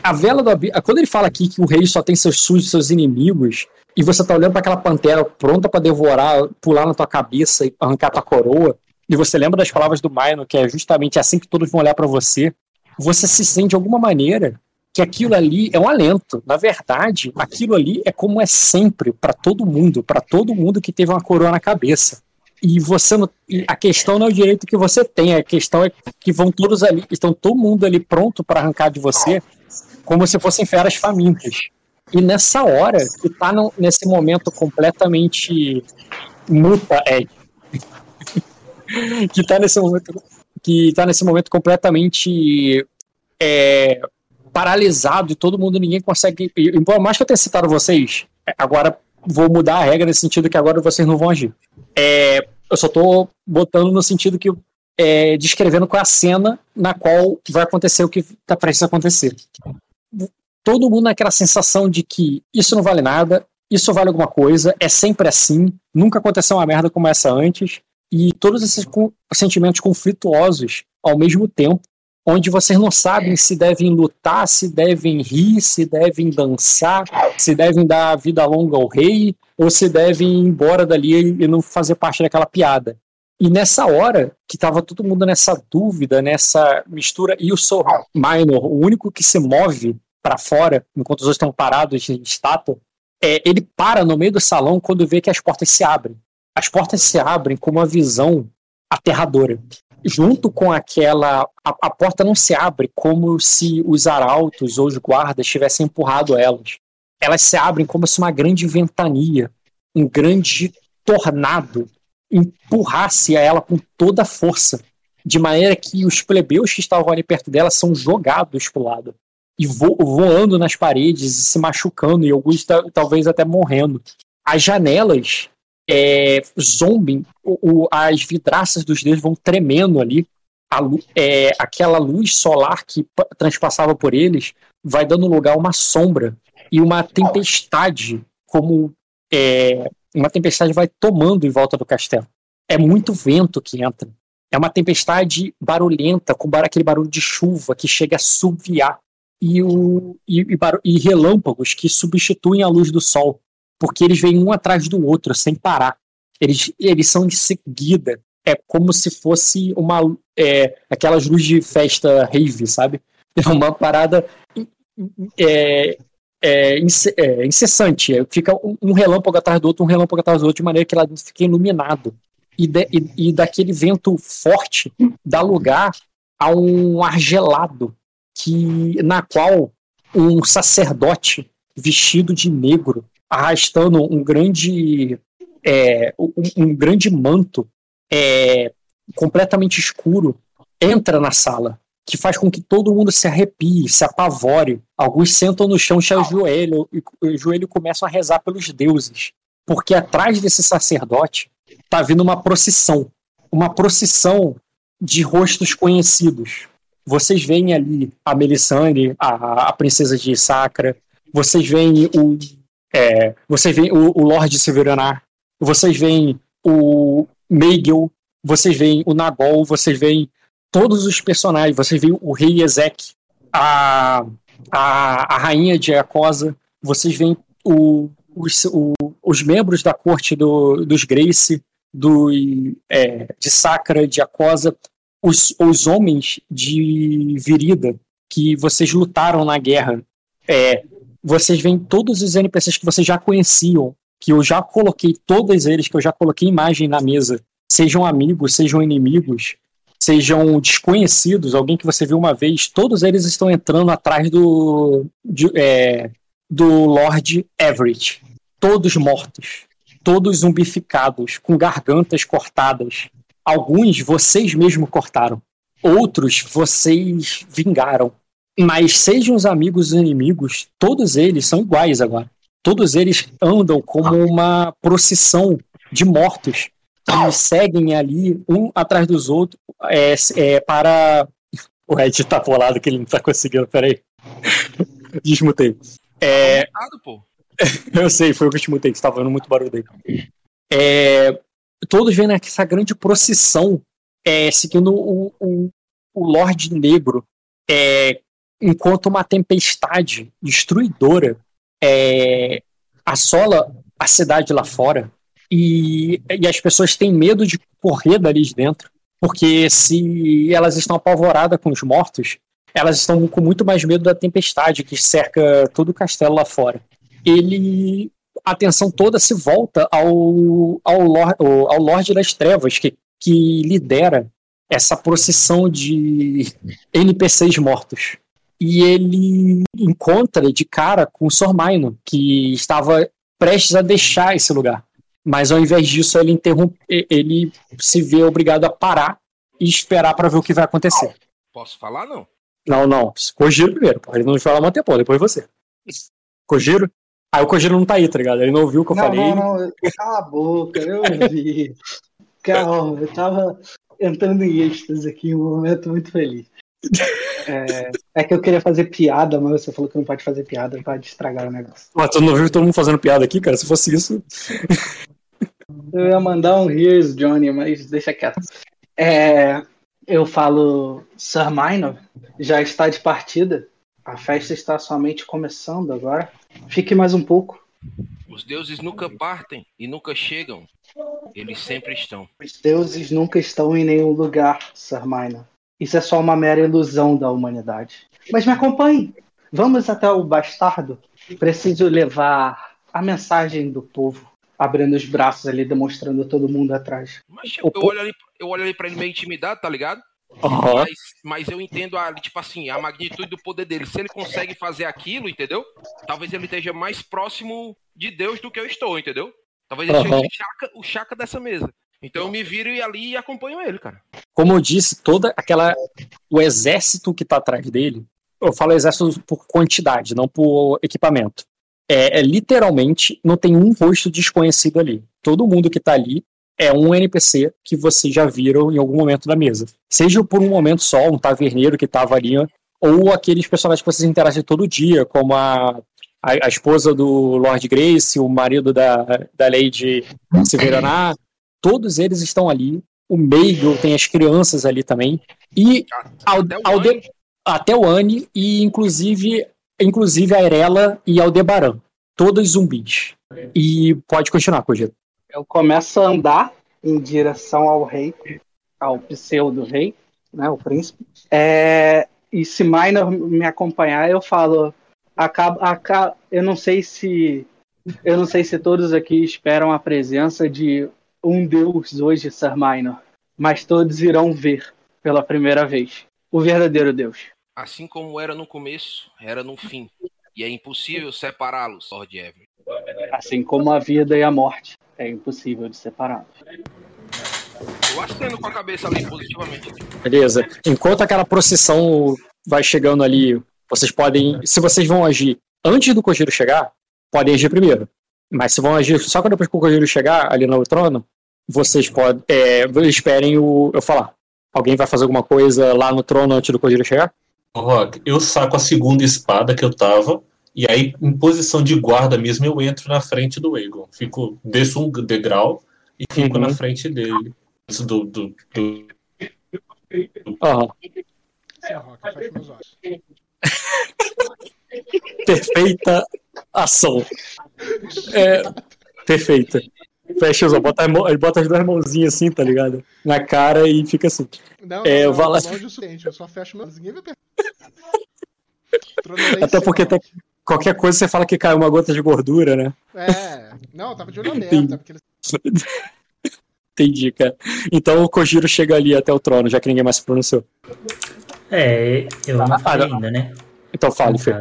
a vela do abismo, quando ele fala aqui que o rei só tem seus sujos, seus inimigos, e você tá olhando para aquela pantera pronta para devorar, pular na tua cabeça e arrancar tua coroa, e você lembra das palavras do Maino, que é justamente assim que todos vão olhar para você, você se sente de alguma maneira que aquilo ali é um alento. Na verdade, aquilo ali é como é sempre para todo mundo, para todo mundo que teve uma coroa na cabeça. E você não, e a questão não é o direito que você tem, a questão é que vão todos ali, estão todo mundo ali pronto para arrancar de você, como se fossem feras famintas. E nessa hora, que tá no- nesse momento completamente muta, é, que tá nesse momento que tá nesse momento completamente é, paralisado e todo mundo ninguém consegue e, e por mais que eu tenha citado vocês agora vou mudar a regra nesse sentido que agora vocês não vão agir. É, eu só tô botando no sentido que é, descrevendo qual é a cena na qual vai acontecer o que tá prestes a acontecer todo mundo naquela sensação de que isso não vale nada, isso vale alguma coisa, é sempre assim, nunca aconteceu uma merda como essa antes, e todos esses sentimentos conflituosos ao mesmo tempo, onde vocês não sabem se devem lutar, se devem rir, se devem dançar, se devem dar vida longa ao rei, ou se devem ir embora dali e não fazer parte daquela piada. E nessa hora, que tava todo mundo nessa dúvida, nessa mistura, e o Sor Minor, o único que se move para fora, enquanto os outros estão parados em estátua, é, ele para no meio do salão quando vê que as portas se abrem. As portas se abrem com uma visão aterradora. Junto com aquela. A, a porta não se abre como se os arautos ou os guardas tivessem empurrado elas. Elas se abrem como se uma grande ventania, um grande tornado empurrasse a ela com toda a força, de maneira que os plebeus que estavam ali perto dela são jogados para o lado e vo voando nas paredes e se machucando e alguns ta- talvez até morrendo. As janelas é, zombem, as vidraças dos dedos vão tremendo ali. A é, aquela luz solar que pa- transpassava por eles vai dando lugar a uma sombra e uma tempestade, como é, uma tempestade vai tomando em volta do castelo. É muito vento que entra. É uma tempestade barulhenta, com aquele barulho de chuva que chega a subviar e, o, e, e e relâmpagos que substituem a luz do sol, porque eles vêm um atrás do outro sem parar. Eles, eles são de seguida. É como se fosse uma é, aquelas luzes de festa rave, sabe? É uma parada é, é, é, incessante. Fica um, um relâmpago atrás do outro, um relâmpago atrás do outro, de maneira que ela fica iluminado. E, de- e- e daquele vento forte dá lugar a um ar gelado que na qual um sacerdote vestido de negro arrastando um grande é, um, um grande manto é, completamente escuro entra na sala que faz com que todo mundo se arrepie, se apavore. Alguns sentam no chão, se ajoelham e o joelho começam a rezar pelos deuses, porque atrás desse sacerdote tá vindo uma procissão, uma procissão de rostos conhecidos. Vocês veem ali a Melisandre, a, a princesa de Sacra, vocês veem o, É, vocês veem o, o Lorde vocês veem o Meigel, vocês veem o Nagol, vocês veem todos os personagens, vocês veem o Rei Ezek, a, a, a Rainha de Acosa, vocês veem o, os, o, os membros da corte do, dos Grace, do, é, de Sacra, de Acosa, os, os homens de Virida que vocês lutaram na guerra. É, vocês veem todos os NPCs que vocês já conheciam, que eu já coloquei, todos eles que eu já coloquei imagem na mesa, sejam amigos, sejam inimigos, sejam desconhecidos, alguém que você viu uma vez, todos eles estão entrando atrás do, de, é, do Lord Everett. Todos mortos, todos zumbificados, com gargantas cortadas. Alguns vocês mesmo cortaram, outros vocês vingaram. Mas sejam os amigos ou inimigos, todos eles são iguais agora. Todos eles andam como uma procissão de mortos que seguem ali um atrás dos outros é, é, para. O Ed tá polado que ele não tá conseguindo, peraí. Desmutei. É... eu sei, foi o que eu te mutei, que estava vendo muito barulho dele. É... Todos vendo essa grande procissão é, seguindo o, o, o Lorde Negro é, enquanto uma tempestade destruidora é, assola a cidade lá fora e, e as pessoas têm medo de correr dali de dentro, porque se elas estão apavoradas com os mortos, elas estão com muito mais medo da tempestade que cerca todo o castelo lá fora. Ele. A atenção toda se volta ao, ao, Lord, ao Lorde das Trevas, que, que lidera essa procissão de NPCs mortos. E ele encontra de cara com o Sormaino, que estava prestes a deixar esse lugar. Mas ao invés disso, ele interrompe, ele se vê obrigado a parar e esperar para ver o que vai acontecer. Posso falar, não? Não, não. Kojiro primeiro, Ele não fala muito tempo, depois você. Kojiro? Aí o Kojiro não tá aí, tá ligado? Ele não ouviu o que eu não, falei. Não, não, cala a boca, eu ouvi. Calma, eu tava entrando em êxtase aqui, um momento muito feliz. É, é, que eu queria fazer piada, mas você falou que não pode fazer piada para estragar o negócio. Mas tu não viu todo mundo fazendo piada aqui, cara? Se fosse isso. Eu ia mandar um Here's Johnny, mas deixa quieto. É, eu falo, Sir Minor já está de partida. A festa está somente começando agora. Fique mais um pouco. Os deuses nunca partem e nunca chegam. Eles sempre estão. Os deuses nunca estão em nenhum lugar, Sir Minor. Isso é só uma mera ilusão da humanidade. Mas me acompanhe. Vamos até o bastardo. Preciso levar a mensagem do povo abrindo os braços ali, demonstrando todo mundo atrás. Mas eu, eu olho ali, eu olho ali pra ele meio intimidado, tá ligado? Uhum. Mas, mas, eu entendo a, tipo assim, a magnitude do poder dele. Se ele consegue fazer aquilo, entendeu? Talvez ele esteja mais próximo de Deus do que eu estou, entendeu? Talvez ele Uhum. seja o chaca, o chaca dessa mesa. Então eu me viro ali e acompanho ele, cara. Como eu disse, toda aquela. O exército que tá atrás dele. Eu falo exército por quantidade, não por equipamento. É, é literalmente não tem um rosto desconhecido ali. Todo mundo que tá ali é um NPC que vocês já viram em algum momento da mesa. Seja por um momento só, um taverneiro que tava ali, ou aqueles personagens que vocês interagem todo dia, como a, a, a esposa do Lord Grace, o marido da, da Lady Severaná. Todos eles estão ali. O Meigel tem as crianças ali também. E ao, ao de- até o Anne e inclusive, inclusive a Erela e Aldebaran. Todos zumbis. E pode continuar, Cogito. Eu começo a andar em direção ao rei, ao pseudo-rei, né, o príncipe. É, e se Minor me acompanhar, eu falo, acaba, acaba, eu não sei se eu não sei se todos aqui esperam a presença de um deus hoje, Sir Minor, mas todos irão ver pela primeira vez o verdadeiro deus. Assim como era no começo, era no fim. E é impossível separá-los, Lord Everett. Assim como a vida e a morte, é impossível de separá-los. Eu aceno com a cabeça ali positivamente. Beleza. Enquanto aquela procissão vai chegando ali, vocês podem. Se vocês vão agir antes do Kojiro chegar, podem agir primeiro. Mas se vão agir só quando depois que o Kojiro chegar ali no trono, vocês podem. É, esperem o, eu falar. Alguém vai fazer alguma coisa lá no trono antes do Kojiro chegar? Rock, eu saco a segunda espada que eu tava E aí, em posição de guarda mesmo, eu entro na frente do Egon. Fico, desço um degrau e fico Uhum. na frente dele. Isso do, do, do-. Perfeita ação. É, perfeita. Fecha os olhos, bota, ele bota as duas mãozinhas assim, tá ligado? Na cara e fica assim. Não, É, não, eu não, lá- longe o suficiente, eu só fecho Até porque. Qualquer coisa você fala que caiu uma gota de gordura, né? É, não, eu tava de olho aberto, Entendi. é porque eles... Entendi, cara. Então o Kojiro chega ali até o trono, já que ninguém mais se pronunciou. É, eu não Ah, falei ainda, né? Então fale, Fê.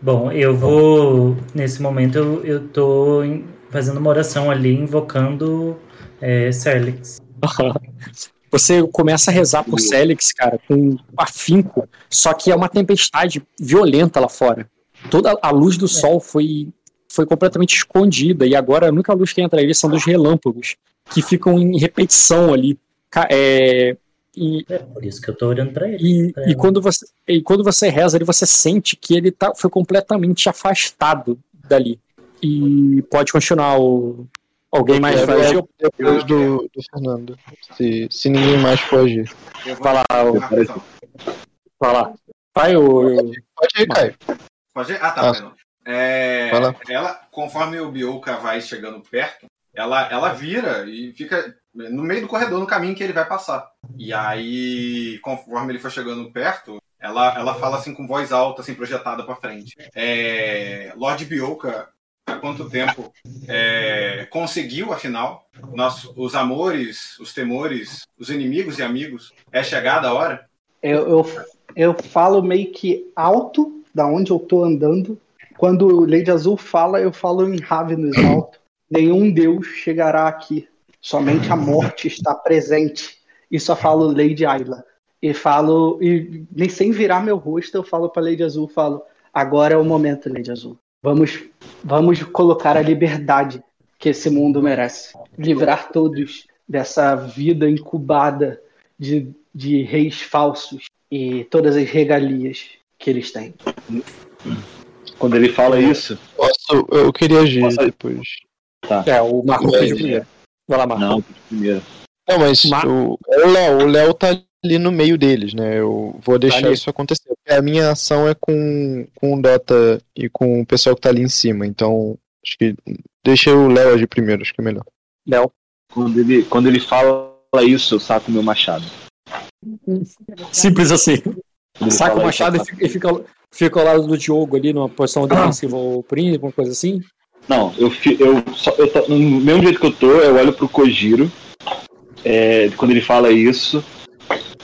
Bom, eu vou. Nesse momento eu, eu tô fazendo uma oração ali, invocando é, Serlix. Você começa a rezar por Celix, cara, com afinco, só que é uma tempestade violenta lá fora. Toda a luz do sol foi, foi completamente escondida, e agora a única luz que entra ali são dos relâmpagos, que ficam em repetição ali. É, e, É por isso que eu tô orando pra ele. e, pra e quando você, e quando você reza ali, você sente que ele tá, foi completamente afastado dali. E pode continuar o. Alguém mais É, vai agir? é depois do, do Fernando. Se, se ninguém mais for agir. Vai lá, o-. Vai lá. Vai, o. Pode ir, Caio. Pode ir? Ah, tá. Ah. É, ela, conforme o Bioka vai chegando perto, ela, ela vira e fica no meio do corredor, no caminho que ele vai passar. E aí, conforme ele for chegando perto, ela, ela fala assim com voz alta, assim, projetada pra frente. É, Lord Bioka, há quanto tempo é, conseguiu, afinal, nosso, os amores, os temores, os inimigos e amigos, é chegada a hora? Eu, eu, eu falo meio que alto da onde eu tô andando. Quando Lady Azul fala, eu falo em Ravenous alto. Nenhum deus chegará aqui. Somente a morte está presente. E só falo Lady Ayla. E falo, e nem sem virar meu rosto, eu falo pra Lady Azul, falo, agora é o momento, Lady Azul. Vamos, vamos colocar a liberdade que esse mundo merece. Livrar todos dessa vida incubada de, de reis falsos e todas as regalias que eles têm. Quando ele fala isso. Posso, eu queria agir Posso- depois. É, o Marco pediu primeiro. Vai lá, Marco. Não, primeiro. Não, mas Ma- o, o Léo, o Léo tá ali no meio deles, né? Eu vou deixar ali. isso acontecer. A minha ação é com, com o Dota e com o pessoal que tá ali em cima. Então, acho que deixa o Léo agir primeiro, acho que é melhor. Léo. Quando ele, quando ele fala isso, eu saco meu machado. Simples assim. Ele Saca o machado e fica, e fica, fica ao lado do Diogo ali numa posição defensiva ou príncipe, alguma coisa assim. Não, eu, eu, só, eu tô- no mesmo jeito que eu tô, eu olho pro Kojiro. é, quando ele fala isso,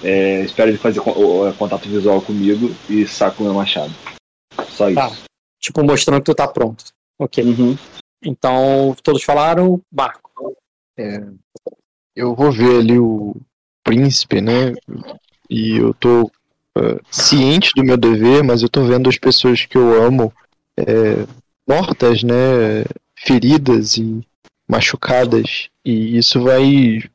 é, espero ele fazer con- o- o contato visual comigo e saco meu machado. Só isso. Tá. Tipo, mostrando que tu tá pronto. Ok. Uhum. Então, todos falaram, Marco. É, eu vou ver ali o príncipe, né? E eu tô eh, ciente do meu dever, mas eu tô vendo as pessoas que eu amo eh, mortas, né? Feridas e machucadas. E isso vai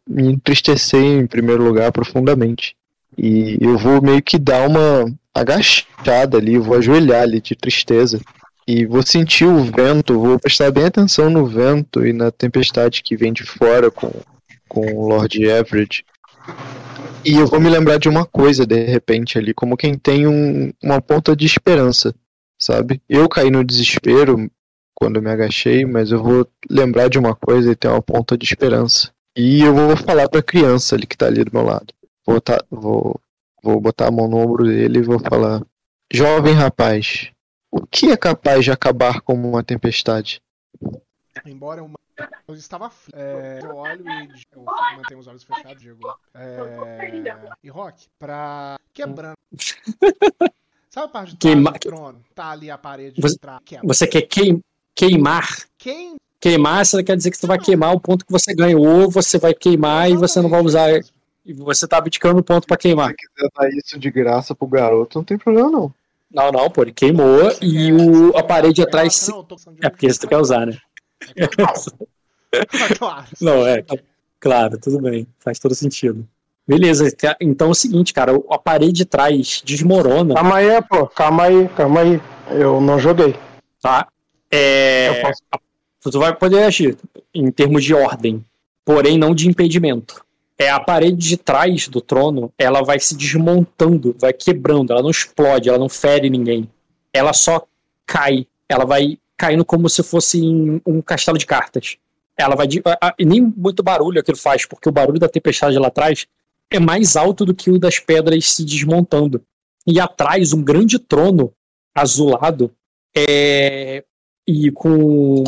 me entristecer em primeiro lugar profundamente. E eu vou meio que dar uma agachada ali, vou ajoelhar ali de tristeza. E vou sentir o vento, vou prestar bem atenção no vento e na tempestade que vem de fora com, com o Lord Everett. E eu vou me lembrar de uma coisa de repente ali, como quem tem um- uma ponta de esperança, sabe? Eu caí no desespero quando me agachei, mas eu vou lembrar de uma coisa e ter uma ponta de esperança. E eu vou falar pra criança ali que tá ali do meu lado. Vou, tá, vou, vou botar a mão no ombro dele e vou falar: Jovem rapaz, o que é capaz de acabar como uma tempestade? Embora eu, eu estava aflito, é, eu olho e eu mantenho os olhos fechados, digo. É, e Rock, pra quebrando. Sabe a parte de Queima- do trono? Tá ali a parede Você- de trás. Quebra. Você quer queim- queimar? Quem? Queimar, você quer dizer que você vai queimar o ponto que você ganhou, você vai queimar e você não vai usar. E você tá abdicando o ponto pra queimar. Se quiser dar isso de graça pro garoto, não tem problema não. Não, não, pô, ele queimou e o, a parede atrás. É porque você quer usar, né? Claro. Não, é, claro, tudo bem, faz todo sentido. Beleza, ca- então é o seguinte, cara, a parede de trás desmorona. Calma aí, pô. Calma aí, calma aí. Eu não joguei. Tá? É, Tu vai poder agir em termos de ordem, porém não de impedimento. É a parede de trás do trono, ela vai se desmontando, vai quebrando, ela não explode, ela não fere ninguém. Ela só cai, ela vai caindo como se fosse um castelo de cartas. Ela vai. Nem muito barulho aquilo faz, porque o barulho da tempestade lá atrás é mais alto do que o das pedras se desmontando. E atrás, um grande trono azulado é, e com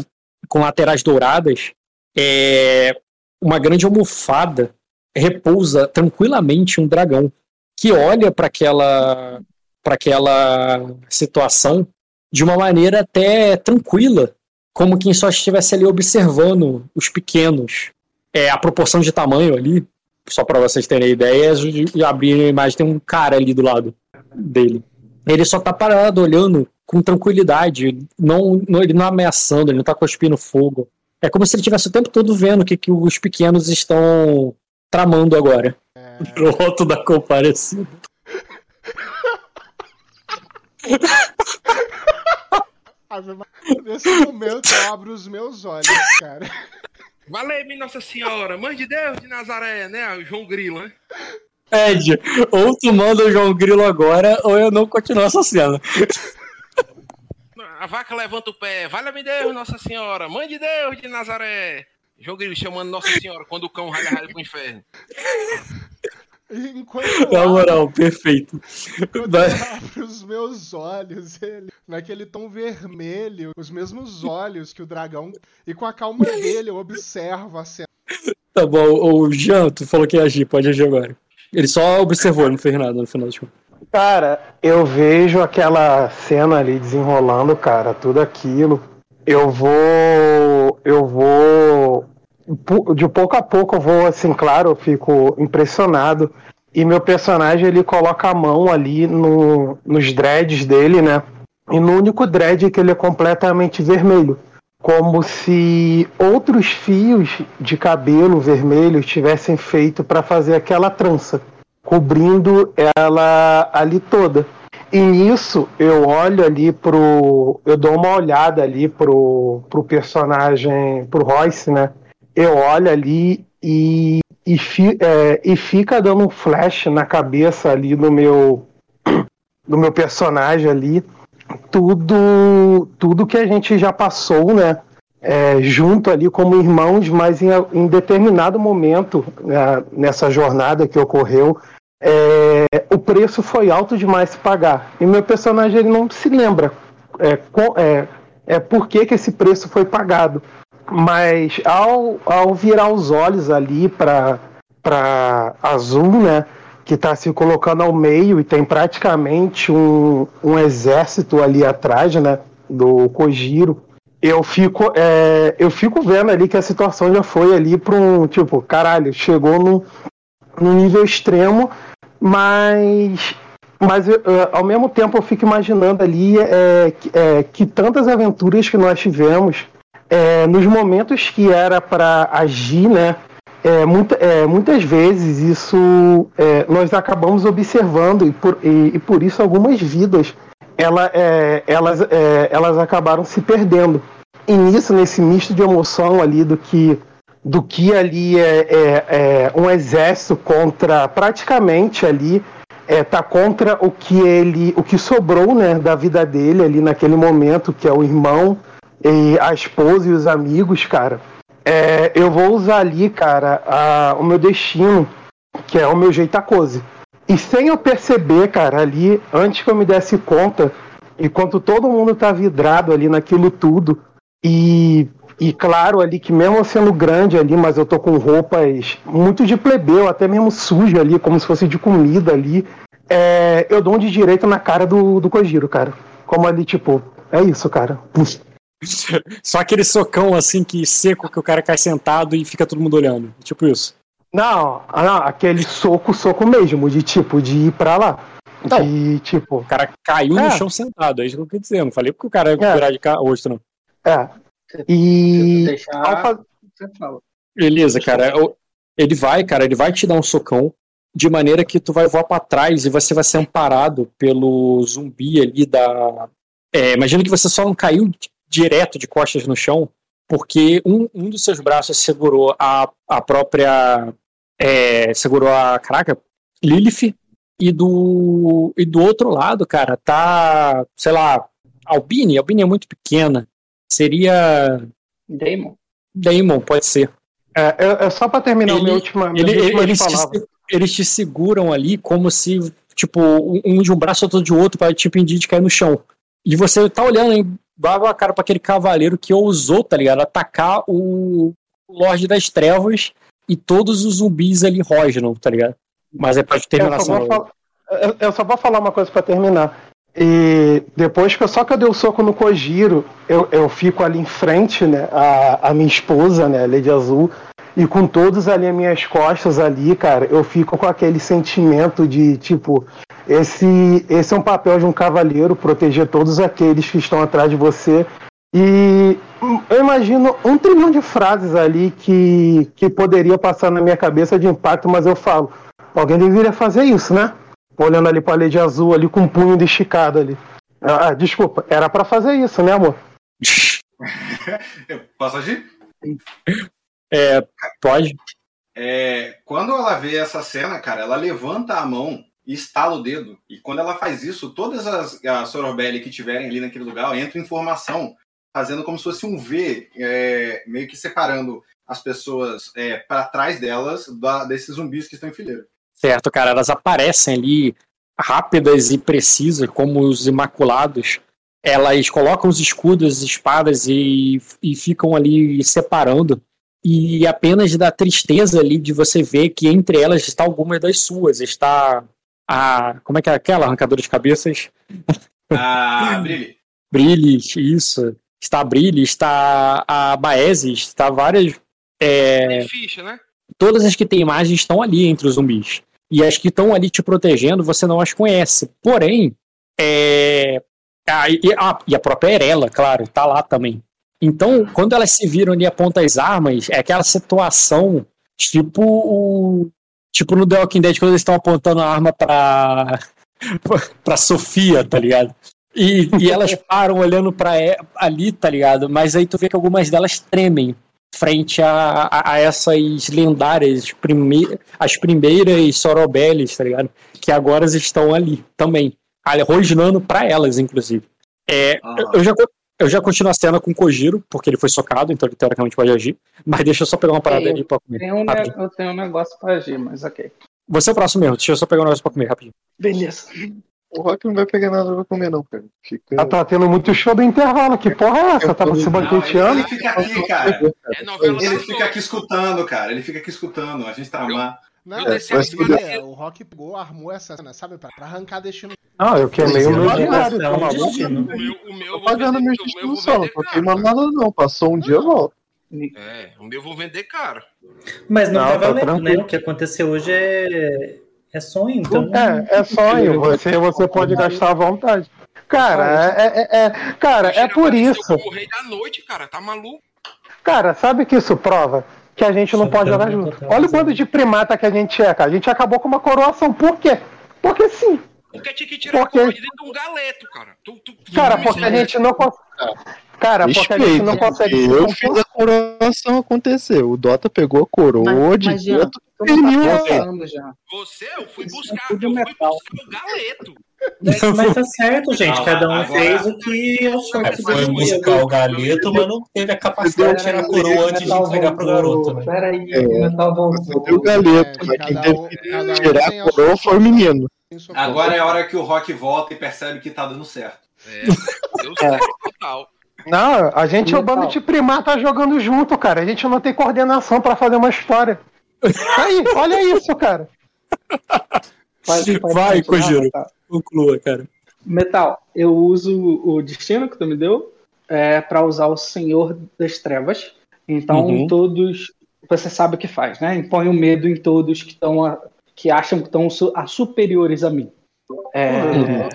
com laterais douradas, é, uma grande almofada repousa tranquilamente um dragão que olha para aquela para aquela situação de uma maneira até tranquila, como quem só estivesse ali observando os pequenos. É, a proporção de tamanho ali, só para vocês terem ideia, de abrir a imagem, tem um cara ali do lado dele. Ele só tá parado olhando com tranquilidade, não, não, ele não ameaçando, ele não tá cuspindo fogo. É como se ele tivesse o tempo todo vendo o que, que os pequenos estão tramando agora. É... Pronto da comparecida. Nesse momento eu abro os meus olhos, cara. Valeu, minha Nossa Senhora, Mãe de Deus de Nazaré, né? O João Grilo, né? Ed, ou tu manda o João Grilo agora, ou eu não continuo essa cena a vaca levanta o pé. Valha-me Deus, Nossa Senhora. Mãe de Deus de Nazaré. Jogo ele chamando Nossa Senhora quando o cão ralha ralha pro inferno. Enquanto Na moral, perfeito. Abre os meus olhos, ele, naquele tom vermelho, os mesmos olhos que o dragão, e com a calma dele eu observo a cena. Tá bom, o Jean, tu falou que ia agir, pode agir agora. Ele só observou, não fez nada no final de contas. Cara, eu vejo aquela cena ali desenrolando, cara, tudo aquilo. Eu vou. Eu vou. De pouco a pouco eu vou, assim, claro, eu fico impressionado. E meu personagem ele coloca a mão ali no, nos dreads dele, né? E no único dread que ele é completamente vermelho. Como se outros fios de cabelo vermelho tivessem feito para fazer aquela trança cobrindo ela ali toda. E nisso eu olho ali pro. Eu dou uma olhada ali pro, pro personagem, pro Royce, né? Eu olho ali e, e, fi, é, e fica dando um flash na cabeça ali do meu, do meu personagem ali. Tudo, tudo que a gente já passou, né? É, junto ali como irmãos, mas em, em determinado momento né, nessa jornada que ocorreu, é, o preço foi alto demais pagar. E meu personagem ele não se lembra é, com, é, é por que, que esse preço foi pagado. Mas ao, ao virar os olhos ali para Azul, né? Que está se colocando ao meio e tem praticamente um, um exército ali atrás, né? Do Kojiro. Eu fico, é, eu fico vendo ali que a situação já foi ali para um tipo, caralho, chegou no nível extremo mas mas eu, ao mesmo tempo eu fico imaginando ali é, é, que tantas aventuras que nós tivemos, é, nos momentos que era para agir, né? É, muita, é, muitas vezes isso é, nós acabamos observando e por, e, e por isso algumas vidas ela, elas, elas acabaram se perdendo. E nisso, nesse misto de emoção ali do que do que ali é, é, é um exército contra praticamente ali é, tá contra o que ele o que sobrou né da vida dele ali naquele momento que é o irmão e a esposa e os amigos cara é, eu vou usar ali cara a, o meu destino que é o meu jeitacose e sem eu perceber cara ali antes que eu me desse conta enquanto todo mundo tá vidrado ali naquilo tudo e e claro ali que mesmo sendo grande ali, mas eu tô com roupas muito de plebeu, até mesmo suja ali, como se fosse de comida ali. É, eu dou um de direito na cara do, do Kojiro, cara. Como ali, tipo, é isso, cara. Só aquele socão assim que seco que o cara cai sentado e fica todo mundo olhando. Tipo isso. Não, ah, não aquele soco, soco mesmo, de tipo, de ir pra lá. Então, de tipo. O cara caiu é. no chão sentado, é isso que eu queria dizer. Não falei porque o cara é virar de rosto, não. É, e. Deixar... Beleza, cara. Ele vai, cara, ele vai te dar um socão de maneira que tu vai voar para trás e você vai ser amparado pelo zumbi ali da É, imagina que você só não caiu direto de costas no chão, porque um, um dos seus braços segurou a, a própria. É, segurou a. Caraca, Lilith, e do, e do outro lado, cara, tá. Sei lá, Albini. Albini é muito pequena. Seria. Damon. Damon, pode ser. É, é, é só pra terminar Ele- minha última, minha Ele- última eles, te, eles te seguram ali como se, tipo, um de um braço, outro de outro, pra te impedir de cair no chão. E você tá olhando aí, baba a cara pra aquele cavaleiro que ousou, tá ligado? Atacar o Lorde das Trevas e todos os zumbis ali rosnam, tá ligado? Mas é pra terminar Eu só, fal- eu- eu só vou falar uma coisa pra terminar. E depois que eu, só que eu dei o soco no Kojiro, eu, eu fico ali em frente, né? A, a minha esposa, né? A Lady Azul. E com todos ali as minhas costas ali, cara, eu fico com aquele sentimento de, tipo, esse, esse é um papel de um cavaleiro, proteger todos aqueles que estão atrás de você. E hum, eu imagino um trilhão de frases ali que, que poderia passar na minha cabeça de impacto, mas eu falo, alguém deveria fazer isso, né? Olhando ali pra Lady Azul ali com o punho de esticado ali. Ah, desculpa, era pra fazer isso, né, amor? Posso agir? É, pode. É, quando ela vê essa cena, cara, ela levanta a mão e estala o dedo. E quando ela faz isso, todas as, as Sorobelli que tiverem ali naquele lugar entram em formação, fazendo como se fosse um V, é, meio que separando as pessoas é, para trás delas da- desses zumbis que estão em fileira. Certo, cara, elas aparecem ali rápidas e precisas, como os Imaculados. Elas colocam os escudos, as espadas e, e ficam ali separando. E apenas da tristeza ali de você ver que entre elas está algumas das suas. Está a. Como é que é aquela arrancadora de cabeças? Ah, Brilhe. Brilhe, isso. Está a Brilhe, está a Baese, está várias. é, Tem ficha, né? todas as que têm imagem estão ali entre os zumbis. E as que estão ali te protegendo, você não as conhece. Porém, é. a- e, a, e a própria Erela, claro, tá lá também. Então, quando elas se viram ali e apontam as armas, é aquela situação tipo o. Tipo no The Walking Dead, quando eles estão apontando a arma pra. pra Sofia, tá ligado? E, e elas param olhando pra ali, tá ligado? Mas aí tu vê que algumas delas tremem frente a, a, a essas lendárias, prime as primeiras Sorobelles, tá ligado? Que agora estão ali também, rosnando pra elas, inclusive. É, eu- eu, já, eu já continuo a cena com o Kojiro, porque ele foi socado, então ele teoricamente pode agir. Mas deixa eu só pegar uma parada É, ali pra comer. Tem um eu tenho um negócio pra agir, mas ok. Você é o próximo mesmo, deixa eu só pegar um negócio pra comer rapidinho. Beleza. O Rock não vai pegar nada pra comer, não, cara. Fica... Ah, tá tendo muito show do intervalo. Que porra é essa? Tava se banqueteando? Ele fica aqui, cara. É Ele fica aqui escutando, cara. Ele fica aqui escutando. A gente tá amando. Não, Eu é, mas é, o Rock pegou, armou essa cena, sabe? Pra, pra arrancar destino. Não, eu queimei o meu Mas diário. é tá maluco? destino. O meu, o meu eu Tô vou pagando vender, meu o meu eu destino vou só, não tô queimando nada não. Passou um dia, eu volto. É, o meu eu vou vender caro. Mas não, Não, tá tá valendo, né? tranquilo. O que aconteceu hoje é, é sonho, então. É, é sonho. Você, você pode gastar à vontade. Cara, é, é- é- cara, é por isso. O rei da noite, cara, tá maluco? Cara, sabe o que isso prova? Que a gente não Só pode jogar junto. total, Olha o bando de primata que a gente é, cara. A gente acabou com uma coroação. Por quê? Porque sim. Porque tinha que tirar Porque- a coroa de dentro de um galeto, cara. Tu, tu, tu- Cara, porque a gente não consegue. Cara, porque a gente não consegue. Eu fiz a coroação acontecer. O Dota pegou a coroa Mas, de mas Jean, tá. Você, eu fui Isso buscar, é eu fui buscar o galeto. Mas tá certo, gente. Não, Cada um agora- fez o que achou É, que foi devia. buscar o galeto, mas não teve a capacidade de tirar a coroa antes de entregar pro garoto, né? Peraí, É, voltou. Só deu o galeto, É, mas quem teve que um tirar a coroa foi o menino. Agora é a hora que o Rock volta e percebe que tá dando certo. É, deu certo total. Não, a gente é o bando de primata jogando junto, cara. A gente não tem coordenação pra fazer uma história. Aí, olha isso, cara. Pode- pode Vai, Kojiro. Metal. Conclua, cara. Metal, eu uso o destino que tu me deu é, para usar o Senhor das Trevas. Então, Uhum. todos. Você sabe o que faz, né? Impõe o medo em todos que estão. a- que acham que estão su- a superiores a mim. É, Uhum.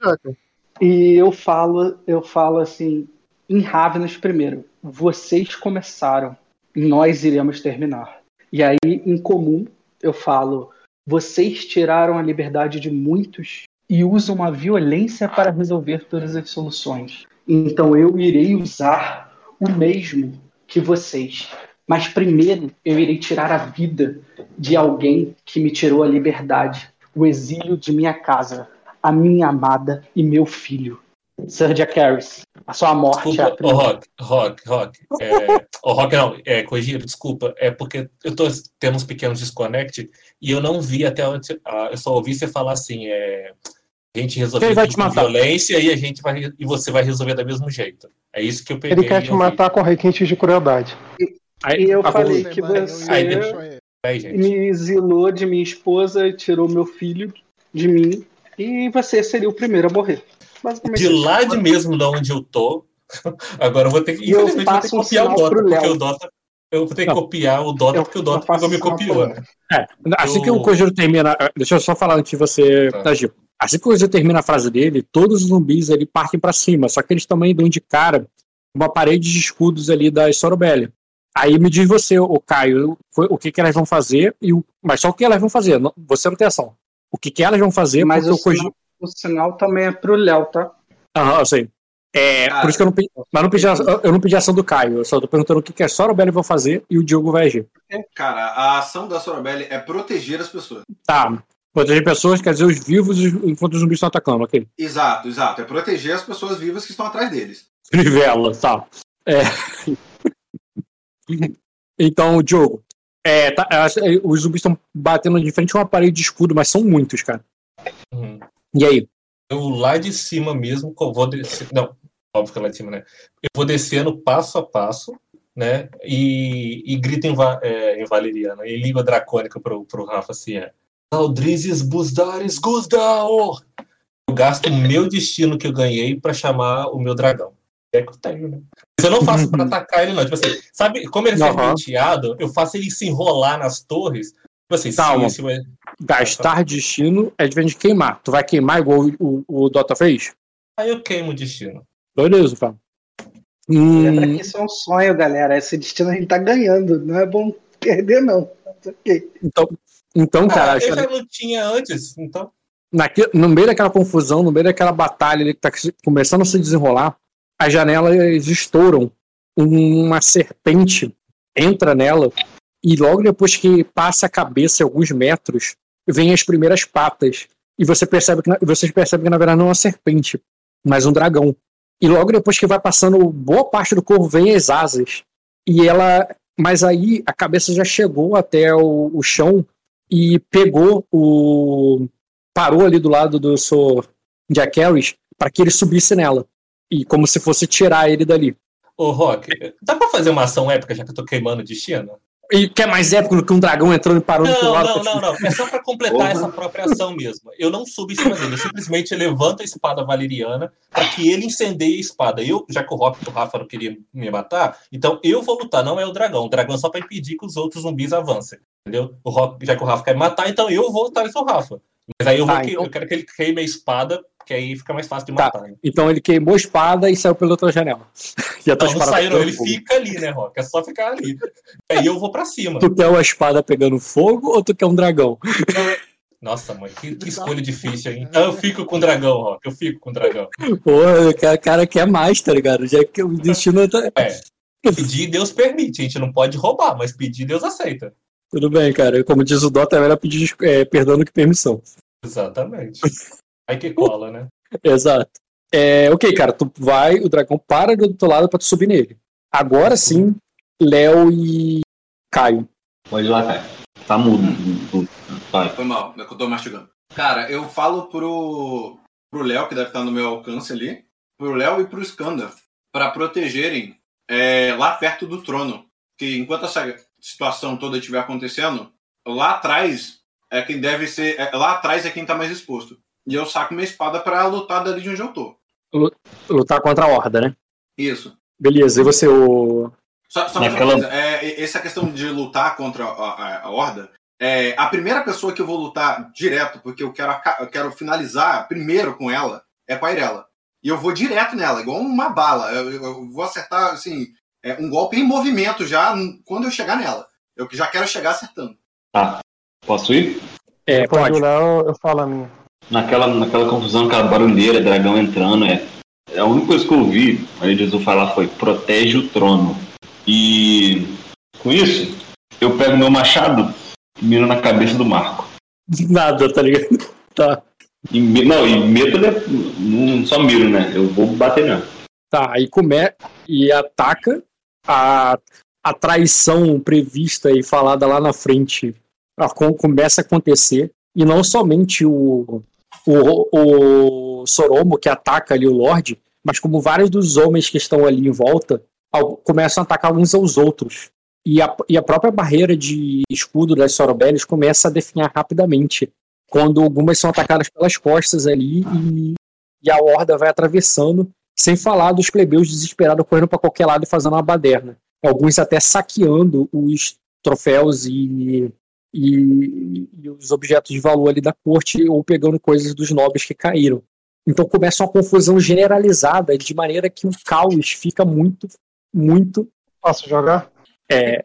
Já, cara. E eu falo, eu falo assim, em Ravenous primeiro, vocês começaram, nós iremos terminar. E aí, em comum, eu falo, vocês tiraram a liberdade de muitos e usa uma violência para resolver todas as soluções. Então eu irei usar o mesmo que vocês. Mas primeiro eu irei tirar a vida de alguém que me tirou a liberdade, o exílio de minha casa, a minha amada e meu filho. Sir Harris, a sua morte Desculpa, é a primeira. Rock, Rock, Rock. É, ô, Rock, não, é, corrigir, desculpa. É porque eu tô tendo uns pequenos desconnect e eu não vi até onde. ah, eu só ouvi você falar assim: é, a gente resolveu com matar? violência e a gente vai e você vai resolver do mesmo jeito. É isso que eu peguei. Ele quer e te matar com requintes de crueldade. E eu Agora- falei que Aí, você Aí, gente. me exilou de minha esposa e tirou meu filho de mim. E você seria o primeiro a morrer. De isso. lá de mesmo de onde eu tô, agora eu vou ter que. E eu Infelizmente, eu vou ter que passo um copiar o Dota, porque o Dota. Eu vou ter que Não. copiar o Dota, Eu- porque o Dota pegou me copiou, né? É, assim Eu- que o Kojiro termina. Deixa eu só falar antes de você Tá. agir. Assim que o Kojiro termina a frase dele, todos os zumbis ali partem pra cima, só que eles também dão de cara uma parede de escudos ali da Sorobelli. Aí me diz você, o Caio, foi- o que, que elas vão fazer, e o, mas só o que elas vão fazer, não- você não tem ação. O que, que elas vão fazer, Mas porque o o Kojiro. sinal, o sinal também é pro Léo, tá? Aham, eu sei. É, Cara, por isso que eu não pedi. Mas não pedi, a- eu não pedi a ação do Caio, eu só tô perguntando o que, que a Sorobelli vai fazer e o Diogo vai agir. Cara, a ação da Sorobelli é proteger as pessoas. Tá. Proteger pessoas quer dizer os vivos enquanto os zumbis estão atacando, ok. Exato, exato. É proteger as pessoas vivas que estão atrás deles. Trivela, tá. É. Então, Diogo, é, tá, é, os zumbis estão batendo de frente a uma parede de escudo, mas são muitos, cara. Uhum. E aí? Eu lá de cima mesmo, que eu vou descer. Não, óbvio que é lá de cima, né? Eu vou descendo passo a passo, né? E, e grito em, va- é, em valeriano, em língua dracônica pro, pro Rafa assim: é. Aldrizes Busdares Guzdao! Eu gasto o meu destino que eu ganhei pra chamar o meu dragão. É que eu tenho, né? Mas eu não faço pra atacar ele, não. Tipo assim, sabe, como ele é Uhum. serpenteado, eu faço ele se enrolar nas torres. Tipo assim, Calma. se, Gastar destino é diferente de queimar. Tu vai queimar igual o, o, o Dota fez? aí eu queimo o destino. Beleza, cara. Lembra Hum, que isso é um sonho, galera. Esse destino a gente tá ganhando. Não é bom perder, não. Mas ok. então, então, cara, Ah, acho eu já não tinha antes, então. naque- no meio daquela confusão, no meio daquela batalha ali que tá começando a se desenrolar, as janelas estouram. Uma serpente entra nela e logo depois que passa a cabeça alguns metros, vem as primeiras patas. E você percebe que, na- vocês percebem que na verdade não é uma serpente, mas um dragão. E logo depois que vai passando boa parte do corpo, vem as asas. E ela. Mas aí a cabeça já chegou até o, o chão e pegou o. parou ali do lado do Sr. Jack Harris para que ele subisse nela. E como se fosse tirar ele dali. Ô, Rock, dá pra fazer uma ação épica já que eu tô queimando destino? E que é mais épico do que um dragão entrando e parando pro Não, lado. não, não, não. É só pra completar Porra. essa própria ação mesmo. Eu não subo em cima dele, eu simplesmente levanto a espada valeriana para que ele incendeie a espada. Eu, já que o Rock e o Rafa não queriam me matar, então eu vou lutar, não é o dragão. O dragão é só pra impedir que os outros zumbis avancem. Entendeu? O Rock, já que o Rafa quer me matar, então eu vou lutar com o Rafa. Mas aí eu, vou que- então- eu quero que ele queime a espada, que aí fica mais fácil de Tá. matar. né? Então ele queimou a espada e saiu pela outra janela. E a tua Não, não saiu, não. Ele fogo. fica ali, né, Rock? É só ficar ali. Aí eu vou pra cima. Tu quer uma espada pegando fogo ou tu quer um dragão? Nossa, mãe, que, que escolha difícil, hein? Então eu fico com o dragão, Rock. Eu fico com o dragão. Pô, o cara, quer mais, tá ligado? Já que o destino tá. É. Pedir, Deus permite. A gente não pode roubar, mas pedir, Deus aceita. Tudo bem, cara. Como diz o Dota, é melhor pedir é, perdão do que permissão. Exatamente. Aí que cola, né? Exato. É, ok, cara, tu vai, o dragão para do outro lado pra tu subir nele. Agora sim, Léo e Caio. Pode ir lá, cara. Tá mudo. Vai. Foi mal, é que eu tô mastigando. Cara, eu falo pro pro Léo, que deve estar no meu alcance ali, pro Léo e pro Skanda, pra protegerem é, lá perto do trono. Que enquanto essa situação toda estiver acontecendo, lá atrás é quem deve ser. é, lá atrás é quem tá mais exposto. E eu saco minha espada pra lutar dali de onde eu tô. Lutar contra a horda, né? Isso. Beleza, e você, o. Só, só mais Naquela- uma coisa, é, essa questão de lutar contra a, a- a horda, é, a primeira pessoa que eu vou lutar direto, porque eu quero, eu quero finalizar primeiro com ela, é com a Irela. E eu vou direto nela, igual uma bala. Eu, eu- vou acertar, assim, é, um golpe em movimento já quando eu chegar nela. Eu já quero chegar acertando. Tá. Posso ir? É, Léo, eu falo a minha. Naquela, naquela confusão, aquela barulheira, dragão entrando, é. A única coisa que eu ouvi a Jesus falar foi protege o trono. E com isso, eu pego meu machado e miro na cabeça do Marco. Nada, tá ligado? Tá. E, não, e meto não só miro, né? Eu vou bater mesmo. Tá, aí come e ataca a, a traição prevista e falada lá na frente. com- começa a acontecer. E não somente o, o, o Soromo que ataca ali o Lorde, mas como vários dos homens que estão ali em volta começam a atacar uns aos outros. E a, e a própria barreira de escudo das Sorobelles começa a definhar rapidamente. Quando algumas são atacadas pelas costas ali e, e a horda vai atravessando, sem falar dos plebeus desesperados correndo para qualquer lado e fazendo uma baderna. Alguns até saqueando os troféus e, e, e os objetos de valor ali da corte ou pegando coisas dos nobres que caíram. Então começa uma confusão generalizada, de maneira que o caos fica muito, muito. Posso jogar? É,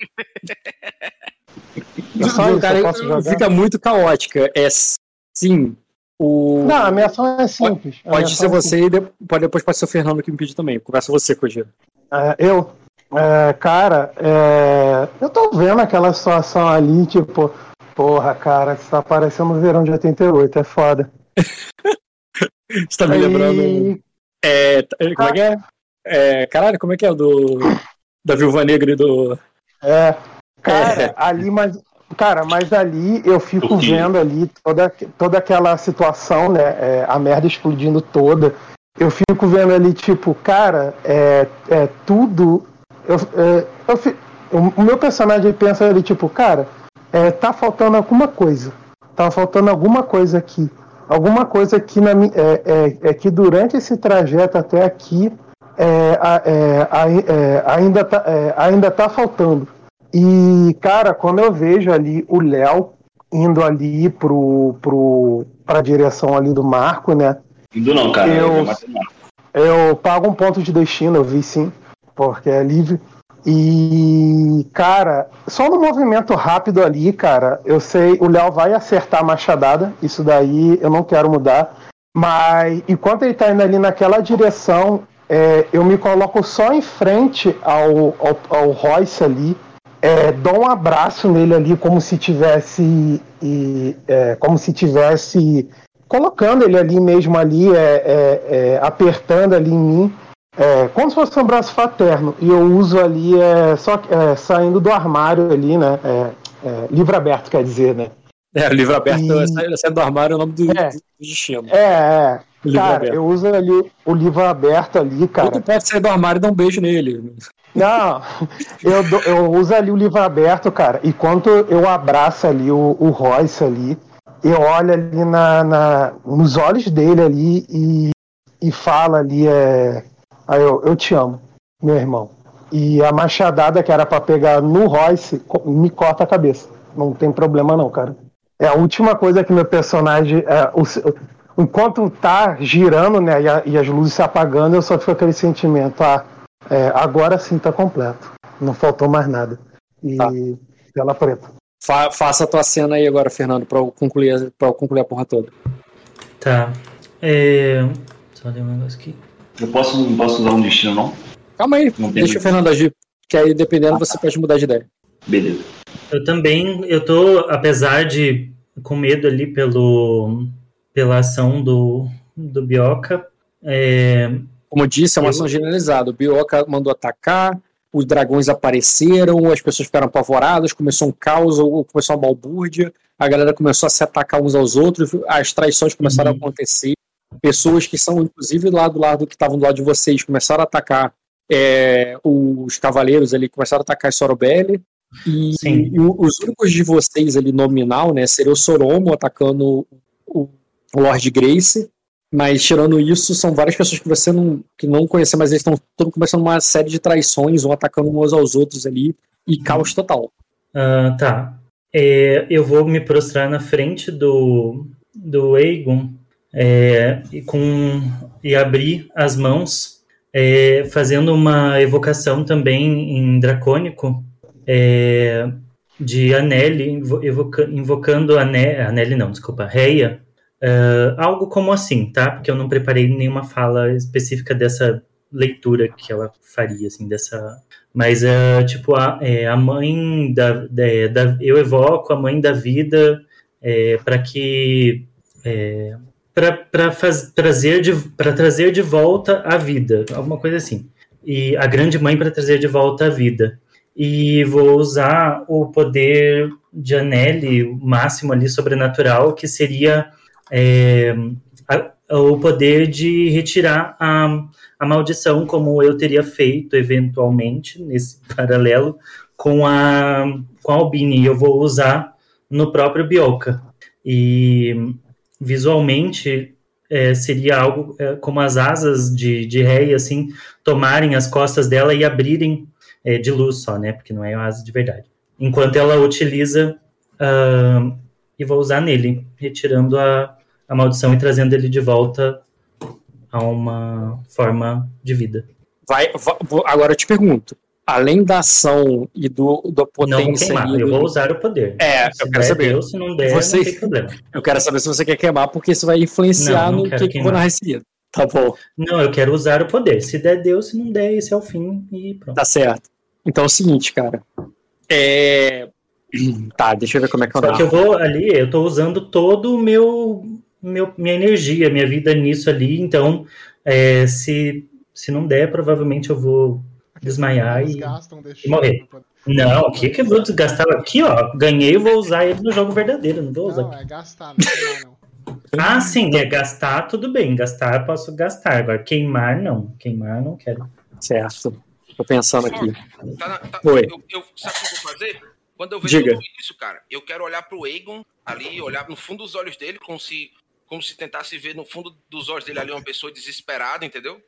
só cara, posso jogar? fica muito caótica. É sim. O... Não, a minha ação é simples. Pode ser é você e de- pode, depois pode ser o Fernando que me pedir também. Começa você, Kojiro. É, eu, é, cara, é, eu tô vendo aquela situação ali, tipo, porra, cara, isso tá parecendo o verão de 88, é foda. Você tá me Aí- lembrando. É, t- como é que é? é? Caralho, como é que é o do. Da Viúva Negra e do. É, cara, ali, mas, cara, mas ali eu fico vendo ali toda, toda aquela situação, né, é, a merda explodindo toda. Eu fico vendo ali, tipo, cara, é, é tudo. Eu, é, eu fi- o, meu personagem pensa ali, tipo, cara, é, tá faltando alguma coisa. Tá faltando alguma coisa aqui. Alguma coisa aqui na é, é, é que durante esse trajeto até aqui é, é, ai- ainda, tá, ainda tá faltando. E, cara, quando eu vejo ali o Léo indo ali pro, pro, pra direção ali do Marco, né? Indo não, cara. Eu- Eu... Eu pago um ponto de destino, eu vi sim, porque é livre. E, cara, só no movimento rápido ali, cara, eu sei, o Léo vai acertar a machadada, isso daí eu não quero mudar. Mas enquanto ele tá indo ali naquela direção, é, eu me coloco só em frente ao, ao, ao Royce ali, é, dou um abraço nele ali, como se tivesse. e, é, como se tivesse colocando ele ali mesmo ali, é, é, é, apertando ali em mim, é, como se fosse um braço fraterno. E eu uso ali é, só é, saindo do armário ali, né? é, é, livro aberto, quer dizer, né? É, o livro aberto, E- sai- sai do armário é o nome do, do destino. É, é. Cara, aberto. eu uso ali o livro aberto ali, cara. Tudo pode sair do armário e dar um beijo nele. Não, eu, dou- eu uso ali o livro aberto, cara. E quando eu abraço ali o, o Royce ali, eu olho ali na, na- nos olhos dele ali e, e falo ali, é. Aí eu, eu te amo, meu irmão. E a machadada que era pra pegar no Royce me corta a cabeça. Não tem problema não, cara. É a última coisa que meu personagem. é, o enquanto tá girando, né, e, a- e as luzes se apagando, eu só fico com aquele sentimento, ah, é, agora sim tá completo. Não faltou mais nada. E tela preta. Fa- faça a tua cena aí agora, Fernando, pra eu concluir, pra eu concluir a porra toda. Tá. É... Só ler um negócio aqui. Eu posso, não posso usar um destino, não? Calma aí, Não deixa o Fernando agir. Que aí, dependendo, você pode mudar de ideia. Beleza. Eu também, eu tô, apesar de com medo ali pelo, pela ação do, do Bioca, é, Como eu disse, é uma Eu- ação generalizada. O Bioka mandou atacar, os dragões apareceram, as pessoas ficaram apavoradas, começou um caos, ou começou uma balbúrdia, a galera começou a se atacar uns aos outros, as traições começaram a acontecer, pessoas que são, inclusive, lá do lado que estavam do lado de vocês, começaram a atacar é, os cavaleiros ali, começaram a atacar as Sorobelli, e, e os únicos de vocês ali nominal, né, seria o Soromo atacando o, Lord Grace, mas tirando isso, são várias pessoas que você não, que não conhece, mas eles estão começando uma série de traições, um atacando uns aos outros ali, e caos total. Ah, tá. É, eu vou me prostrar na frente do, do Aegon é, e, com, e abrir as mãos, é, fazendo uma evocação também em dracônico é, de Aneli, invo- evoca- invocando Ane, Aneli não, desculpa, Reia, Uh, algo como assim, tá? Porque eu não preparei nenhuma fala específica dessa leitura que ela faria, assim, dessa. Mas, uh, tipo, a, é, a mãe da, da, da, Eu evoco a mãe da vida é, para que. É, para trazer, de, trazer de volta a vida, alguma coisa assim. E a grande mãe para trazer de volta a vida. E vou usar o poder de Anneli, o máximo ali sobrenatural, que seria é, a, o poder de retirar a, a maldição, como eu teria feito eventualmente nesse paralelo com a, com a Albini. Eu vou usar no próprio Bioka. E visualmente é, seria algo é, como as asas de, de rei, assim, tomarem as costas dela e abrirem é, de luz só, né? Porque não é asa de verdade. Enquanto ela utiliza uh, e vou usar nele, retirando a, a maldição e trazendo ele de volta a uma forma de vida. Vai, agora eu te pergunto, além da ação e do, do potência. Não queimar, eu vou usar o poder. É, se eu quero saber. Deus, se não der, você... não tem problema. Eu quero saber se você quer queimar, porque isso vai influenciar não, não no que, que eu vou narrar seguida. Tá bom. Não, eu quero usar o poder. Se der Deus, se não der, esse é o fim e pronto. Tá certo. Então é o seguinte, cara. É. Tá, deixa eu ver como é que eu Só que eu vou ali, eu tô usando todo o meu meu, minha energia, minha vida nisso ali. Então, é, se, se não der, provavelmente eu vou desmaiar e, e morrer. Não, o que que eu vou desgastar aqui, ó? Ganhei e vou usar ele no jogo verdadeiro, não vou usar. Não, aqui. é gastar, não, não. Ah, sim, é gastar, tudo bem. Gastar, posso gastar. Agora, queimar, não. Queimar, não quero. Certo. Tô pensando aqui. Tá, tá, Oi. Eu, eu, sabe o que eu vou fazer? Quando eu vejo Diga. tudo isso, cara, eu quero olhar pro Aegon ali, olhar no fundo dos olhos dele, como se como se tentasse ver no fundo dos olhos dele ali uma pessoa desesperada, entendeu?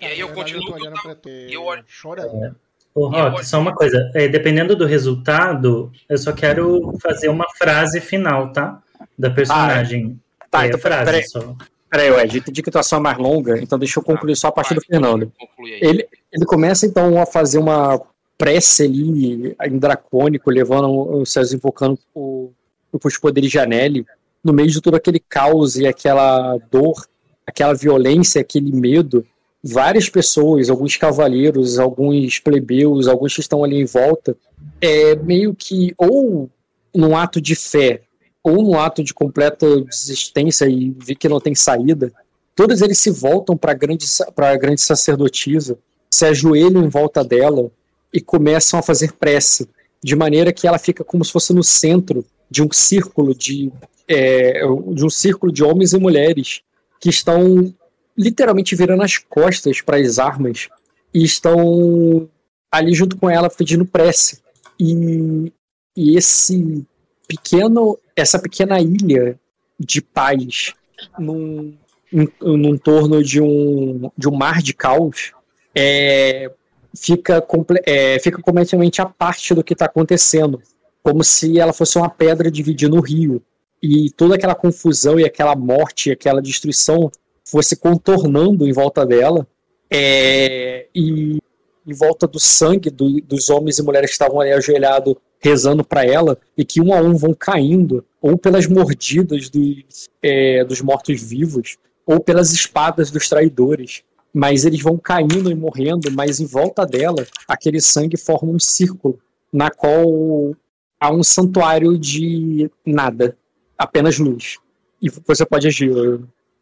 E aí eu continuo. Eu olhando pra eu olho. chorando. Ô, Rock, só uma coisa. É, dependendo do resultado, eu só quero fazer uma frase final, tá? Da personagem. Tá, é, então frase peraí. só. Peraí, Ed, entendi que a tua mais longa, então deixa eu concluir só a parte do Fernando. Ele, ele começa então a fazer uma prece ali em dracônico, levando os céus, invocando o, os poderes de Anelli, no meio de todo aquele caos e aquela dor, aquela violência, aquele medo. Várias pessoas, alguns cavaleiros, alguns plebeus, alguns que estão ali em volta, é meio que ou num ato de fé ou num ato de completa desistência e ver que não tem saída, todos eles se voltam para a grande, pra grande sacerdotisa, se ajoelham em volta dela e começam a fazer prece, de maneira que ela fica como se fosse no centro de um círculo de, é, de um círculo de homens e mulheres que estão literalmente virando as costas para as armas e estão ali junto com ela pedindo prece. E, e esse pequeno, essa pequena ilha de paz num, num, num torno de um, de um mar de caos é, fica, comple- é, fica completamente à parte do que está acontecendo, como se ela fosse uma pedra dividindo o rio e toda aquela confusão e aquela morte, aquela destruição fosse contornando em volta dela é, e em volta do sangue do, dos homens e mulheres que estavam ali ajoelhados rezando para ela e que um a um vão caindo ou pelas mordidas dos, é, dos mortos-vivos ou pelas espadas dos traidores mas eles vão caindo e morrendo, mas em volta dela, aquele sangue forma um círculo, na qual há um santuário de nada, apenas luz. E você pode agir,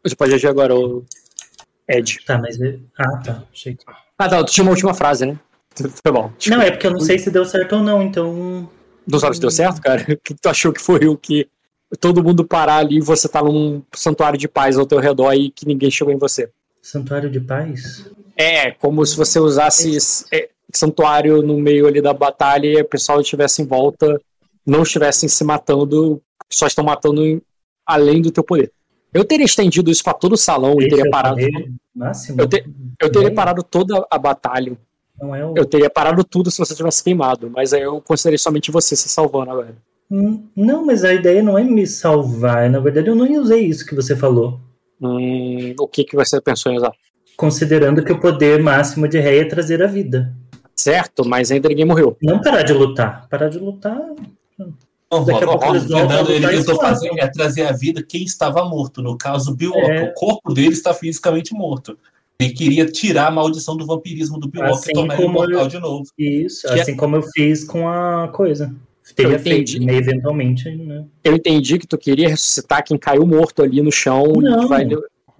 você pode agir agora, ô Ed. Tá, mas. Ah, tá. Achei que... Ah, tá, tu tinha uma última frase, né? Foi bom. Não, é porque eu não sei se deu certo ou não, então. Não sabe se deu certo, cara? O que tu achou que foi o que todo mundo parar ali e você tá num santuário de paz ao teu redor e que ninguém chegou em você? Santuário de paz? É, como se você usasse é, santuário no meio ali da batalha e o pessoal estivesse em volta, não estivessem se matando, só estão matando além do teu poder. Eu teria estendido isso para todo o salão e teria é parado. máximo? Eu, te- eu teria parado toda a batalha. Não é o... Eu teria parado tudo se você tivesse queimado, mas aí eu considerei somente você se salvando agora. Hum, Não, mas a ideia não é me salvar. Na verdade, eu não usei isso que você falou. Hum, o que, que você pensou em usar? Considerando que o poder máximo de rei é trazer a vida. Certo, mas ainda ninguém morreu. Não parar de lutar. Parar de lutar. Não, Daqui a pouco eles Fernando, ele tentou fazer é trazer à vida quem estava morto. No caso, o Bioca. É. O corpo dele está fisicamente morto. Ele queria tirar a maldição do vampirismo do Bioca Assim e tornar ele como mortal eu- de novo. Isso, Que é- assim como eu fiz com a coisa. Teria Eu entendi. feito, né, eventualmente, né? Eu entendi que tu queria ressuscitar quem caiu morto ali no chão Não. e vai.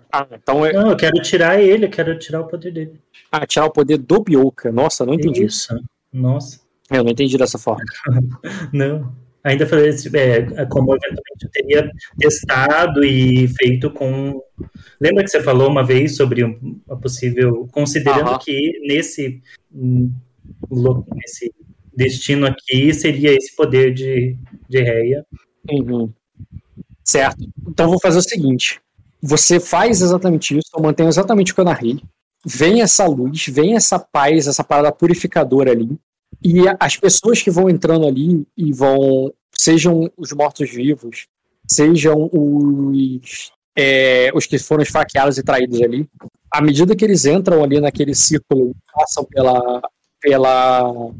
Ah, então é Não, eu quero tirar ele, eu quero tirar o poder dele. ah, tirar o poder do Bioka. Nossa, eu não entendi. Isso. Nossa. Eu não entendi dessa forma. Não. Ainda falei, é, como eventualmente eu teria testado e feito com. Lembra que você falou uma vez sobre a possível. Considerando Aham. que nesse, hum, nesse destino aqui seria esse poder de, de Reia. Uhum. Certo. Então vou fazer o seguinte: você faz exatamente isso, eu mantenho exatamente o que eu narrei. Vem essa luz, vem essa paz, essa parada purificadora ali. E as pessoas que vão entrando ali e vão, sejam os mortos-vivos, sejam os, é, os que foram esfaqueados e traídos ali, à medida que eles entram ali naquele círculo, passam pela, pela,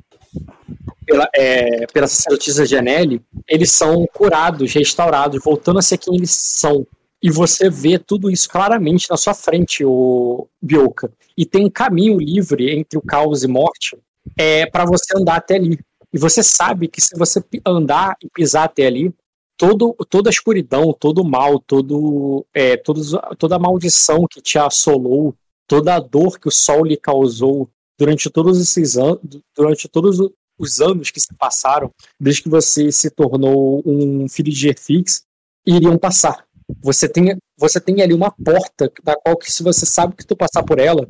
pela, é, pela sacerdotisa Janelle, eles são curados, restaurados, voltando a ser quem eles são. E você vê tudo isso claramente na sua frente, o Bioka. E tem um caminho livre entre o caos e morte é, para você andar até ali. E você sabe que se você andar e pisar até ali, todo, toda a escuridão, todo o mal, todo, é, todos, toda a maldição que te assolou, toda a dor que o sol lhe causou durante todos esses anos, durante todos os anos que se passaram, desde que você se tornou um filho de Gerfix, iriam passar. Você tem, você tem ali uma porta da qual que se você sabe que tu passar por ela,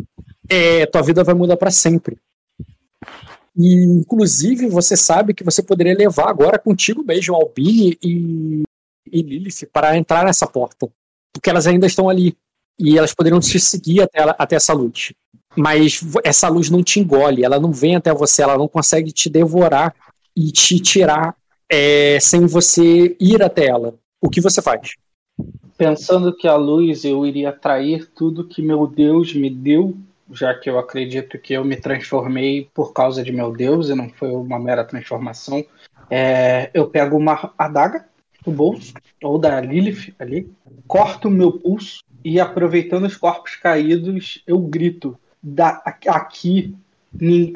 é, tua vida vai mudar para sempre. E, inclusive, você sabe que você poderia levar agora contigo mesmo Albini e, e Lilith para entrar nessa porta. Porque elas ainda estão ali. E elas poderiam te seguir até, até essa luz. Mas essa luz não te engole, ela não vem até você, ela não consegue te devorar e te tirar é, sem você ir até ela. O que você faz? Pensando que a luz eu iria atrair tudo que meu Deus me deu, já que eu acredito que eu me transformei por causa de meu Deus e não foi uma mera transformação, é, eu pego uma adaga do bolso, ou da Lilith ali, corto o meu pulso e aproveitando os corpos caídos, eu grito: da, aqui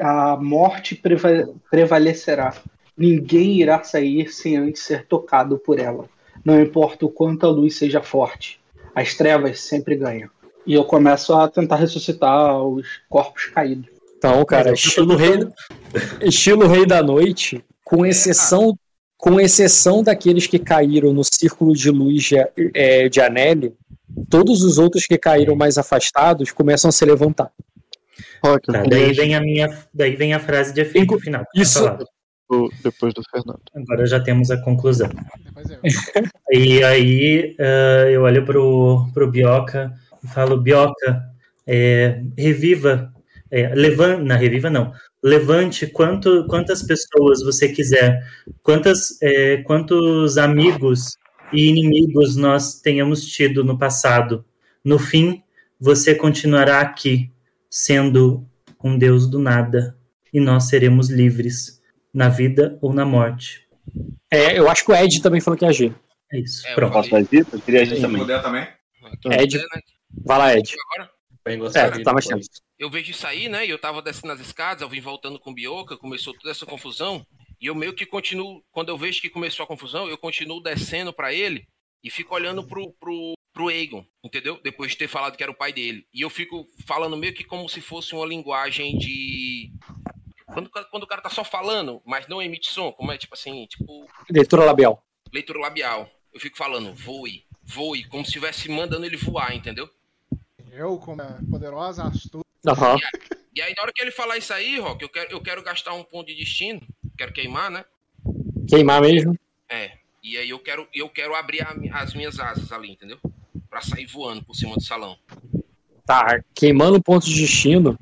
a morte preva- prevalecerá. Ninguém irá sair sem antes ser tocado por ela. Não importa o quanto a luz seja forte, as trevas sempre ganham. E eu começo a tentar ressuscitar os corpos caídos. Então, cara, estilo rei, estilo rei da noite, com exceção, com exceção daqueles que caíram no círculo de luz de, é, de Anelli, todos os outros que caíram mais afastados começam a se levantar. Tá, daí, vem a minha, daí vem a frase de efeito final. Isso- Tá falado. depois do Fernando. Agora já temos a conclusão. e aí ah, eu olho pro, pro Bioca falo, Bioca, é, reviva, é, levante, não, reviva não, levante quanto, quantas pessoas você quiser, quantas, é, quantos amigos e inimigos nós tenhamos tido no passado. No fim, você continuará aqui, sendo um Deus do nada, e nós seremos livres, na vida ou na morte. É, eu acho que o Ed também falou que ia agir. É isso, É, pronto. Posso fazer? Eu queria agir também. também. Ed, vai lá, Ed. Agora, Bem É, tu tá mais tempo. eu vejo isso aí, né? E eu tava descendo as escadas, eu vim voltando com o Bioca, começou toda essa confusão. E eu meio que continuo, quando eu vejo que começou a confusão, eu continuo descendo pra ele e fico olhando pro, pro, pro Aegon, entendeu? Depois de ter falado que era o pai dele. E eu fico falando meio que como se fosse uma linguagem de. Quando, quando o cara tá só falando, mas não emite som, como é tipo assim, tipo Leitura labial. leitura labial. Eu fico falando, voe, voe, como se estivesse mandando ele voar, entendeu? Eu, como a poderosa astuta. Aham. E aí, na hora que ele falar isso aí, Rock, eu quero, eu quero gastar um ponto de destino, quero queimar, né? Queimar mesmo. É. E aí eu quero, eu quero abrir a as minhas asas ali, entendeu? Pra sair voando por cima do salão. Tá, queimando o ponto de destino,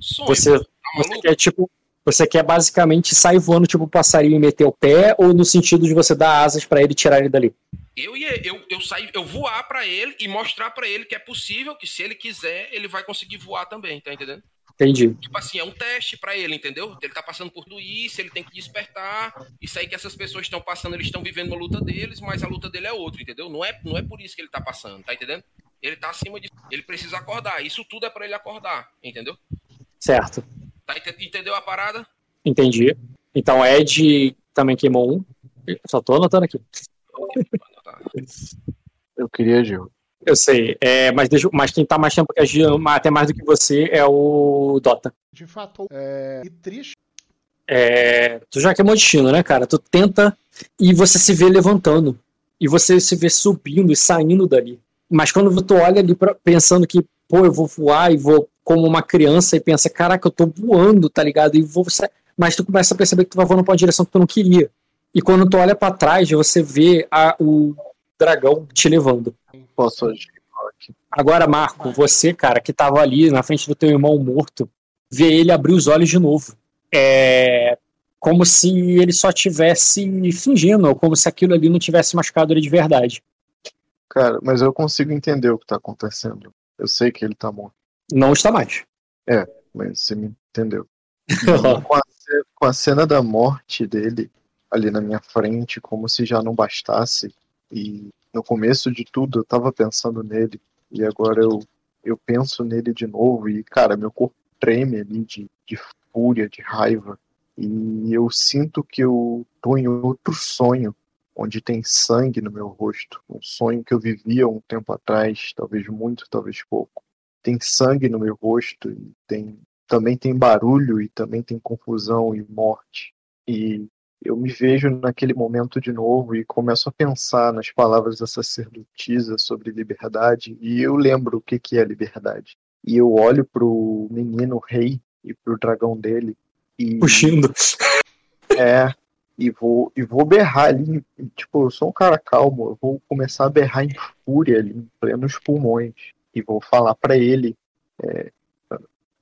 Sonho, você, tá você quer tipo. Você quer basicamente sair voando tipo passarinho e meter o pé, ou no sentido de você dar asas pra ele e tirar ele dali? Eu ia, eu, eu sair, eu voar pra ele e mostrar pra ele que é possível, que se ele quiser, ele vai conseguir voar também, tá entendendo? Entendi. Tipo assim, é um teste pra ele, entendeu? Ele tá passando por tudo isso, ele tem que despertar. Isso aí que essas pessoas estão passando, eles estão vivendo uma luta deles, mas a luta dele é outra, entendeu? Não é, não é por isso que ele tá passando, tá entendendo? Ele tá acima de. Ele precisa acordar. Isso tudo é pra ele acordar, entendeu? Certo. Tá, ente- entendeu a parada? Entendi. Então, Ed também queimou um. Só tô anotando aqui. Eu queria Gil. Eu sei. É, mas, deixa, mas quem tá mais tempo que a Jean, até mais do que você, é o Dota. De fato, é... e triste. É, tu já queimou destino, né, cara? Tu tenta e você se vê levantando. E você se vê subindo e saindo dali. Mas quando tu olha ali pra, pensando que, pô, eu vou voar e vou como uma criança e pensa, caraca, eu tô voando, tá ligado? E vou. Mas tu começa a perceber que tu vai voando pra uma direção que tu não queria. E quando tu olha pra trás, você vê a- o dragão te levando. Posso agir? Agora, Marco, você, cara, que tava ali na frente do teu irmão morto, vê ele abrir os olhos de novo. É como se ele só tivesse fingindo, ou como se aquilo ali não tivesse machucado ele de verdade. Cara, mas eu consigo entender o que tá acontecendo. Eu sei que ele tá morto. Não está mais. É, mas você me entendeu. com, a, com a cena da morte dele ali na minha frente, como se já não bastasse. E no começo de tudo eu tava pensando nele. E agora eu, eu penso nele de novo. E, cara, meu corpo treme ali de, de fúria, de raiva. E eu sinto que eu tô em outro sonho, onde tem sangue no meu rosto. Um sonho que eu vivia um tempo atrás, talvez muito, talvez pouco. Tem sangue no meu rosto e tem também tem barulho e também tem confusão e morte. E eu me vejo naquele momento de novo e começo a pensar nas palavras da sacerdotisa sobre liberdade e eu lembro o que que é liberdade. E eu olho pro menino rei e pro dragão dele e Puxindo. é e vou e vou berrar ali, tipo, eu sou um cara calmo, eu vou começar a berrar em fúria ali, em plenos pulmões e vou falar pra ele é,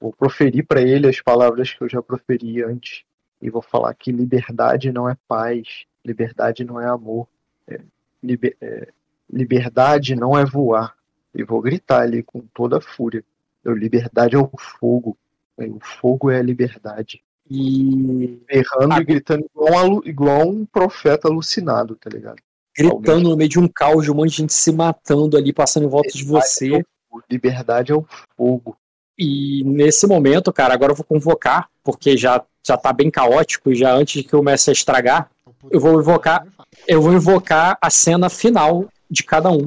vou proferir pra ele as palavras que eu já proferi antes e vou falar que liberdade não é paz, liberdade não é amor, é, liber- é, liberdade não é voar. E vou gritar ali com toda a fúria. Eu, liberdade é o fogo. É, O fogo é a liberdade. E. Errando e gritando igual, um igual um profeta alucinado, tá ligado? Gritando no meio de um caos, de um monte de gente se matando ali, passando em volta de você. Liberdade é o fogo. E nesse momento, cara, agora eu vou convocar, porque já, já tá bem caótico e já antes que comece a estragar, eu vou invocar, eu vou invocar a cena final de cada um.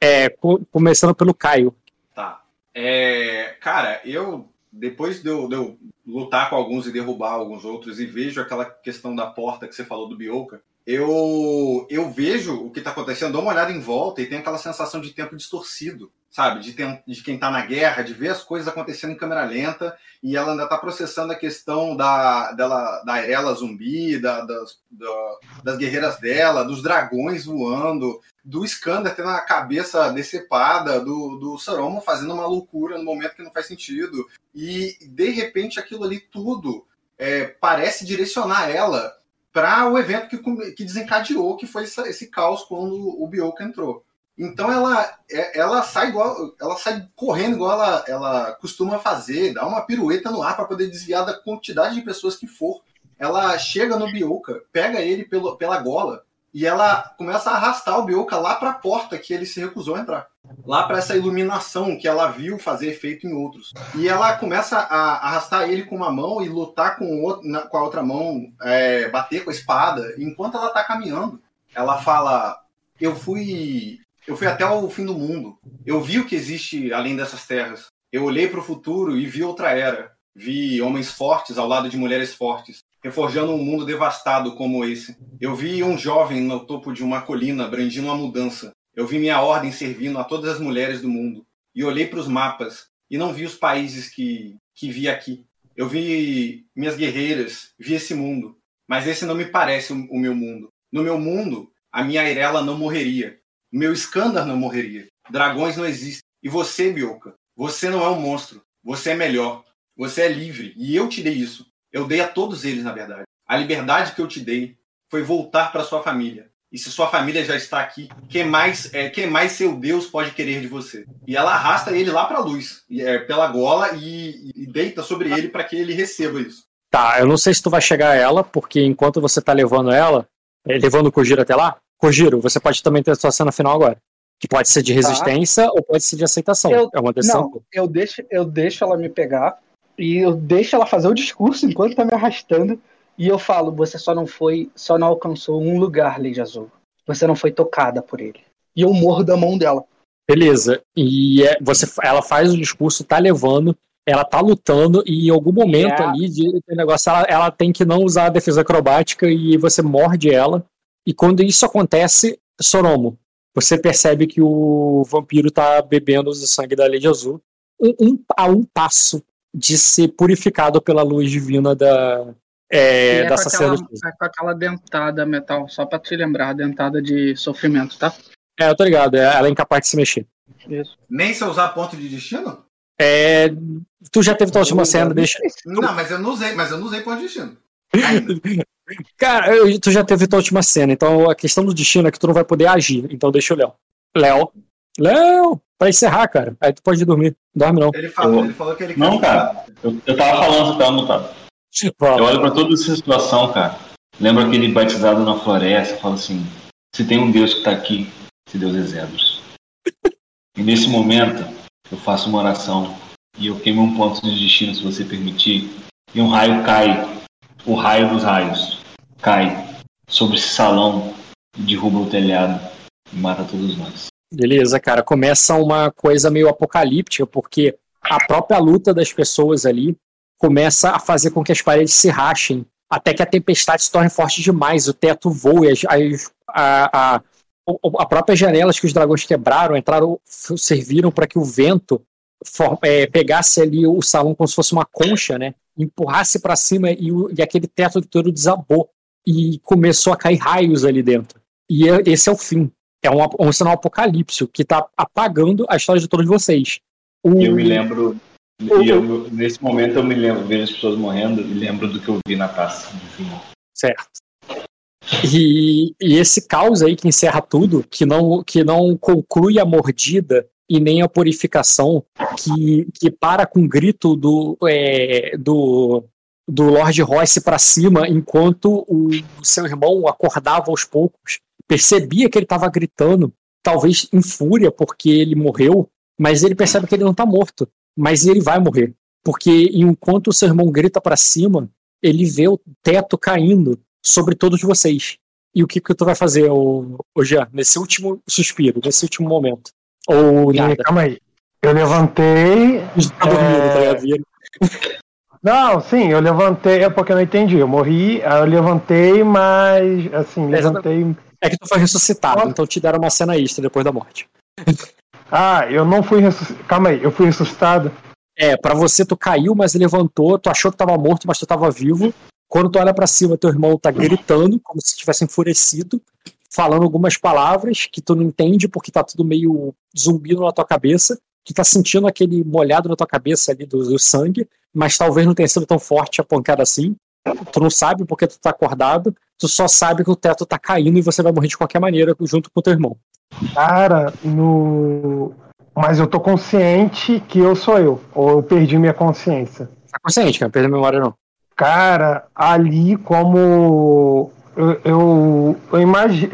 É, co- começando pelo Caio. Tá. É, cara, eu depois de eu, de eu lutar com alguns e derrubar alguns outros e vejo aquela questão da porta que você falou do Bioka, eu eu vejo o que tá acontecendo, dou uma olhada em volta e tem aquela sensação de tempo distorcido, sabe? De, de quem tá na guerra, de ver as coisas acontecendo em câmera lenta e ela ainda tá processando a questão da dela da ela zumbi, da, das, da- das guerreiras dela, dos dragões voando, do Skander tendo a cabeça decepada, do, do Saruman fazendo uma loucura no momento que não faz sentido. E de repente aquilo ali tudo é, parece direcionar ela para o evento que, que desencadeou, que foi essa- esse caos quando o Bioka entrou. Então ela, é- ela sai igual, ela sai correndo igual ela, ela costuma fazer, dá uma pirueta no ar para poder desviar da quantidade de pessoas que for. Ela chega no Bioka, pega ele pelo, pela gola e ela começa a arrastar o Bioka lá para a porta que ele se recusou a entrar. Lá para essa iluminação que ela viu fazer efeito em outros. E ela começa a arrastar ele com uma mão e lutar com, outro- na- com a outra mão, é, bater com a espada. Enquanto ela tá caminhando, ela fala: Eu fui. Eu fui até o fim do mundo. Eu vi o que existe além dessas terras. Eu olhei para o futuro e vi outra era. Vi homens fortes ao lado de mulheres fortes, reforjando um mundo devastado como esse. Eu vi um jovem no topo de uma colina brandindo uma mudança. Eu vi minha ordem servindo a todas as mulheres do mundo. E olhei para os mapas e não vi os países que, que vi aqui. Eu vi minhas guerreiras, vi esse mundo. Mas esse não me parece o, o meu mundo. No meu mundo, a minha Irela não morreria. Meu Skandar não morreria. Dragões não existem. E você, Bioka, você não é um monstro. Você é melhor. Você é livre. E eu te dei isso. Eu dei a todos eles, na verdade. A liberdade que eu te dei foi voltar para sua família. E se sua família já está aqui, que mais, é, que mais seu Deus pode querer de você? E ela arrasta ele lá para a luz, e, é, pela gola, e, e deita sobre ele para que ele receba isso. Tá, eu não sei se tu vai chegar a ela, porque enquanto você tá levando ela, eh, levando o Kojiro até lá, Kojiro, você pode também ter a sua cena final agora. Que pode ser de resistência ou pode ser de aceitação. Eu- é uma decisão. Não, eu deixo, eu deixo ela me pegar e eu deixo ela fazer o discurso enquanto tá me arrastando. E eu falo, você só não foi, só não alcançou um lugar, Lady Azul. Você não foi tocada por ele. E eu morro da mão dela. Beleza. E é, você, ela faz o discurso, tá levando, ela tá lutando, e em algum momento É. ali de de negócio, ela, ela tem que não usar a defesa acrobática e você morde ela. E quando isso acontece, Soromo, você percebe que o vampiro tá bebendo o sangue da Lady Azul um, um- a um passo de ser purificado pela luz divina da, é, E é da com, aquela, sacerdotisa. é com aquela dentada metal, só pra te lembrar, dentada de sofrimento, tá? É, eu tô ligado, é- ela é incapaz de se mexer. Isso. Nem se eu usar ponto de destino? É, tu já teve tua última cena, deixa. Não, mas eu não usei, mas eu não usei ponto de destino. Cara, eu- tu já teve tua última cena, então a questão do destino é que tu não vai poder agir. Então deixa o Léo. Léo. Léo! Pra encerrar, cara. Aí tu pode dormir. Dorme não. Ele falou, ele falou que ele Não, cara. Eu, eu tava falando, você tava mutado. Eu olho pra toda essa situação, cara. Lembro aquele batizado na floresta, falo assim: se tem um Deus que tá aqui, esse Deus é Zebros. E nesse momento, eu faço uma oração e eu queimo um ponto de destino, se você permitir, e um raio cai, o raio dos raios, cai sobre esse salão, derruba o telhado e mata todos nós. Beleza, cara. Começa uma coisa meio apocalíptica, porque a própria luta das pessoas ali começa a fazer com que as paredes se rachem, até que a tempestade se torne forte demais, o teto voe, as, as- a, a, a próprias janelas que os dragões quebraram, entraram, serviram para que o vento for- é, pegasse ali o salão como se fosse uma concha, né? Empurrasse para cima e, o- e aquele teto todo desabou e começou a cair raios ali dentro. E é- esse é o fim. É um, um sinal apocalipse que tá apagando a história de todos vocês. O- eu me lembro, e eu, nesse momento eu me lembro, vejo as pessoas morrendo e lembro do que eu vi na praça vinho. Certo. E, e esse caos aí que encerra tudo, que não, que não conclui a mordida e nem a purificação, que, que para com o grito do, é, do, do Lord Royce para cima, enquanto o seu irmão acordava aos poucos, percebia que ele estava gritando, talvez em fúria porque ele morreu, mas ele percebe que ele não está morto, mas ele vai morrer, porque enquanto o seu irmão grita para cima, ele vê o teto caindo sobre todos vocês. E o que que tu vai fazer, ô, ô Jean, nesse último suspiro, nesse último momento? Ou E, nada? calma aí. Eu levantei. Tá dormindo, é, tá. Não, sim, eu levantei, é porque eu não entendi. Eu morri, eu levantei, mas assim, levantei. É que tu foi ressuscitado, então te deram uma cena extra depois da morte. Ah, eu não fui ressuscitado. Calma aí, eu fui ressuscitado. É, pra você tu caiu, mas levantou, tu achou que tava morto, mas tu tava vivo. Quando tu olha pra cima, teu irmão tá gritando, como se estivesse enfurecido, falando algumas palavras que tu não entende porque tá tudo meio zumbido na tua cabeça. Tu tá sentindo aquele molhado na tua cabeça ali do, do sangue, mas talvez não tenha sido tão forte a pancada assim. Tu não sabe porque tu tá acordado, tu só sabe que o teto tá caindo e você vai morrer de qualquer maneira junto com o teu irmão. Cara, no. Mas eu tô consciente que eu sou eu. Ou eu perdi minha consciência. Tá consciente, cara, não perde a memória não. Cara, ali como eu, eu, eu imagino,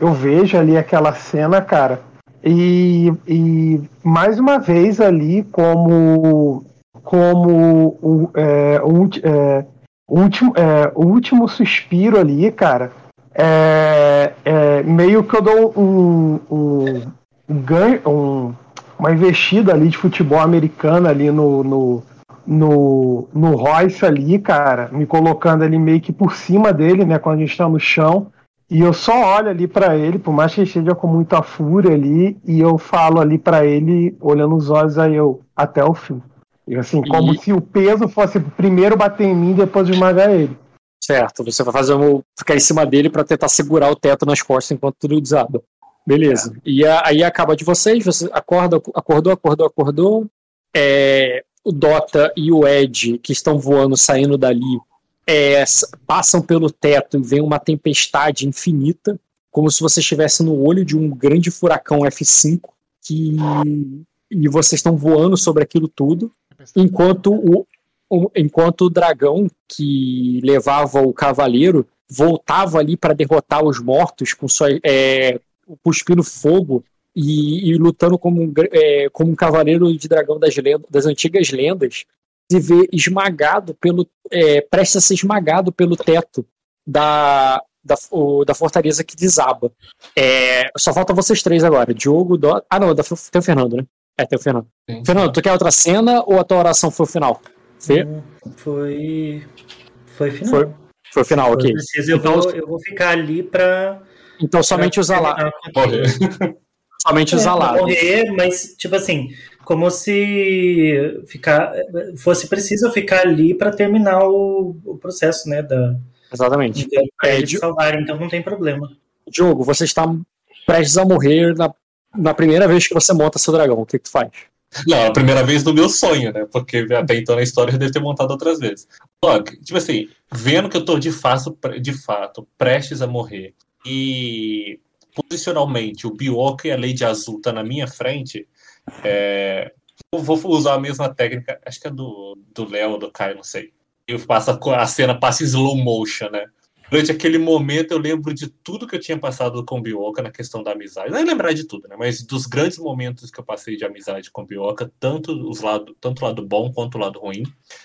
eu vejo ali aquela cena, cara, e, e mais uma vez ali como como o, é, o, é, o último, é, o último suspiro ali, cara, é, é meio que eu dou um, um, um ganho, um, uma investida ali de futebol americano ali no, no, no, no Royce ali, cara, me colocando ali meio que por cima dele, né, quando a gente tá no chão. E eu só olho ali pra ele, por mais que ele esteja com muita fúria ali, e eu falo ali pra ele, olhando os olhos, aí eu, até o fim. E assim, como se o peso fosse primeiro bater em mim e depois esmagar ele. Certo, você vai fazer um, ficar em cima dele pra tentar segurar o teto nas costas enquanto tudo desaba. Beleza. E a- aí acaba de vocês, você acorda, acordou, acordou, acordou. É, o Dota e o Ed, que estão voando, saindo dali, é, passam pelo teto e vem uma tempestade infinita, como se você estivesse no olho de um grande furacão F5 que e vocês estão voando sobre aquilo tudo, enquanto o, o enquanto o dragão que levava o cavaleiro voltava ali para derrotar os mortos com sua é, cuspindo fogo e, e lutando como um, é, como um cavaleiro de dragão das, lendas, das antigas lendas, se vê esmagado pelo. É, prestes a ser esmagado pelo teto da, da, o, da fortaleza que desaba. É, só falta vocês três agora. Diogo, do... Ah, não, tem o Fernando, né? É, tem o Fernando. Sim. Fernando, tu quer outra cena ou a tua oração foi o final? Foi. Foi, foi final. Foi, foi o final, ok. Preciso, eu, então, vou, eu vou ficar ali pra. Então somente usar lá. somente é, usar lá. Morrer, mas, tipo assim, como se ficar, fosse preciso ficar ali para terminar o, o, processo, né? Da, Exatamente. Para é, eles salvarem, então não tem problema. Diogo, você está prestes a morrer na, na primeira vez que você monta seu dragão. O que, que tu faz? Não, a primeira vez no meu sonho, né? Porque até então na história eu devo ter montado outras vezes. Logo, tipo assim, vendo que eu tô de fato, de fato prestes a morrer e posicionalmente o Bioka e a Lady Azul tá na minha frente, é, eu vou usar a mesma técnica, acho que é do Léo ou do Caio, não sei. Eu passo a, a cena passa em slow motion, né? Durante aquele momento eu lembro de tudo que eu tinha passado com o Bioka na questão da amizade. Não é lembrar de tudo, né? Mas dos grandes momentos que eu passei de amizade com o Bioka, tanto os lado, tanto o lado bom quanto o lado ruim,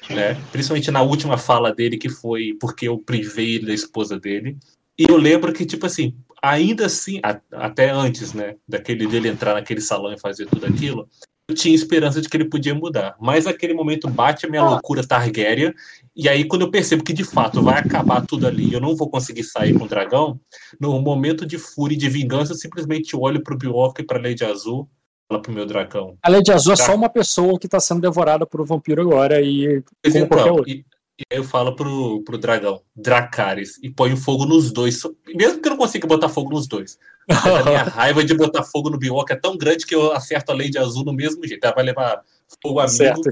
né? Principalmente na última fala dele que foi porque eu privei ele da esposa dele. E eu lembro que tipo assim, ainda assim, a, até antes, né, daquele dele entrar naquele salão e fazer tudo aquilo, eu tinha esperança de que ele podia mudar. Mas naquele momento bate a minha loucura Targaryen e aí, quando eu percebo que de fato vai acabar tudo ali, eu não vou conseguir sair com o dragão, no momento de fúria e de vingança, eu simplesmente olho pro Bjork e pra Lady Azul, fala pro meu dragão. A Lady Azul é só uma pessoa que tá sendo devorada por um vampiro agora e como então, qualquer outro. E, e aí eu falo pro, pro dragão, Dracarys, e ponho fogo nos dois, mesmo que eu não consiga botar fogo nos dois. A minha raiva de botar fogo no Bjork é tão grande que eu acerto a Lady Azul no mesmo jeito. Ela vai levar fogo amigo. Certo.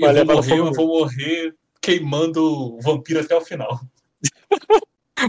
Vai eu vou morrer, eu vou morrer queimando o vampiro até o final.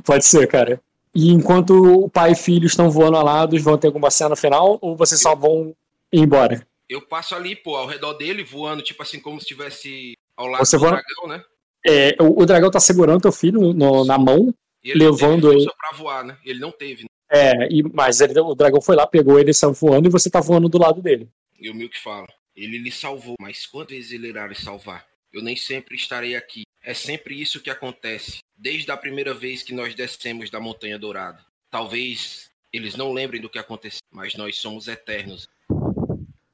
Pode ser, cara. E enquanto o pai e filho estão voando alados, vão ter alguma cena final ou vocês só vão ir embora? Eu passo ali, pô, ao redor dele, voando, tipo assim, como se estivesse ao lado Você do voa... dragão, né? É, o, o, dragão tá segurando teu filho no, na mão, ele levando ele. pra voar, né? Ele não teve. Né? É, e, mas ele, o dragão foi lá, pegou ele, saiu voando e você tá voando do lado dele. E o Milk fala: ele lhe salvou, mas quantas vezes ele irá lhe salvar? Eu nem sempre estarei aqui. É sempre isso que acontece, desde a primeira vez que nós descemos da Montanha Dourada. Talvez eles não lembrem do que aconteceu, mas nós somos eternos.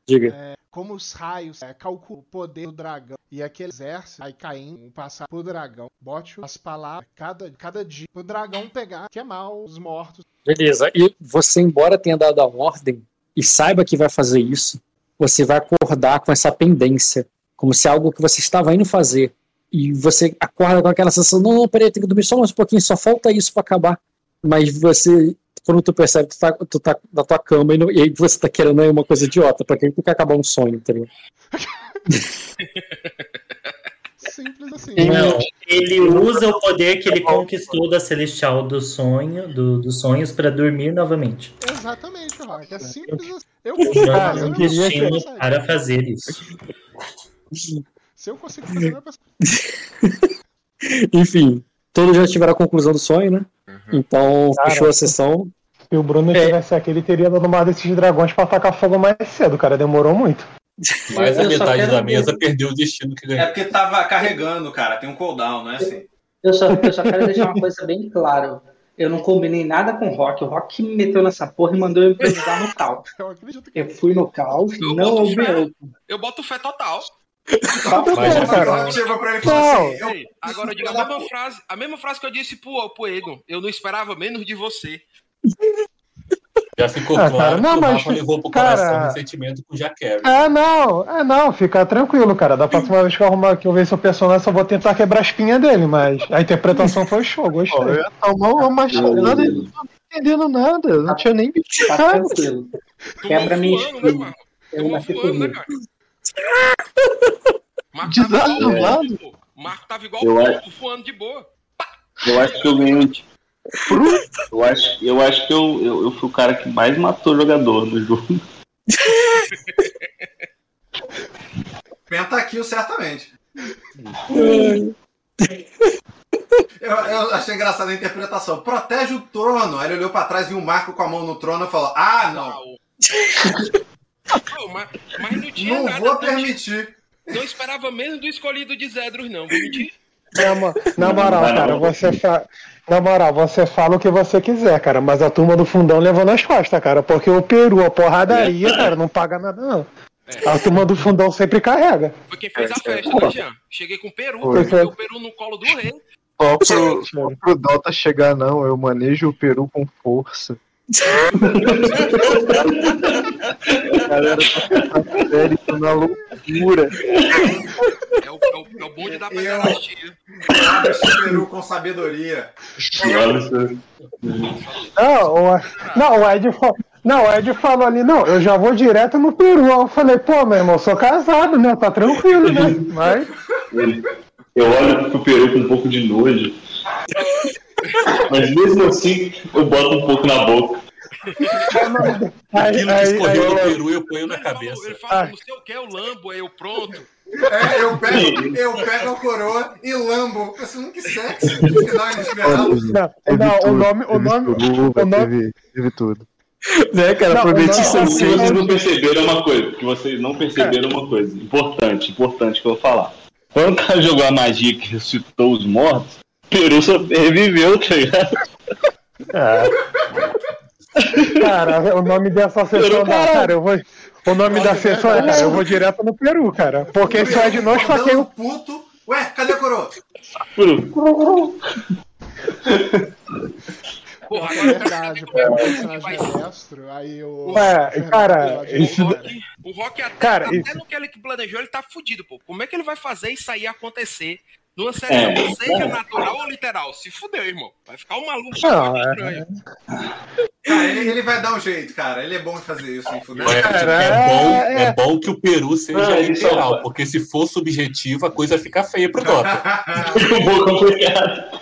Diga. É, como os raios é, calculam o poder do dragão e aquele exército vai caindo, passar pro dragão. Bote as palavras cada, cada dia pro dragão pegar, queimar os mortos. Beleza. E você, embora tenha dado a ordem e saiba que vai fazer isso, você vai acordar com essa pendência como se algo que você estava indo fazer e você acorda com aquela sensação, não, não, peraí, tem que dormir só mais um pouquinho, só falta isso para acabar. Mas você, quando tu percebe, tu tá, tu tá na tua cama e, não, e aí você tá querendo uma coisa idiota, pra quem tu quer acabar um sonho, entendeu? Simples assim. Não, ele usa o poder que ele conquistou da Celestial do sonho, do, dos sonhos para dormir novamente. Exatamente, Rock. É simples assim. Eu, eu, eu, para fazer isso. Se eu consigo fazer, não Enfim, todos já tiveram a conclusão do sonho, né? Uhum. Então, cara, fechou a sessão. Se o Bruno é. tivesse aqui, ele teria dado uma desses dragões pra atacar fogo mais cedo, cara. Demorou muito. Mais a metade da mesa perdeu o destino que ganhou. É porque tava carregando, cara. Tem um cooldown, não é assim? Eu só, eu só quero deixar uma coisa bem clara. Eu não combinei nada com o Rock. O Rock me meteu nessa porra e mandou eu improvisar no caos. Eu fui no caos, eu não ouvi Eu boto fé total. Tá Mas cara. Pra ele assim, eu... Agora eu digo a mesma frase, a mesma frase que eu disse pro, pro Egon. Eu não esperava menos de você. Já ficou ah, claro cara, não, que o Rafa levou pro cara... coração o sentimento com o Jaquero. É, não, é, não, fica tranquilo, cara. Da próxima vez que eu arrumar que eu ver seu personagem, só vou tentar quebrar a espinha dele, mas a interpretação foi show, gostei. Pô, eu ia tomar uma machadada e não tô entendendo nada. Não tinha nem me Tá tranquilo. Quebra minha espinha. Eu não fico Marco tava igual, Marco tava igual eu o acho... voando de boa. Eu acho que eu ganhei um, Eu acho, eu acho que eu, eu, eu fui o cara que mais matou jogador no jogo. Pentakill, certamente. Eu, eu achei engraçada a interpretação. Protege o trono. Aí ele olhou pra trás, viu um Marco com a mão no trono e falou: Ah, não. Pô, mas, mas não tinha Não nada. vou não permitir. Não esperava mesmo do escolhido de Zedros, não. Vou mentir. Na, na moral, não. cara, você fa... Na moral, você fala o que você quiser, cara, mas a turma do fundão levou nas costas, cara, porque o Peru, a porradaria, cara, não paga nada, não. A turma do fundão sempre carrega. Foi quem fez a É, festa, é. né, Jean? Cheguei com o peru, peguei o peru no colo do rei. Só pro, só pro Dota chegar, não. Eu manejo o peru com força. A galera tá na loucura. É o, é o, é o bonde da pederastia. Peru com sabedoria. Não, o, não, o Ed falou. Não, o Ed falou ali, não, eu já vou direto no Peru. Aí Eu falei, pô, meu irmão, eu sou casado, né? Tá tranquilo, né? Mas. Eu olho pro Peru com um pouco de nojo. Mas mesmo assim, eu boto um pouco na boca. Aquilo que escorreu do peru eu ponho na cabeça. Ele fala, não sei o que, é o lambo, aí eu pronto. É, eu pego, eu pego a coroa e lambo. Pensando que sexy. Que inesperado. Não, não, o nome, o teve nome, o nome- teve, tudo. Né, cara? Não, Prometi não, Que sensei. vocês não perceberam uma coisa, que vocês não perceberam uma coisa importante, importante que eu vou falar. Quando o cara jogou a magia que ressuscitou os mortos, o Peru só reviveu, tá ligado? Cara, o nome dessa sessão Peru, não, cara, eu vou. O nome da sessão é, cara, eu vou direto no Peru, cara. Porque se o Ed não esfaqueia o. puto. Ué, cadê a coroa? Peru. Porra, É agora verdade, pô, é o que personagem é destro, aí o. Ué, cara, isso. O Rock, o Rock até, Cara, até isso- no que ele planejou, ele tá fudido, pô. Como é que ele vai fazer isso aí acontecer numa série, É. seja natural ou literal? Se fudeu, irmão. Vai ficar um maluco Não, é- estranho. Cara, ele, ele vai dar um jeito, cara. Ele é bom em fazer isso, em fuder. É, Cara, é bom, é- é bom que o Peru seja Ah, isso literal, é- porque se for subjetivo, a coisa fica feia pro Dota. Um pouco complicado.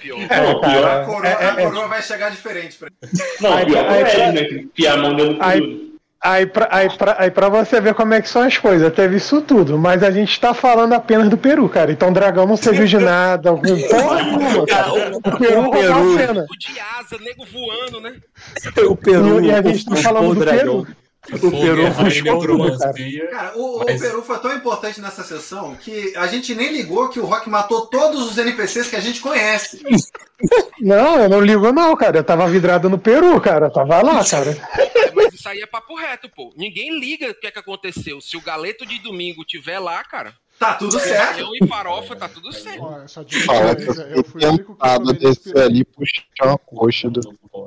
Pior. É, a cara, coroa, é- a é- coroa vai chegar diferente pra ele. Não, Aí- pior aí- é né? Que enfiar a mão dentro do Aí- Peru. Aí pra, aí, pra, aí pra você ver como é que são as coisas, teve isso tudo, mas a gente tá falando apenas do Peru, cara. Então o dragão não serviu de nada. Porra nenhuma, cara. O Peru roubou a cena. O de asa, nego voando, né? O Peru. E a gente tá o- falando o do dragão. Peru. O Peru foi necromancia. Cara, o, o Mas- Peru foi tão importante nessa sessão que a gente nem ligou que o Rock matou todos os NPCs que a gente conhece. Não, eu não ligo não, cara. Eu tava vidrado no Peru, cara. Eu tava lá, cara. Mas isso aí é papo reto, pô. Ninguém liga o que é que aconteceu. Se o galeto de domingo tiver lá, cara, Tá tudo certo. feijão e farofa, tá tudo certo. Eu só digo uma Fala, coisa, eu eu fui o único que descer ali e puxar uma coxa do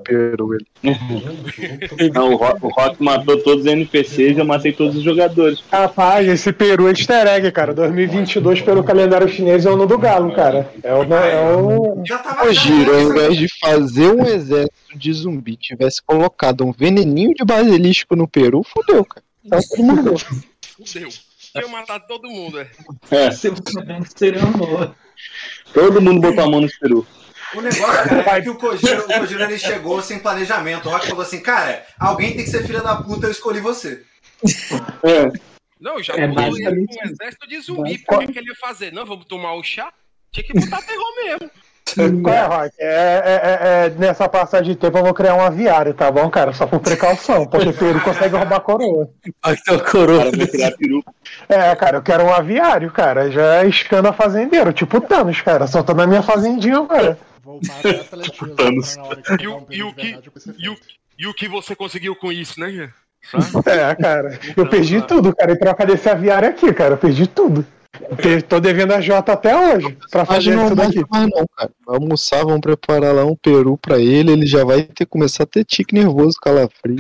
peru. Ele. Não, o Rock, o Rock matou todos os NPCs e eu matei todos os jogadores. Rapaz, esse Peru é easter egg, cara. 2022 pelo calendário chinês é o ano do galo, cara. É o... É o... Já tava Ô, Giro, ao invés de fazer um exército de zumbi, tivesse colocado um veneninho de basilisco no peru, fodeu, cara. Tá. Fudeu. Tinha matado todo mundo, é. É, Seu problema seria amor. todo mundo botou a mão no Peru. O negócio, cara, é que o Kojiro, o Kojiro ele chegou sem planejamento. O Rock falou assim, cara, alguém tem que ser filha da puta, eu escolhi você. É. Não, eu já É basicamente um exército de zumbi. Por que, que ele ia fazer? Não, vamos tomar o chá? Tinha que botar terror mesmo. Qual é, Rock? É, é, é, é, nessa passagem de tempo eu vou criar um aviário, tá bom, cara? Só por precaução, porque Peru consegue roubar a coroa. A O coroa. cara vai criar peru. É, cara, eu quero um aviário, cara. Já é escana fazendeiro, tipo Thanos, cara. Só tô na minha fazendinha até atletismo Thanos. E o- e que- você E o, fez. e o que você conseguiu com isso, né, Jean? É, cara. Eu perdi tudo, cara. Em troca desse aviário aqui, cara. Eu perdi tudo. Tô devendo a Jota até hoje pra fazer não isso daqui. mais não, cara. Vai almoçar, vamos preparar lá um peru pra ele, ele já vai ter começar a ter tique nervoso, calafrio.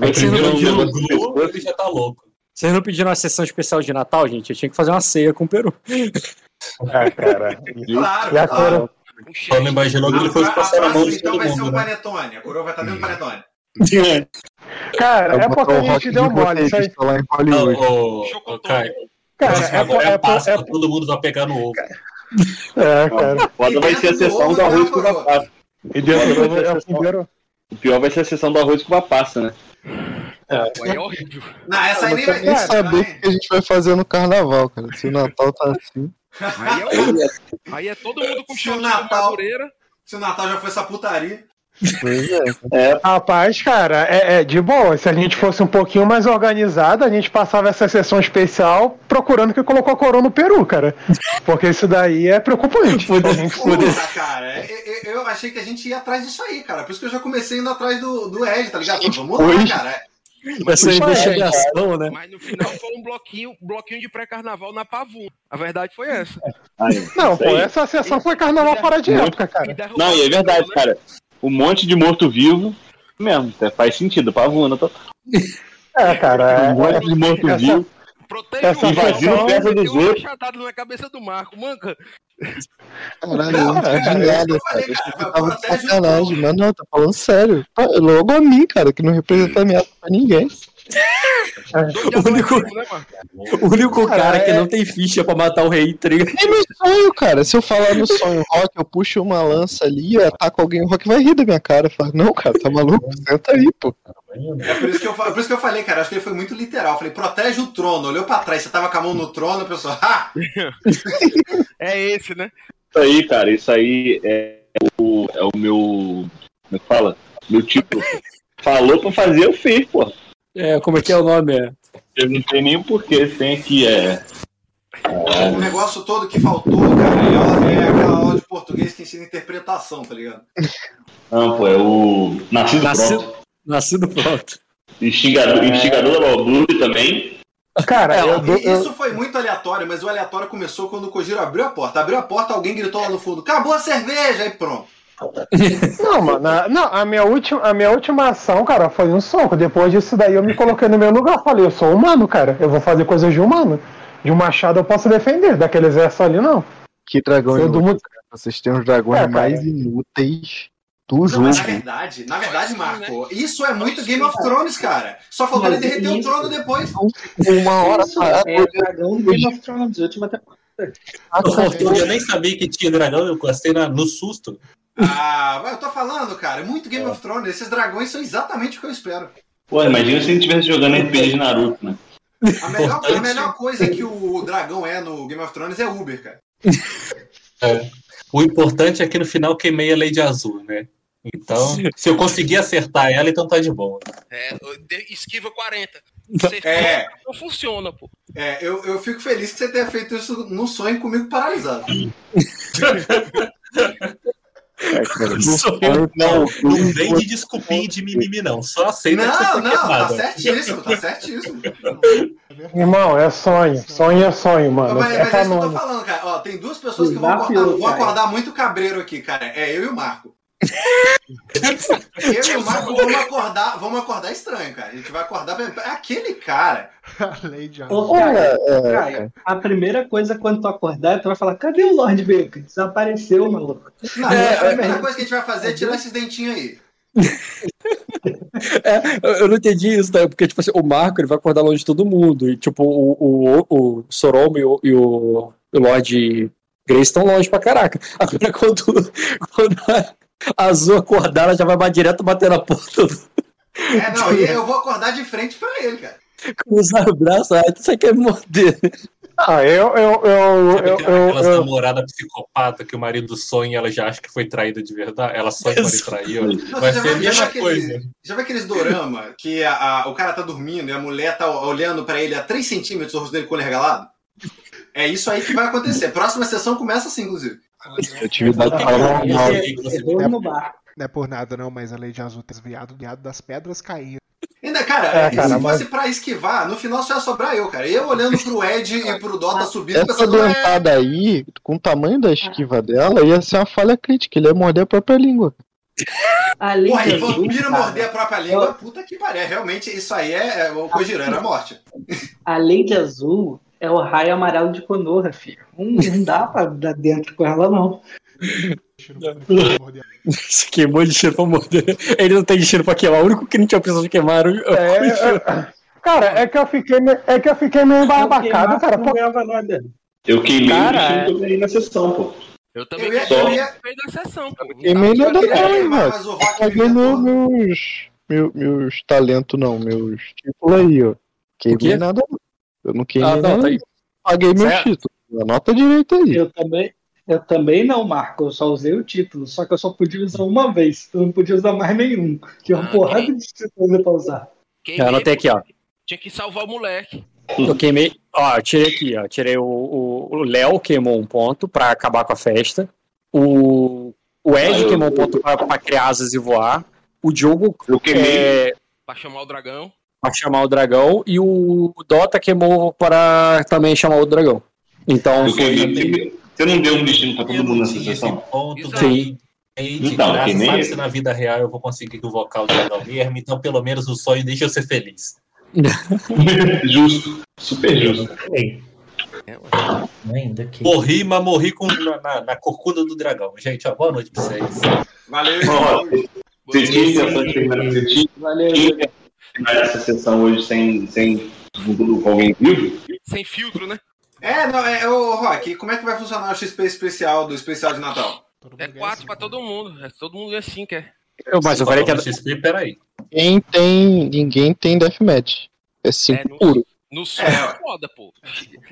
Aí Vocês não primeiro pediram- o Glu, ele já tá louco. Vocês não pediram uma sessão especial de Natal, gente? Eu tinha que fazer uma ceia com o Peru. É, cara. Claro, E a claro. coroa. Um Só não imaginou que ele fosse A, a passar na mão de então, todo vai ser mundo, um né? panetone. A coroa vai estar dentro do panetone. Cara, é Vai botar porque a gente deu de mole. Isso aí. lá em Não, Hollywood. Cara, é, agora é é, Páscoa, é, todo mundo vai pegar no ovo. É, cara. Foda vai ser a sessão do arroz com uva passa. E é o primeiro. O pior vai ser a sessão do arroz com uva passa, né? É horrível. Não, essa aí nem vai nem saber o que a gente vai fazer no carnaval, cara. Se o Natal tá assim. Aí é. Aí é todo mundo com Se o short de Natal-. Se o Natal já foi essa putaria. Pois é. É, Rapaz, cara, é, é de boa. Se a gente fosse um pouquinho mais organizado, a gente passava essa sessão especial procurando que colocou a coroa no peru, cara. Porque isso daí é preocupante. A gente- Porra, cara, eu, eu- eu achei que a gente ia atrás disso aí, cara. Por isso que eu já comecei indo atrás do, do Ed, tá ligado? Vamos lá, cara. Essa Puxa, investigação, né? Mas no final foi um bloquinho, bloquinho de pré-carnaval na Pavum. A verdade foi essa. aí. Não, pô, essa sessão foi carnaval fora de época, cara. Não, e é verdade, né? cara. Um monte de morto-vivo mesmo. até Faz sentido, pavuna. Tô... É, cara. Um monte de morto-vivo. Protege Essa o sessão- peça dos outros. na cabeça do Marco. Manca, Caralho, não entendi nada, cara. Eu tava de sacanagem, mas não, tá falando sério. Pô, Logo a mim, cara, que não representa ameaça pra ninguém. De O único- atletivo, né? O único Cara, cara que é- não tem ficha pra matar o rei, tá ligado? É no sonho, cara. Se eu falar no sonho rock, eu puxo uma lança ali, eu ataco alguém, o rock vai rir da minha cara. Fala, não, cara, tá maluco? Senta aí, pô. É por isso, que eu, fa- por isso que eu falei, cara. Acho que ele foi muito literal. Eu falei, protege o trono. Olhou pra trás, você tava com a mão no trono, a pessoa, ah! É esse, né? Isso aí, cara, isso aí é o, é o meu. Como é que fala? Meu tipo. Falou pra fazer, eu fiz, pô. É, como é que é o nome? É? Eu não sei nem o porquê. Tem aqui, é. O negócio todo que faltou, cara, é, é aquela aula de português que ensina interpretação, tá ligado? Não, pô, é o. Nascido, Nascido- pronto. Nascido pronto. Instigador, instigador da Balbúrdia também. Cara, eu, dou- E eu- Isso foi muito aleatório, mas o aleatório começou quando o Kojiro abriu a porta. Abriu a porta, alguém gritou lá no fundo: acabou a cerveja! Aí pronto. Não, mano, a- não, a minha, última, a minha última ação, cara, foi um soco. Depois disso daí eu me coloquei no meu lugar. Falei, eu sou humano, cara. Eu vou fazer coisas de humano. De um machado eu posso defender, daquele exército ali não. Que dragão Eu inútil. Vocês têm os dragões É, cara. mais inúteis do Não, jogo. mas na verdade, na verdade, Marco, isso é muito Game of Thrones, cara. Só faltou ele derreter o isso- trono depois. Uma hora Isso parado. é dragão do Game of Thrones, última temporada. Eu nem sabia que tinha dragão, eu gostei no susto. Ah, mas eu tô falando, cara, é muito Game of Thrones. Esses dragões são exatamente o que eu espero. Pô, imagina se a gente estivesse jogando RPG de Naruto, né? A melhor, a melhor coisa que o dragão é no Game of Thrones é Uber, cara. O importante é que no final queimei a Lady Azul, né? Então, se eu conseguir acertar ela, então tá de boa. É, esquiva 40. Você É. não funciona, pô. É, eu, eu fico feliz que você tenha feito isso no sonho comigo paralisado. eu, não, Não vem de desculpinha de mimimi, não. Só aceita Não, foi não, tá certíssimo, tá certíssimo. Irmão, é sonho. Sonho é sonho, mano. Mas, é mas é isso que eu tô falando, cara. Ó, tem duas pessoas que vão acordar, acordar muito cabreiro aqui, cara. É eu e o Marco. Eu e o Marco vamos acordar, vamos acordar estranho, cara. A gente vai acordar. pra- Aquele cara. Ô. Caio, é, Caio, a primeira coisa quando tu acordar, tu vai falar, cadê o Lord Bacon? Desapareceu, maluco. Não, É, a primeira coisa que a gente vai fazer é tirar esses dentinhos aí. É, eu- não entendi isso, né? Porque, tipo assim, o Marco ele vai acordar longe de todo mundo. E, tipo, o, o, o Soromo e o, e o, o Lord Grace estão longe pra caraca. Agora, quando, quando a Azul acordar, ela já vai direto bater na porta, É, não, e eu vou acordar de frente pra ele, cara. cruzar o braço, ah, você quer me morder. Ah, eu, eu, eu, Sabe eu, aquela- eu, aquelas eu- namoradas psicopata que o marido sonha e ela já acha que foi traída de verdade? Ela sonha que ele traiu. Não, Vai ser a mesma aquele, coisa. já viu aqueles dorama que a- a- o cara tá dormindo e a mulher tá olhando pra ele a 3 centímetros, o rosto dele com o olho regalado? É isso aí que vai acontecer. Próxima sessão começa assim, inclusive. Atividade paranormal. Bar. Não é por nada não, mas a Lady Azul desviado viado das pedras cair. Ainda, cara, É, cara, se mas- fosse pra esquivar, no final só ia sobrar eu, cara. Eu olhando pro Ed e pro Dota subindo, Essa pensando, é, dentada aí, com o tamanho da esquiva dela, ia ser uma falha crítica. Ele ia morder a própria língua. A Lady porra, e vampiro morder a própria língua, puta que pariu. Realmente, isso aí é, é o Kojiro, era a morte. A Lady Azul é o raio amarelo de Konoha, filho. Não, não dá pra dar dentro com ela, não. Se queimou de cheiro pra morder. Ele não tem cheiro pra queimar. O único que não tinha precisado de queimar era o- é, é, cara, é que eu fiquei, me- é que eu fiquei meio embarbacado, cara. não ganhava nada. Eu queimei o bichinho também na sessão, pô. Eu também Eu ia- queimei eu ia- da sessão, pô. Queimei nada não, queimar, velho. mas o Rock me Paguei no- meus, meus, meus talentos, não, meus títulos aí, ó. Queimei nada não. Eu não queimei Ah, não, tá aí. Paguei meu Certo. título. Anota direito aí. Eu também, eu também não, Marco. Eu só usei o título. Só que eu só podia usar uma vez. Eu não podia usar mais nenhum. Tinha uma Ah, porrada de coisa pra usar. Queimei, Eu anotei aqui, ó. Tinha que salvar o moleque. Eu queimei. Ó, eu tirei aqui, ó. Tirei o- Léo queimou um ponto pra acabar com a festa. O, o Ed Ah, eu- queimou um ponto pra, pra criar asas e voar. O Diogo Eu queimei. é, Pra chamar o dragão. Pra chamar o dragão. E o Dota queimou para também chamar o dragão. Então Eu foi. Você não deu um destino pra todo Eu mundo nessa sessão? que Eide, Então, graças que nem eu. se na vida real eu vou conseguir invocar o dragão mesmo, então pelo menos o sonho deixa eu ser feliz. justo. Super justo. Morri, mas morri com, na, na, na corcunda do dragão. Gente, ó, boa noite pra vocês. Valeu, tinha Valeu, tinha terminar essa sessão hoje sem, sem com alguém vivo? Sem filtro, né? É, não, é, ô, Rock, como é que vai funcionar o XP especial do especial de Natal? É quatro pra todo mundo. É todo mundo assim, quer. Eu- mas eu falei que era. XP, peraí. Quem tem. Ninguém tem deathmatch. É 5 É, no- puro. No sonho É, é, ué. foda, pô.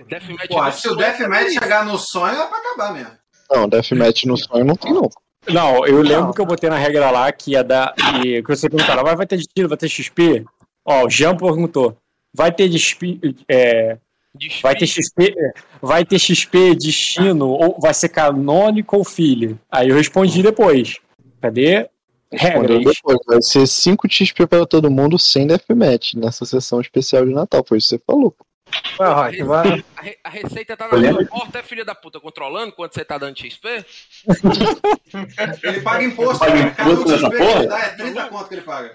Deathmatch Pô, no se o sonho Deathmatch é chegar no sonho, é pra acabar mesmo. Não, deathmatch no sonho não tem, não. Não, eu lembro que eu botei na regra lá que ia dar. E que você perguntaram, vai, vai ter destino, vai ter XP? Ó, o Jean perguntou. Vai ter XP. É, Desfile. vai ter XP. é, Vai ter XP destino ou vai ser canônico ou filho? Aí eu respondi depois. Cadê? Regras. depois. Vai ser 5 XP pra todo mundo sem deathmatch nessa sessão especial de Natal. Foi isso que você falou. Vai, Rock, vai. A, re- a receita tá na Eu sua porta, é filha da puta, controlando quanto você tá dando XP? Ele paga imposto, Paga imposto nessa XP que ele porra? dá é 30 conto que ele paga.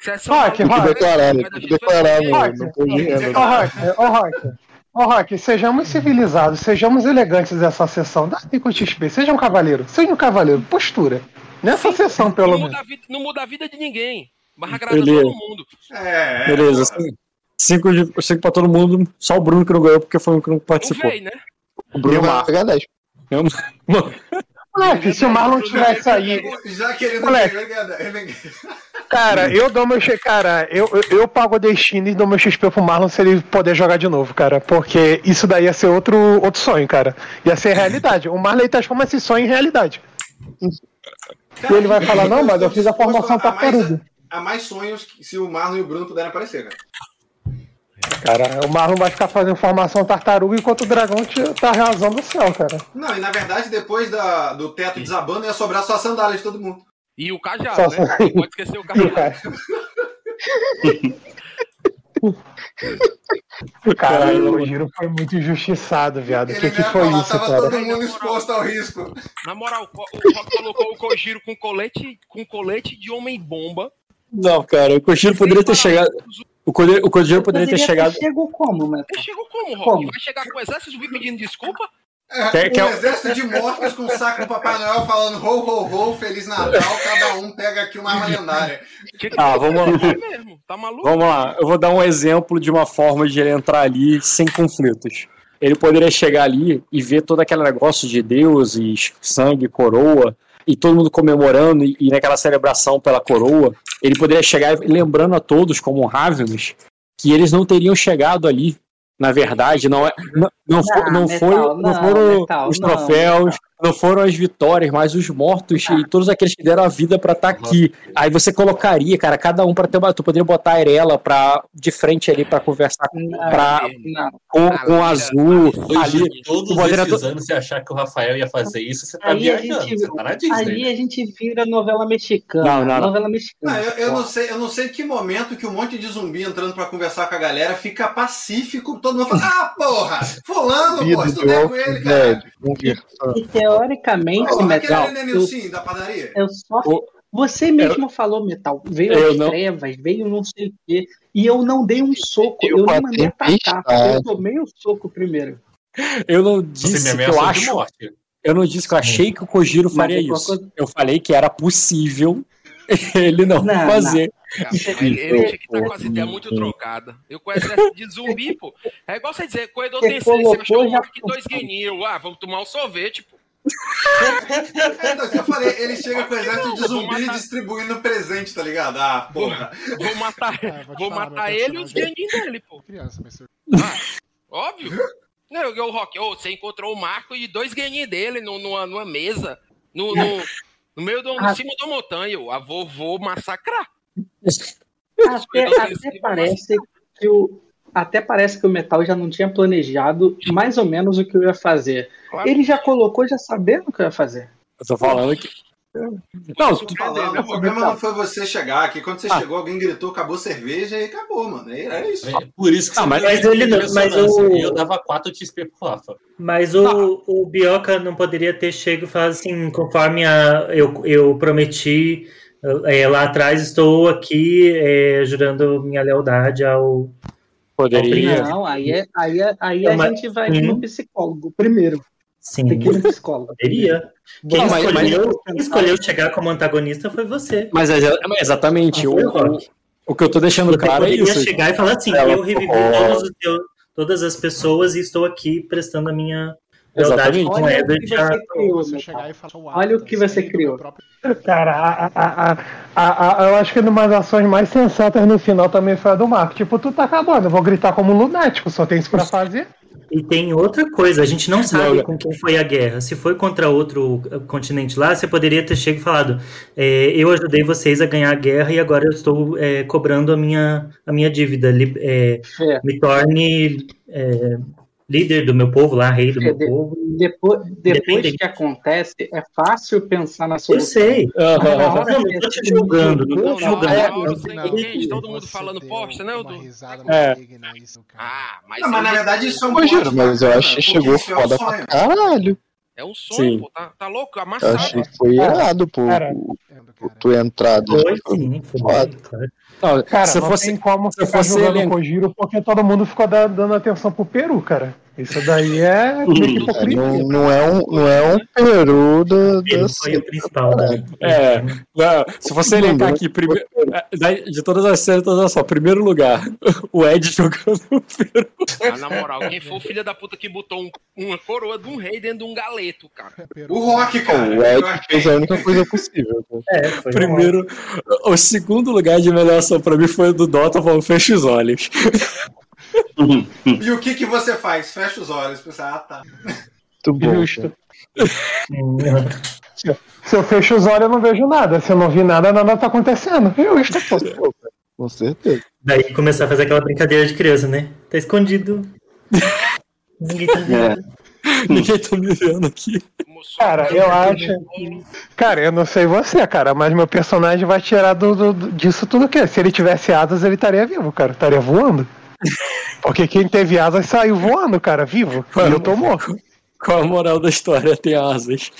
Sessão Rock, Rock. né? Declarar, tem que declarar, ninguém. mano. Não tô dinheiro. Ô, Rock, ô, Rock. Ô, Rock, sejamos civilizados, sejamos elegantes nessa sessão. Dá com XP, seja um cavaleiro, seja um cavaleiro, postura. Nessa sessão, pelo não menos. muda, a vida, não muda a vida de ninguém. Mas agrada Beleza. todo mundo. É, Beleza, é, assim. Cinco, de, cinco pra todo mundo, só o Bruno que não ganhou porque foi um que não participou. veio, né? O Bruno pegar 10. Moleque, se o Marlon tivesse aí. Já querendo Moleque. Cara, eu dou meu XP. Cara, eu, eu, eu pago o destino e dou meu XP pro Marlon se ele poder jogar de novo, cara. Porque isso daí ia ser outro, outro sonho, cara. Ia ser realidade. O Marlon transforma esse sonho em realidade. E ele vai falar, não, mas eu fiz a formação tartaruga. Há mais sonhos que- se o Marlon e o Bruno puderem aparecer, cara. Cara, o Marlon vai ficar fazendo formação tartaruga enquanto o dragão te- tá arrasando o céu, cara. Não, e na verdade, depois da, do teto desabando, ia sobrar só a sandália de todo mundo. E o cajado, Só- né? Não pode esquecer o E, cajado. cara. Caralho, o Giro foi muito injustiçado, viado. O que, que foi falar, isso, tava cara? todo mundo exposto ao risco. Na moral, o Rock colocou o Kojiro com colete, com colete de homem-bomba. Não, cara, o Kojiro poderia ter chegado. O Kojiro, o Kojiro poderia ter chegado. Chegou como? Ele chegou como, Rock? Como? Vai chegar com o exército vir pedindo desculpa? É, Quer- um quer- exército de mortos com saco do Papai Noel falando ho, ho, ho, Feliz Natal, cada um pega aqui uma arma lendária. Que que Ah, vamos lá. É mesmo, tá maluco? Vamos lá, eu vou dar um exemplo de uma forma de ele entrar ali sem conflitos. Ele poderia chegar ali e ver todo aquele negócio de deuses, sangue, coroa, e todo mundo comemorando e, e naquela celebração pela coroa. Ele poderia chegar lembrando a todos, como Ravenous, que eles não teriam chegado ali. Na verdade, não, é, não, não, Não, não, Metal, foi, não foram Metal, os troféus, não foram as vitórias, mas os mortos e todos aqueles que deram a vida pra estar aqui. Aí você colocaria, cara, cada um pra ter uma. Tu poderia botar a Arela pra, de frente ali pra conversar pra, Não. com, com o azul. Ali, todos esses anos, você achar que o Rafael ia fazer isso, você tá Aí a viajando. gente- Você tá na Disney. Aí né? a gente vira novela mexicana. Não, não, não. Novela Não, mexicana. eu, eu não sei, eu não sei que momento que um monte de zumbi entrando pra conversar com a galera fica pacífico, todo mundo fala, ah, porra, fulano, pô, estudei com ele, cara. Dead. Teoricamente, aquele Metal, ali eu, da padaria. eu só. O- Você mesmo falou, Metal. Veio Eu as não- trevas, veio não sei o quê. E eu não dei um soco. Eu Eu não mandei atacar. Eu tomei o soco primeiro. Eu não disse que eu de acho. Eu não disse que eu achei que o Kojiro faria é isso. coisa- Eu falei que era possível Ele não, Não, fazer. Cara, ele, ele tinha que estar com as ideias muito trocadas. Eu com exército de zumbi, pô. É igual você dizer, corredor seis, você achou um já marque dois guininhos. Ah, vamos tomar um sorvete, pô. É, então, que eu falei, ele chega com o exército de zumbi distribuindo presente, tá ligado? Ah, porra. Vou matar, É, vou falar, matar ele e os guininhos dele, pô. Criança, mas você... Óbvio. Não, eu, o Rock, ô, você encontrou o Marco e dois guininhos dele no- numa, numa mesa, no, no, no meio do, Ah. em cima da montanha. Ah, vou, vou massacrar. Até, até parece que o até parece que o Metal já não tinha planejado mais ou menos o que eu ia fazer. Ele já colocou já sabendo o que eu ia fazer. Eu tô falando que. Não, tô falando, o problema não foi você chegar aqui. Quando você chegou, alguém gritou, acabou cerveja e acabou, mano. É, é isso. Por isso que Ah, você mas- mas ele não- mas o- E eu dava 4 XP pro Rafa. Mas o, o Bioca não poderia ter chego e falado assim, conforme a, eu, eu prometi é, lá atrás, estou aqui é, jurando minha lealdade ao. Poderia. Não, aí, é, aí, é, aí Não, a mas- gente vai Hum. no psicólogo primeiro. Sim. Tem que ir no psicólogo. Poderia. Quem Não, mas- escolheu, quem escolheu chegar como antagonista foi você. Mas é é exatamente. Não O, o que eu tô deixando Você claro é poderia isso. chegar e falar assim, Ela- eu revivi Oh. todos os teus- todas as pessoas e estou aqui prestando a minha Exatamente. com Olha o que você criou, Você Metal. chegar e falar, "Sou Olha o que você criou. Cara, a, a, a, a, a- eu acho que uma das ações mais sensatas no final também foi a do Marco. Tipo, tu tá acabando, eu vou gritar como lunático, só tem isso pra fazer. E tem outra coisa, a gente não sabe Não, com quem foi a guerra. Se foi contra outro uh, continente lá, você poderia ter chegado e falado: é, eu ajudei vocês a ganhar a guerra e agora eu estou é, cobrando a minha, a minha dívida. Li- é, É. me torne é, líder do meu povo lá, rei do meu De- povo. Depois, depois Depende. que acontece, é fácil pensar na Eu solução. sei. Mas na hora Não, não tô te é julgando, não tô te julgando. Eu sei. todo mundo falando bosta, né, Edu? É. cara. Ah, mas Não, mas na eu- verdade isso é um plot mas eu bacana, acho que chegou é foda pra caralho. É um sonho, Sim. pô. Tá, tá louco? Eu Amassado. achei que foi Cara, errado, pô. cara, Entendo, Tu, cara. entrar. Foi sim, foi Foda. claro. Não, Cara, se não fosse. tem como se eu ficar fosse jogando elenco- Kojiro porque todo mundo ficou da- dando atenção pro Peru, cara. Isso daí é que É, não, não é um, não é um peru da, da principal da. É, não, se você elencar aqui, primeiro, de todas as séries, todas só, primeiro lugar, o Ed jogando o Peru. Ah, na moral, quem foi o filho da puta que botou um- uma coroa de um rei dentro de um galeto, cara? O Rock, cara. O eu Ed fez a única coisa possível. pô. É, foi Primeiro, o segundo lugar de melhor ação pra mim foi o do Dota, falando fecha os olhos. E o que que você faz? Fecha os olhos, pensa, ah, tá. Muito bom. Justo. Se eu fecho os olhos, eu não vejo nada. Se eu não vi nada, nada tá acontecendo. Justo, pô. Com certeza. Daí começar a fazer aquela brincadeira de criança, né? Tá escondido. Ninguém tá vendo. Ninguém tá me vendo aqui. Cara, eu acho. Cara, eu não sei você, cara, mas meu personagem vai tirar do, do- do- disso tudo o quê? Se ele tivesse asas, ele estaria vivo, cara. Estaria voando. Porque quem teve asas saiu voando, cara, vivo. E eu tô morto. Qual a moral da história? Tem asas.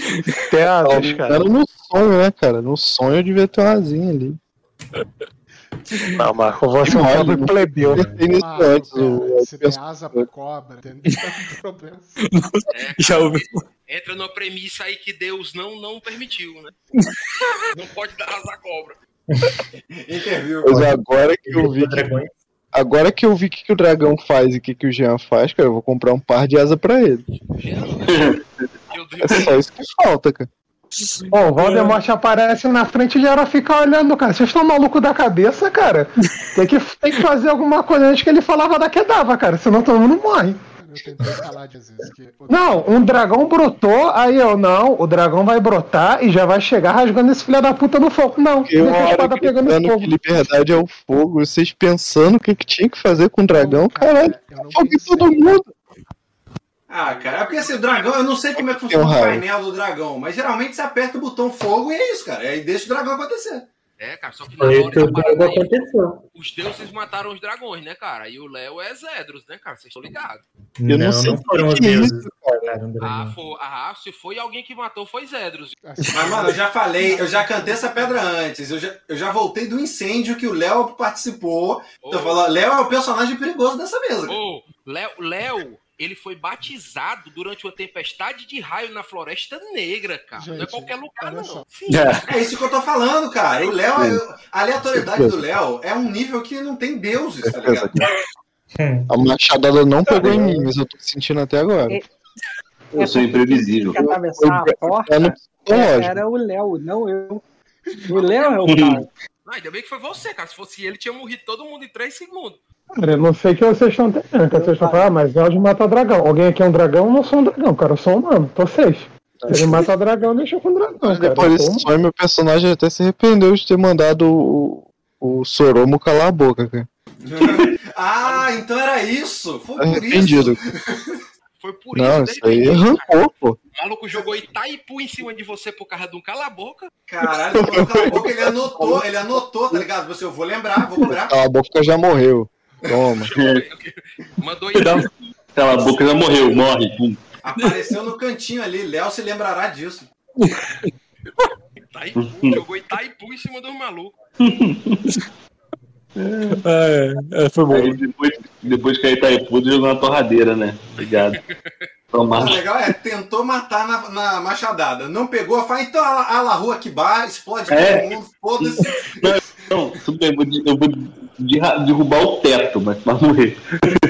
Tem asas, cara. Era no sonho, né, cara? No sonho eu devia ter uma asinha ali. Não, Marco, você é um pobre plebeu. Pensei nisso Ah, antes. cara, o- se der asa pra cobra, tem problema. Já ouviu? Entra numa premissa aí que Deus não, não permitiu, né? Não pode dar asa à cobra. Interviu. Mas agora que eu vi que. Agora que eu vi o que, que o dragão faz e o que, que o Jean faz, cara, eu vou comprar um par de asa pra ele. É só isso que falta, cara. Ó, o Voldemort aparece na frente e já fica olhando, cara. Vocês estão malucos da cabeça, cara? Tem que, tem que fazer alguma coisa antes que ele falava da Kedava, cara. Senão todo mundo morre. Eu tentei falar de vezes que. o- Não, um dragão brotou, aí eu não, o dragão vai brotar e já vai chegar rasgando esse filho da puta no fogo. Não, uma a espada pegando fogo. que liberdade é o fogo, vocês pensando o que, que tinha que fazer com o dragão, caralho, eu não fogo em todo mundo. Ah, cara, é porque assim, o dragão, eu não sei como é que funciona o painel do dragão, mas geralmente você aperta o botão fogo e é isso, cara. Aí deixa o dragão acontecer. É, cara, só que na hora o que aconteceu. os deuses mataram os dragões, né, cara? E o Léo é Zedros, né, cara? Vocês estão ligados. Eu não não, sei não foram os deuses Ah, foi, ah, se foi alguém que matou, foi Zedros. Mas, mano, eu já falei, eu já cantei essa pedra antes. Eu já, eu já voltei do incêndio que o Léo participou. Então, Ô. falando, Léo é o personagem perigoso dessa mesa. cara. Ô, Léo, Léo ele foi batizado durante uma tempestade de raio na Floresta Negra, cara. não é Gente, qualquer lugar, não. Sim. É isso que eu tô falando, cara. O Léo, Sim. a aleatoriedade do Léo é um nível que não tem deuses, tá ligado? A machadada não pegou em mim, mas eu tô sentindo até agora. Eu sou imprevisível. Quer atravessar a porta? É no psicológico. Era o Léo, não eu. O Léo é o cara. Ah, ainda bem que foi você, cara. Se fosse ele, tinha morrido todo mundo em três segundos. Cara, eu não sei o que vocês estão entendendo. que Vocês estão falando, ah, mas de matar dragão. Alguém aqui é um dragão? Eu não sou um dragão, cara. Eu sou humano. Tô safe. Ele mata dragão, deixa com dragão, cara. Depois desse sonho, meu personagem até se arrependeu de ter mandado o, o Soromo calar a boca, cara. Ah, então era isso. Foi por Arrependido. isso. Foi por Não, isso. isso aí arrancou, pô. O maluco jogou Itaipu em cima de você por causa de um cala-boca. Caralho, ele falou cala a boca, ele anotou, ele anotou, tá ligado? Você, eu vou lembrar, vou lembrar. Cala a boca já morreu. Toma. Mandou Cala a boca, já morreu, morre. Pum. Apareceu no cantinho ali, Léo se lembrará disso. Itaipu, jogou Itaipu em cima dos malucos. É, é, foi bom. Aí depois, depois que aí tá Itaipu, jogou na torradeira, né? Obrigado. O legal é, tentou matar na, na machadada. Não pegou, fala, então a, a La Rua Kibar, explode É. todo mundo, foda-se. Não, tudo bem, eu vou, de- eu vou derrubar o teto, mas vai morrer.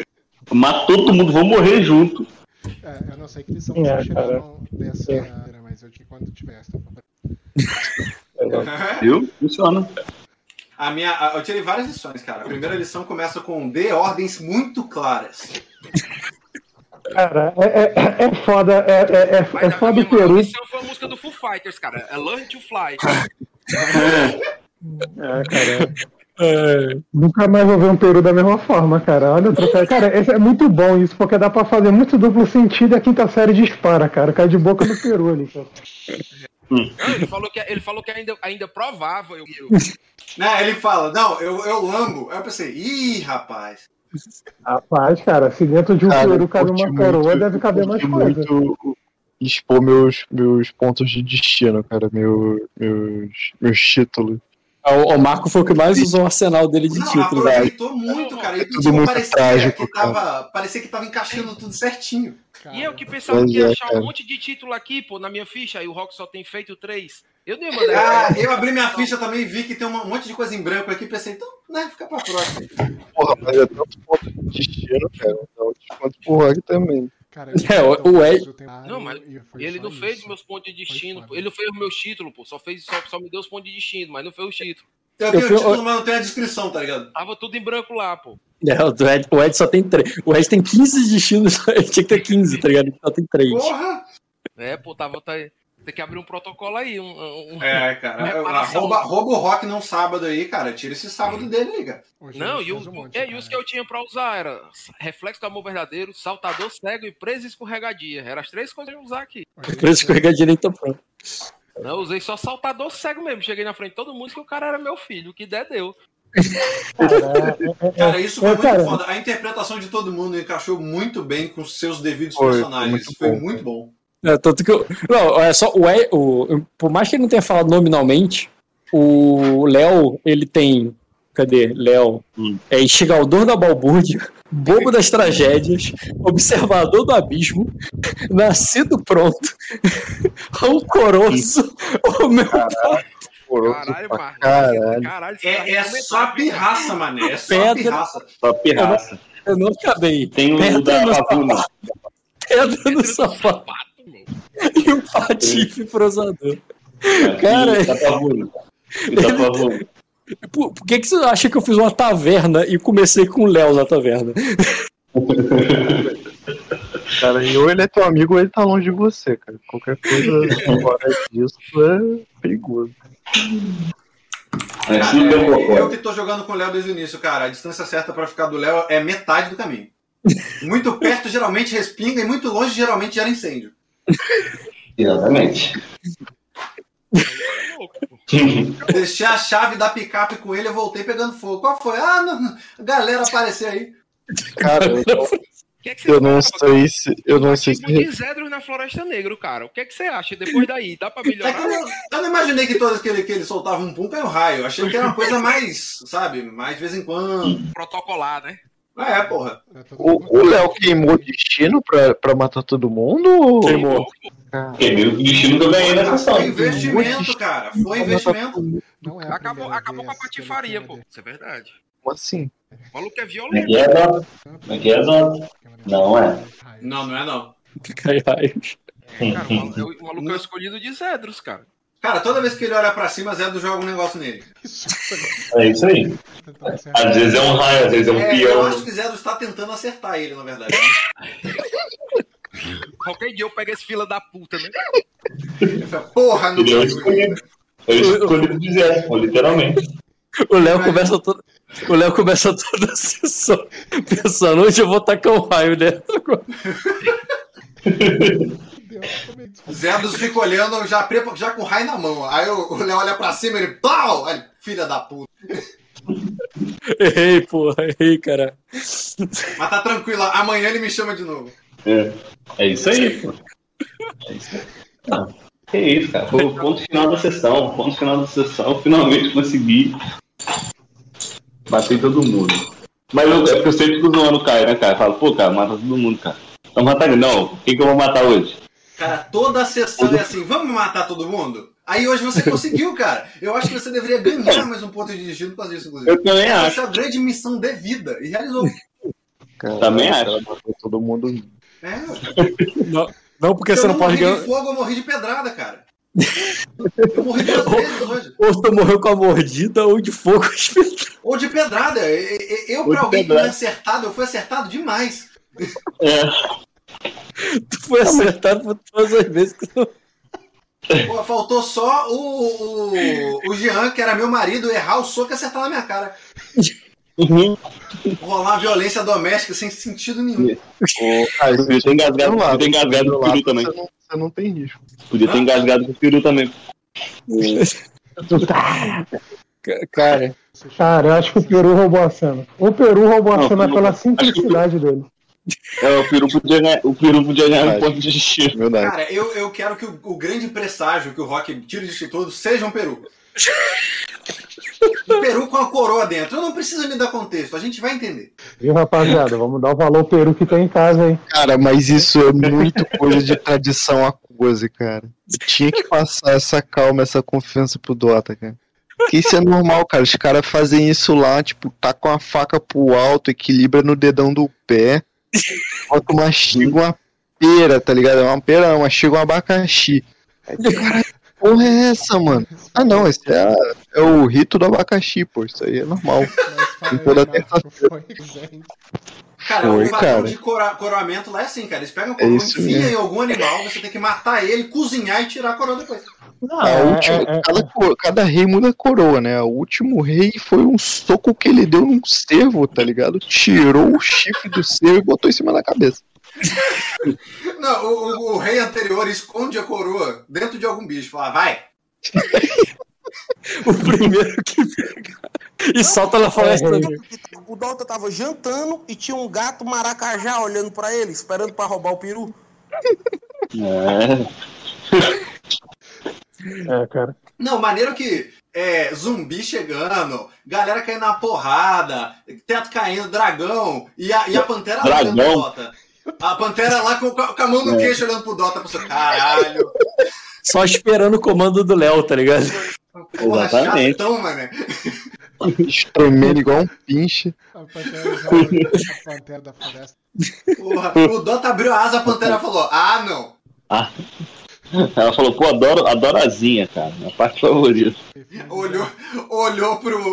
Matou todo mundo, vou morrer junto. É, eu não sei que lição É, vocês cara. tiraram dessa É. mas eu digo quando tiver essa. Viu? Funciona. A minha, eu tirei várias lições, cara. A primeira lição começa com dê ordens muito claras. Cara, é, é, é foda, é, é, é, é foda o Peru. Isso foi a música do Foo Fighters, cara. É Learn to Fly. É, cara. Nunca mais vou ver um peru da mesma forma, cara. Olha o troféu. Cara, esse é muito bom isso, porque dá pra fazer muito duplo sentido e a quinta série dispara, cara. Cai de boca no peru ali, cara. Não, ele falou que, ele falou que ainda, ainda provável. Eu, eu, Né, ele fala, não, eu, eu lambo. Aí eu pensei, ih, rapaz. Rapaz, cara, se dentro de um Cara, peru cabe uma coroa, deve caber mais coisa. muito expor meus, meus pontos de destino, cara. Meu, meus, meus títulos. O, o Marco foi o que mais usou o arsenal dele de Não, título, velho. aproveitou muito, cara. E É tudo tipo, muito parecia, trágico, que tava, parecia que tava encaixando tudo certinho. E eu que pensava Pois que ia é, achar cara. um monte de título aqui, pô, na minha ficha, aí o Rock só tem feito três. Eu nem ia mandar. Ah, eu abri minha ficha também e vi que tem um monte de coisa em branco aqui. Pensei, então, né, fica pra próxima. Porra, mas é tanto ponto de destino, cara. Tanto quanto pro rock também. Cara, É, o- o Ed- Não, mas ele não fez meus pontos de destino. pô. Ele não fez os meus títulos, pô. Só, fez, só, só me deu os pontos de destino, mas não fez os títulos. Eu Eu tenho o fui- título, mas não tem a descrição, tá ligado? Tava tudo em branco lá, pô. É, o, Ed, o Ed só tem três. O Ed tem 15 destinos, ele tinha que ter 15, tá ligado? Ele só tem três. Porra! É, pô, tava. Tá, tem que abrir um protocolo aí. Um, um- É, cara. reparação. Rouba, rouba o rock num sábado aí, cara. Tira esse sábado dele aí, cara. Não, e, o, é, e os que eu tinha pra usar era reflexo do amor verdadeiro, saltador cego e presa escorregadia. Eram as três coisas que eu ia usar aqui. O escorregadinho nem tá pronto. Não, eu usei só saltador cego mesmo. Cheguei na frente de todo mundo que o cara era meu filho. O que der, deu. Cara, isso foi É, muito cara. foda. A interpretação de todo mundo encaixou muito bem com os seus devidos Foi, personagens. muito foi bom. muito bom. É, tanto que eu, não, olha só, o, E- o, por mais que ele não tenha falado nominalmente, o Léo, ele tem. Cadê? Léo. É instigador da balbúrdia, bobo das tragédias, observador do abismo, nascido pronto, rancoroso, o meu pai. Caralho, Marcos. Caralho. Caralho, É, é só pirraça, mané. É só Pedra. pirraça. Só pirraça. Eu não acabei. Tem o Pedra da no Pavuna. sapato. Pedra no sapato. E o patife prosador. Cara, E da Pavuna. E da Pavuna. Por, por que, que você acha que eu fiz uma taverna e comecei com o Léo na taverna? Cara, e ou ele é teu amigo ou ele tá longe de você, cara. Qualquer coisa fora disso é perigoso. É, Cara, sim, deu eu, boa, eu cara. que tô jogando com o Léo desde o início, cara. A distância certa pra ficar do Léo é metade do caminho. Muito perto geralmente respinga e muito longe geralmente gera incêndio. Exatamente. Deixei a chave da picape com ele, eu voltei pegando fogo. Qual foi? Ah, não, não. a galera apareceu aí. Cara, eu que é que você eu não sei se. Eu não sei se. Zedros na Floresta Negra, cara. O que é que você acha depois daí? Dá pra É que melhorar? eu, não, eu não imaginei que todas que ele, que ele soltava um pum caiu raio. Eu achei que era uma coisa mais, sabe, mais de vez em quando. Protocolar, né? É, porra. O o Léo queimou o destino pra, pra matar todo mundo? ou- Queimou. Queimei o destino que eu ganhei nessa ação. Foi investimento, cara. Foi investimento. Não é Acabou, acabou com a patifaria, pô. Isso é verdade. Como assim? O maluco é é violento. que é, Dota? Como é que é? Não é. Não, não é não. Cai raios. Cara, o maluco, é o- o maluco é o escolhido de Zedros, cara. Cara, toda vez que ele olha pra cima, Zé do joga um negócio nele. É isso aí. Às vezes é um raio, às vezes é um É, eu peão. acho que Zé está tentando acertar ele, na verdade. Qualquer dia eu pego esse fila da puta, né? Porra, não Ele é o escolhido. É o escolhido de Zé, pô, literalmente. O Léo começa toda. O Léo começa toda a sessão pensando, hoje eu vou tacar um raio nela. Zé dos fica olhando já, já com o raio na mão. Aí o o Léo olha pra cima e ele. Pau! Aí, filha da puta. Errei, porra, errei, cara. Mas tá tranquilo, amanhã ele me chama de novo. É, é isso aí, pô. É isso aí. Não, que isso, cara. Foi o ponto final da sessão. Ponto final da sessão, finalmente consegui bater em todo mundo. Mas eu, é porque eu sempre fico zoando o Caio, né, cara? Eu falo, pô, cara, mata todo mundo, cara. Então mata ele. Não, quem que eu vou matar hoje? Cara, toda a sessão é assim, vamos matar todo mundo? Aí hoje você conseguiu, cara. Eu acho que você deveria ganhar mais um ponto de destino por causa disso, inclusive. Eu também Essa acho. é a grande missão de vida. E realizou. Cara, Também ela acho. matou todo mundo. É. Não, não porque Se você eu não pode morri ganhar. de fogo, eu morri de pedrada, cara. Eu morri duas vezes hoje. Ou tu morreu com a mordida ou de fogo. Ou de pedrada. Eu, Ou pra de alguém que me pedrada. acertado, eu fui acertado demais. É. Tu foi acertado por todas as vezes que tu. Pô, faltou só o, o, o Jean, que era meu marido, errar o soco e acertar na minha cara. Rolar violência doméstica sem sentido nenhum. Ah, podia ter engasgado, podia ter engasgado com o peru também. Você não, você não tem risco. Podia ter engasgado com o peru também. Cara. Cara, eu acho que o Peru roubou a cena. O Peru roubou a Não, cena não. pela simplicidade dele. É, o peru podia ganhar, o peru podia ganhar um ponto de destino. Verdade. Cara, eu, eu quero que o, o grande presságio que o Rock tire disso tudo seja um peru. Um peru com a coroa dentro. Eu não preciso me dar contexto, a gente vai entender. Viu, rapaziada? Vamos dar o valor ao Peru que tem em casa, hein? Cara, mas isso é muito coisa de tradição aquosa, cara. Tinha que passar essa calma, essa confiança pro Dota, cara. Porque isso é normal, cara. Os caras fazem isso lá, tipo, tá com a faca pro alto, equilibra no dedão do pé, bota mastiga uma pera, tá ligado? Uma pera não, mastiga um abacaxi. Aí, Caralho, que porra é essa, mano? Ah, não, esse é, a- é o rito do abacaxi, pô. Isso aí é normal. Em toda terça-feira. Cara, Foi, o cara. de cora- coroamento lá é assim, cara. Eles pegam a É coroa, isso enfia mesmo. em algum animal, você tem que matar ele, cozinhar e tirar a coroa depois. A última- cada, co- cada rei muda a coroa, né? O último rei foi um soco que ele deu num cervo, tá ligado? Tirou o chifre do cervo e botou em cima da cabeça. Não, o, o- o rei anterior esconde a coroa dentro de algum bicho. Fala, vai. O primeiro que pega. E solta na floresta. O Dota tava jantando e tinha um gato maracajá olhando pra ele, esperando pra roubar o peru. É, cara. Não, maneiro que é, zumbi chegando, galera caindo na porrada, teto caindo, dragão, e a, e a pantera lá Dragão? Dota. A pantera lá com, com a mão no É. queixo olhando pro Dota, pro seu caralho. Só esperando o comando do Léo, tá ligado? Porra, Exatamente. chatão, igual um pinche. A pantera, já- a pantera da floresta. Porra, o Dota abriu a asa, a pantera falou: Ah, não. Ah. Ela falou, pô, adoro, adoro asinha, cara. Minha parte favorita. Olhou, olhou pro,